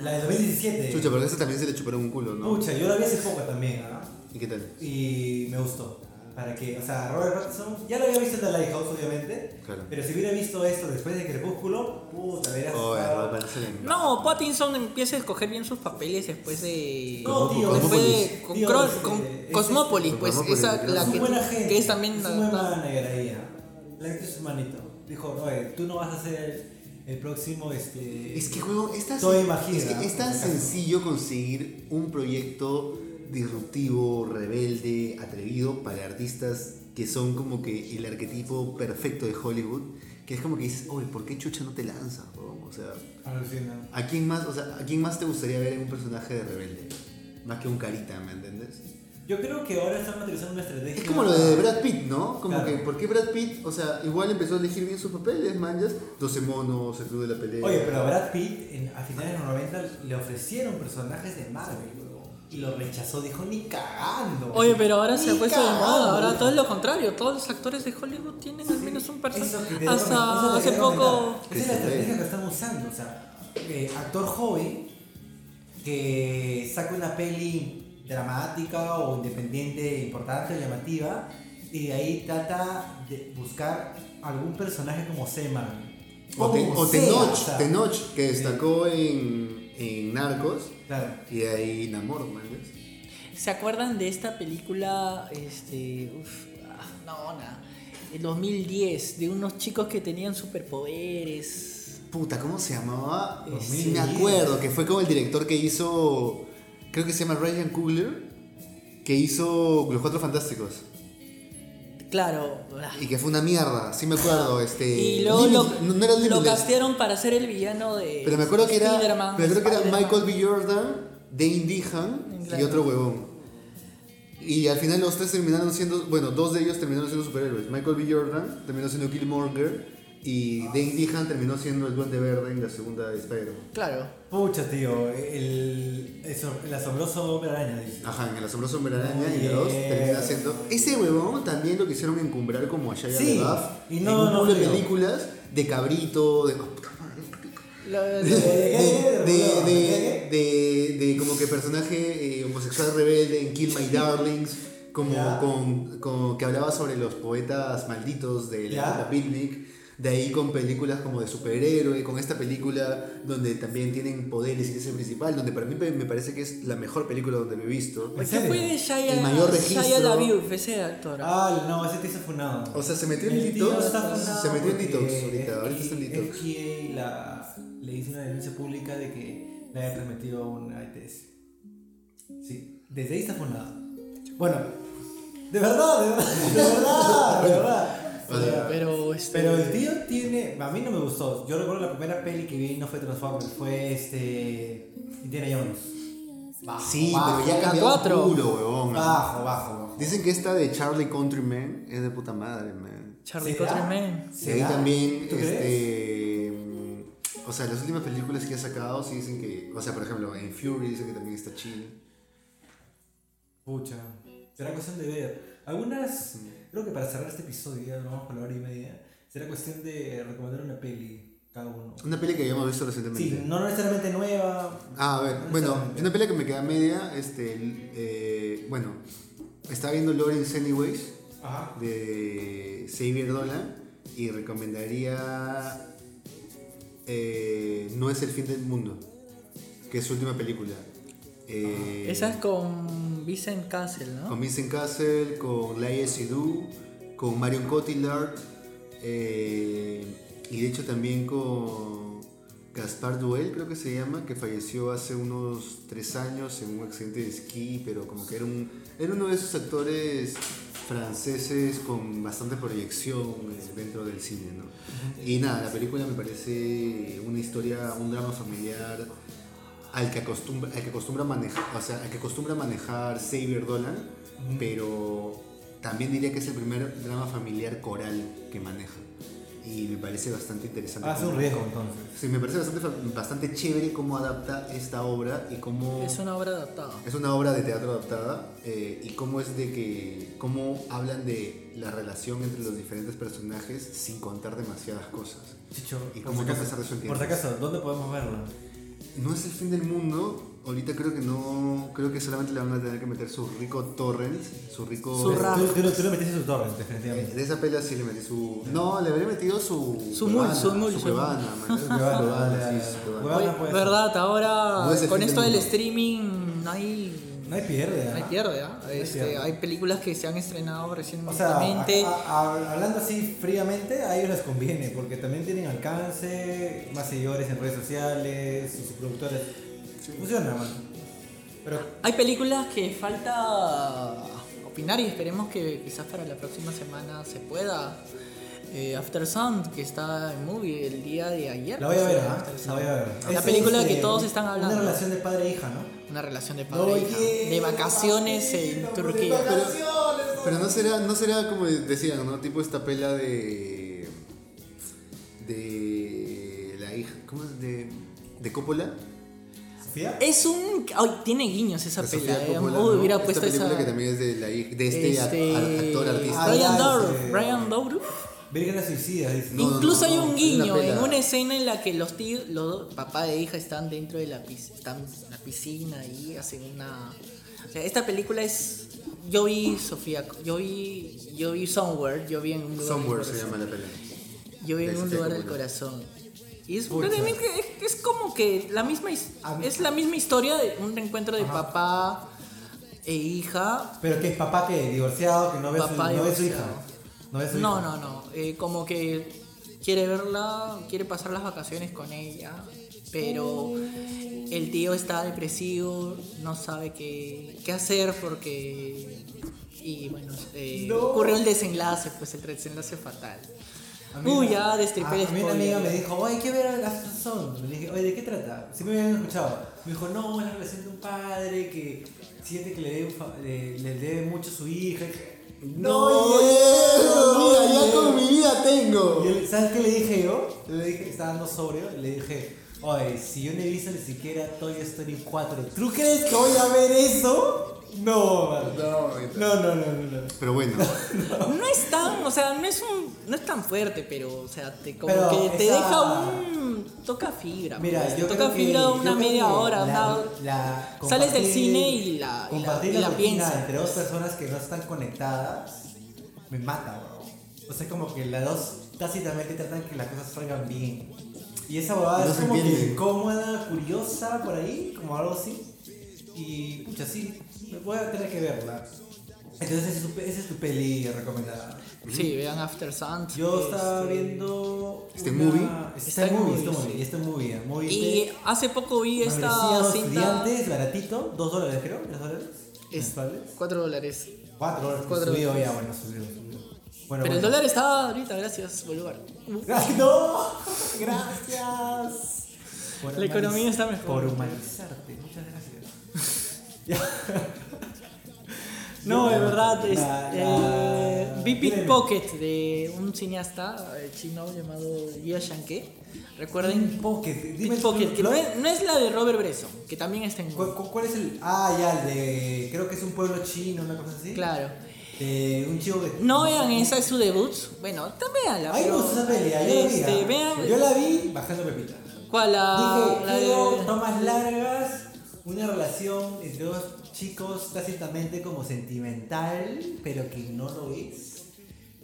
La de 2017. Chucha, porque esa también se le chuparon un culo, ¿no? Pucha, yo la vi hace poco también, ¿ah? ¿Y qué tal? Y me gustó. Para que, o sea, Robert Pattinson, ya lo había visto en The Lighthouse, obviamente. Claro. Pero si hubiera visto esto después de Crepúsculo, puta, verás. Oh, Robert Pattinson. No, Pattinson empieza a escoger bien sus papeles después de. No, tío, después de. Cosmópolis. Con, Tío, Cro- con Cosmópolis, pues Cosmópolis, esa la es que, buena gente. que es también. Es la- buen la- manager ahí. ¿ah? La es su manito. Dijo, oye, tú no vas a ser el, próximo. Este, Es que, juego, es tan, Todo imagina, es que es tan acaso. sencillo conseguir un proyecto disruptivo, rebelde, atrevido para artistas que son como que el arquetipo perfecto de Hollywood, que es como que dices, oye, ¿por qué chucha no te lanzas? huevón?" O sea, Alucina. ¿a quién más, o sea, ¿a quién más te gustaría ver en un personaje de rebelde? Más que un carita, ¿me entiendes? Yo creo que ahora están utilizando una estrategia. Es como lo de Brad Pitt, ¿no? Como Claro. que, ¿por qué Brad Pitt, o sea, igual empezó a elegir bien sus papeles, manjas? 12 monos, el club de la pelea. Oye, pero a Brad Pitt en- a finales de los 90 le ofrecieron personajes de Marvel, Y lo rechazó, dijo ni cagando. Oye, pero ahora se ha puesto de moda. Ahora todo es lo contrario. Todos los actores de Hollywood tienen al menos un personaje. Hasta hace poco. Esa es la estrategia que están usando. O sea, eh, actor joven que saca una peli dramática o independiente, importante, llamativa, y de ahí trata de buscar algún personaje como Seaman. O, te- o Tenoch, o sea. Tenoch, que destacó en, en Narcos, Claro. y de ahí Namor, manjas. ¿Se acuerdan de esta película? Este. Uf, ah, no, nada. En 2010, de unos chicos que tenían superpoderes. Puta, ¿cómo se llamaba? Eh, Sí, sí. me acuerdo, que fue como el director que hizo, creo que se llama Ryan Coogler, que hizo Los Cuatro Fantásticos. Claro. Y que fue una mierda, sí me acuerdo. Este, Y luego lo, Limit- no, no era lo Limitless, castearon para ser el villano de. Pero me acuerdo que era, pero creo que era. Michael B. Jordan, Dane Dehan y otro huevón. Y al final los tres terminaron siendo, bueno, dos de ellos terminaron siendo superhéroes. Michael B. Jordan terminó siendo Killmonger y Dane Dehan terminó siendo el Duende Verde en la segunda de Spider-Man. Claro. Pucha, tío, el, eso- el asombroso hombre araña, dice. Ajá, en el asombroso hombre araña y Yeah. la dos termina siendo. Ese huevón también lo quisieron encumbrar como a Shia Sí, LaBeouf y en no, un no de películas de cabrito, de. De, de, de, de- de como que personaje eh, homosexual rebelde en Kill My Darlings, como con, con- que hablaba sobre los poetas malditos de la época Picnic, de ahí con películas como de superhéroe, con esta película donde también tienen poderes y que es el principal, donde para mí me parece que es la mejor película donde lo he visto. ¿Qué fue de Shia, El mayor registro. Shia LaBeouf, ese actor? Ah, no, ese te hizo funado. O sea, se metió en tío detox, se metió en detox ahorita, ahorita está en detox. FKA la, le hizo una denuncia pública de que le había transmitido un ITS. Sí, desde ahí está funado. Bueno, de verdad, de verdad, de verdad, de verdad. O sea, Pero, este, Pero el tío tiene. A mí no me gustó. Yo recuerdo la primera peli que vi no fue Transformers, fue este. Indiana Jones. Bajo, Sí, bajo, pero ya un culo, huevón. Bajo, bajo, bajo. Dicen que esta de Charlie Countryman es de puta madre, man. Charlie. Countryman. Y ahí también, este. mm, O sea, las últimas películas que ha sacado sí dicen que. O sea, por ejemplo, en Fury dicen que también está chill. Pucha. Será cuestión de ver. Algunas. Creo que para cerrar este episodio, ya no vamos por la hora y media. Será cuestión de recomendar una peli cada uno. Una peli que habíamos visto recientemente. Sí, no necesariamente nueva. Ah, a ver, no bueno, una peli que me queda media, este. eh, bueno, estaba viendo Lawrence Anyways Ajá. de Xavier Dolan y recomendaría eh, No es el fin del mundo, que es su última película. Eh, Esa es con Vincent Castle, ¿no? Con Vincent Castle, con Laia Seydoux, con Marion Cotillard eh, y de hecho también con Gaspar Duel, creo que se llama, que falleció hace unos tres años en un accidente de esquí, pero como que era, un, era uno de esos actores franceses con bastante proyección eh, dentro del cine, ¿no? Y nada, la película me parece una historia, un drama familiar al que acostumbra, al que acostumbra manejar, o sea, al que acostumbra manejar Xavier Dolan, pero también diría que es el primer drama familiar coral que maneja. y me parece bastante interesante. Hace un riesgo entonces. Sí, me parece bastante, bastante chévere cómo adapta esta obra y cómo... Es una obra adaptada. Es una obra de teatro adaptada eh, y cómo es de que cómo hablan de la relación entre los diferentes personajes sin contar demasiadas cosas. Chicho, Y por cómo si tú a acaso- Por si acaso, ¿dónde podemos verlo? No es el fin del mundo. Ahorita creo que no, creo que solamente le van a tener que meter su rico torrent, su rico. Su ra- Tú, tú, tú lo metiste su torrent, definitivamente. de esa pela sí le metí su. No, le habría metido su. Su mul, su mul, su cuevana, verdad, ahora No es el con esto del streaming no hay No hay pierde, no hay ¿ah? pierde, ¿ah? Este, pierde. hay películas que se han estrenado O sea, recientemente. a- a- a- hablando así fríamente, a ellos les conviene, porque también tienen alcance, más seguidores en redes sociales, sus productores. Funciona, man. Pero Hay películas que falta opinar y esperemos que quizás para la próxima semana se pueda. Eh, After Sun, que está en movie el día de ayer. la voy a ver, ¿ah? La voy a ver. La Es, película que este, todos están hablando. Una relación de padre e hija, ¿no? Una relación de padre e hija. Oye, De vacaciones en Turquía. de vacaciones, Pero no será, no será como decían, ¿no? Tipo esta pela de. de. la hija. ¿Cómo es? De. de Coppola. ¿Sofía? Es un. Ay, tiene guiños esa eh. Uy, ¿no? hubiera puesto película esa. que también es de, la hija, de este, Este, ac- actor artista. Brian Dourif. Brian Dourif. Virgen suicida, dice. No, Incluso no, hay un guiño en una escena en la que los tíos, los dos, papá e hija están dentro de la piscina, están en la piscina y hacen una. O sea, esta película es. Yo vi Sofía, yo vi, yo vi Somewhere, yo vi en un lugar Somewhere se llama la pela. Yo vi en un lugar del corazón. Y es, es, como que la misma es la misma historia de un reencuentro de Ajá. papá e hija. Pero que es papá que divorciado, que no ve, su, no ve su hija. No ve su No, no, no. eh, como que quiere verla, quiere pasar las vacaciones con ella, pero el tío está depresivo, no sabe qué, qué hacer porque... Y bueno, eh, No. ocurrió el desenlace, pues el desenlace fatal. A Uy, ya destripé el a, a mí una amiga me dijo, oye, hay que ver las son. Le dije, oye, ¿de qué trata? Si me habían escuchado. Me dijo, no, es la relación de un padre que siente que le debe, le, le debe mucho a su hija. Dije, No, llego, mira, ya llego". con mi vida tengo. ¿Sabes qué le dije yo? Le dije que estaba dando sobrio. Le dije, oye, si yo no he visto ni siquiera Toy Story 4, ¿tú crees que voy a ver eso? No, man. No, no, no, no, no. no. Pero bueno, No es tan, o sea, no es un, no es tan fuerte, pero, o sea, te, como Pero que te esa- deja un, toca fibra. Mira, pues, yo te creo toca que- fibra yo una creo media que hora, la- la- Sales del compartir- cine y la- y la- compartir y la rutina piensas. entre dos personas que no están conectadas me mata, bro. O sea, como que las dos tácitamente tratan que las cosas salgan bien. Y esa bobada No es se como que entiende. cómoda, curiosa por ahí, como algo así. Y pucha, sí, voy a tener que verla. Entonces esa es tu, esa es tu peli recomendada. Sí, vean After Sun. Yo estaba este, viendo. ¿Está en una- movie? En en movie, en movie, en movie. movie Y de- hace poco vi esta cinta. estudiantes, baratito, dos dólares creo, tres dólares. Es- mensuales. 4 dólares. Cuatro dólares. Cuatro subido dólares. ya, bueno, subido. Bueno, Pero el bueno. dólar está ahorita, gracias, Bolívar. ¡Ay, no! Gracias. Por La economía está mejor. Por humanizarte, muchas gracias. No, de verdad, es, La- eh, la- vi. Pickpocket de un cineasta eh, chino llamado Ye Shanke. Recuerden, Pocket, dime Pickpocket, que ¿lo- no es, no es la de Robert Bresson, que también está en. ¿Cuál, cuál- es el.? Ah, ya, el de. Creo que es un pueblo chino, una cosa así. Claro. De un chico que. No vean, esa es su debut. Bueno, también veanla. Ay, no, esa pelea, yo la vi. este, vean. Yo la vi bajando Pepita. ¿Cuál? La, Dije, la de- tomas largas, una relación entre dos chicos tácitamente como sentimental, pero que no lo es.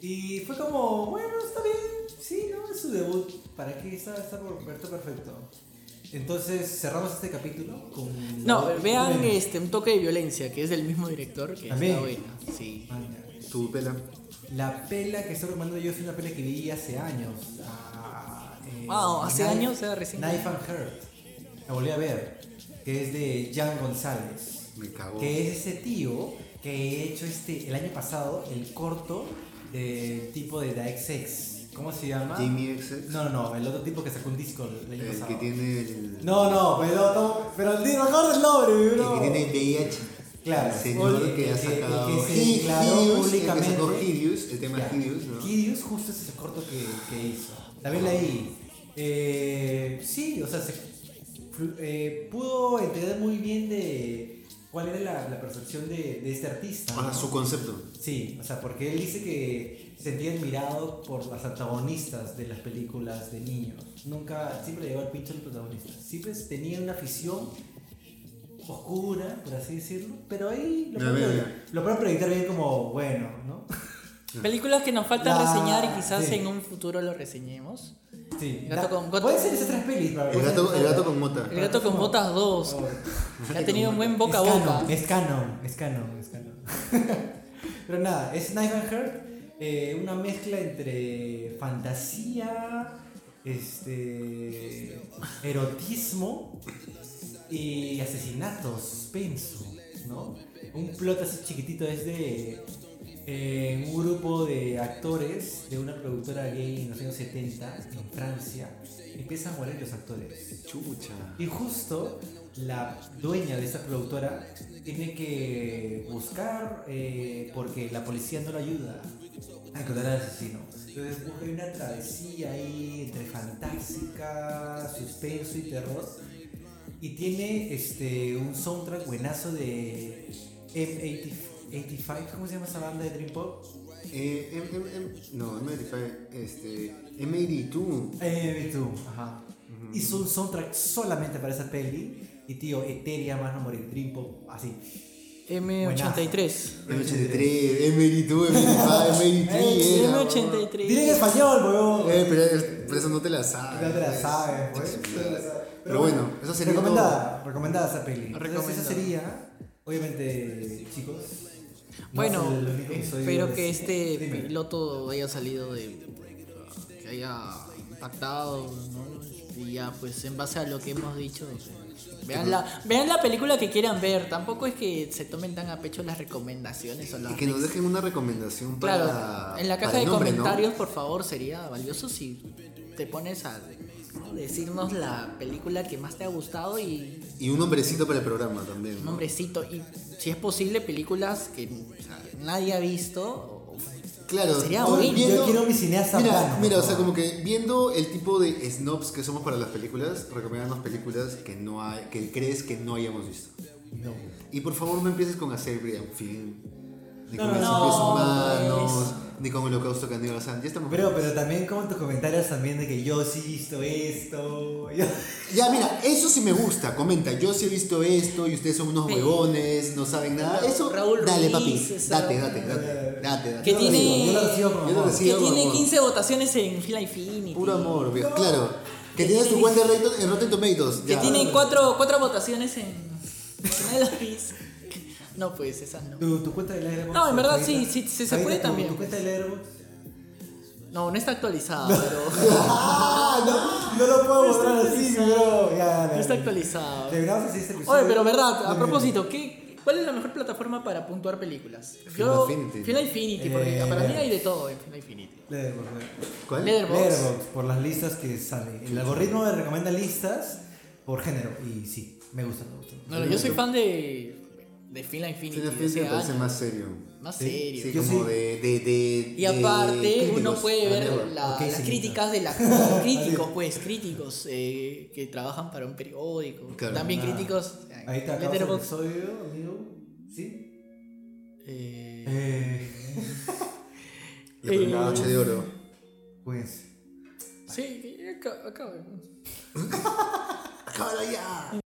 Y fue como, bueno, está bien, sí, ¿no? Es su debut. ¿Para qué? Está, está perfecto, perfecto. Entonces cerramos este capítulo con... No, vean Bueno, este, un toque de violencia, que es del mismo director, que También. está buena. Sí. tu pela. La pela que estoy recomendando yo es una pela que vi hace años. ah, eh, Wow, hace Knife- años, era recién. Knife and Heart. La volví a ver. Que es de Jan González. Me cagó. Que es ese tío que he hecho este, el año pasado el corto del tipo de The XX. ¿Cómo se llama? Jamie X. No, no, no, el otro tipo que sacó un disco el año El pasado. que tiene el. No, no, pero, no, pero el tío, me acuerdo el nombre, El bro. que tiene VIH. Claro, el señor que ha sacado que se declaró Hideous, el que públicamente. Hideous, el tema Ya. Hideous, ¿no? Hideous justo es ese corto que, que hizo. También leí. Eh, sí, o sea, se, eh, pudo entender muy bien de cuál era la, la percepción de, de este artista. Ah, ¿no? su concepto. Sí, o sea, porque él dice que se sentía admirado por las antagonistas de las películas de niños. Nunca, siempre le llegó al pincho el protagonista. Siempre tenía una afición oscura, por así decirlo, pero ahí lo pueden proyectar bien como bueno, ¿no? Películas que nos falta La- reseñar y quizás sí. en un futuro lo reseñemos. Sí, Gato con- gato- pueden ser esas tres pelis, El gato, el gato con mota. El gato con botas 2, Oh. ha tenido un buen boca a es boca. canon, es canon, es canon, es canon. Pero nada, es Knife and Heart, eh, una mezcla entre fantasía, este, erotismo y asesinatos, suspenso, ¿no? Un plot así chiquitito es de eh, un grupo de actores de una productora gay en los años 70 en Francia. Empiezan a morir los actores. Chucha. Y justo la dueña de esta productora tiene que buscar, eh, porque la policía no la ayuda a encontrar al asesino. Entonces busca una travesía ahí entre fantástica, suspenso y terror. Y tiene este, un soundtrack buenazo de M85, ¿cómo se llama esa banda de Dream Pop? Eh, M, M, M- no, M85, este, M82. Eh, tú, ajá. Hizo un soundtrack solamente para esa peli. Y tío, Eteria más no morir, Dream Pop, así. M83. M83, M82, M85, M83. Eh, era, M83. Dile en español, weón. Eh, pero, pero eso no te la sabes. Ya te la sabes, pues. Pero bueno, eso sería Recomendada, recomendada esa peli. Entonces, Recomendada. esa sería, obviamente, chicos. No Bueno, episodio espero que este Dime. piloto haya salido de. que haya impactado, ¿no? Y ya, pues en base a lo que hemos dicho, vean la, vean la película que quieran ver. Tampoco es que se tomen tan a pecho las recomendaciones o las Y que nos dejen una recomendación para. Claro, en la caja de nombre, ¿no? comentarios, por favor, sería valioso si te pones a ¿no? Decirnos la película que más te ha gustado y Y un nombrecito para el programa también. un ¿no? nombrecito. Y si es posible, películas que o sea, nadie ha visto. Claro, Sería tú bueno. Yo quiero mi cineasta Mira, plano, mira, o sea, como que viendo el tipo de snobs que somos para las películas, recomendarnos películas que no hay, que crees que no hayamos visto. No. Y por favor no empieces con hacer Brian Film, ni con no, los no, Pies humanos, ni con Holocausto Caníbal. O sea, ya estamos. Pero, pero también como tus comentarios también de que yo sí he visto esto. yo- Ya, mira, eso sí me gusta. Comenta, yo sí he visto esto y ustedes son unos huevones, no saben nada. Eso, Raúl dale, Ruiz, papi. esa- Date, date, date, date, date. Que tiene- recibo, Yo lo recibo con Yo lo amor. recibo. que tiene amor. 15 votaciones en Fila Infinity. Puro amor, viejo. Claro. Que tienes tu cuenta en Rotten- en Rotten Tomatoes. Que ya. tiene cuatro, cuatro votaciones en. en el. No, pues esas no. ¿Tu, tu cuenta de Letterboxd? No, en verdad sí, sí, sí se puede también. ¿Tu cuenta de Letterboxd? No, no está actualizada, pero. Ah, no, no lo puedo mostrar así, bro. Ya, ya, No está actualizada. Terminamos así este episodio. Oye, pero verdad, a propósito, ¿qué, ¿cuál es la mejor plataforma para puntuar películas? Film Affinity. Film Infinity, porque Eh, para mí hay de todo en Film Infinity. Letterboxd, Letterboxd. ¿Cuál? Letterboxd. Letterboxd, por las listas que sale. El algoritmo me recomienda listas por género. Y sí, me gusta, me gusta. No, no, yo soy fan de, de Film Infinity. Final ese me parece más serio. Más Sí, serio. Sí, como sí. de, de, de. Y aparte, de uno puede ver whatever. la- Ok, las críticas de la críticos, pues, críticos eh, que trabajan para un periódico. Claro. También Ah. críticos. eh, Ahí está, acabas el episodio, amigo. ¿Sí? Eh, Eh, la Eh, noche de oro. pues. sí, acá, acá. ¡Acábala ya!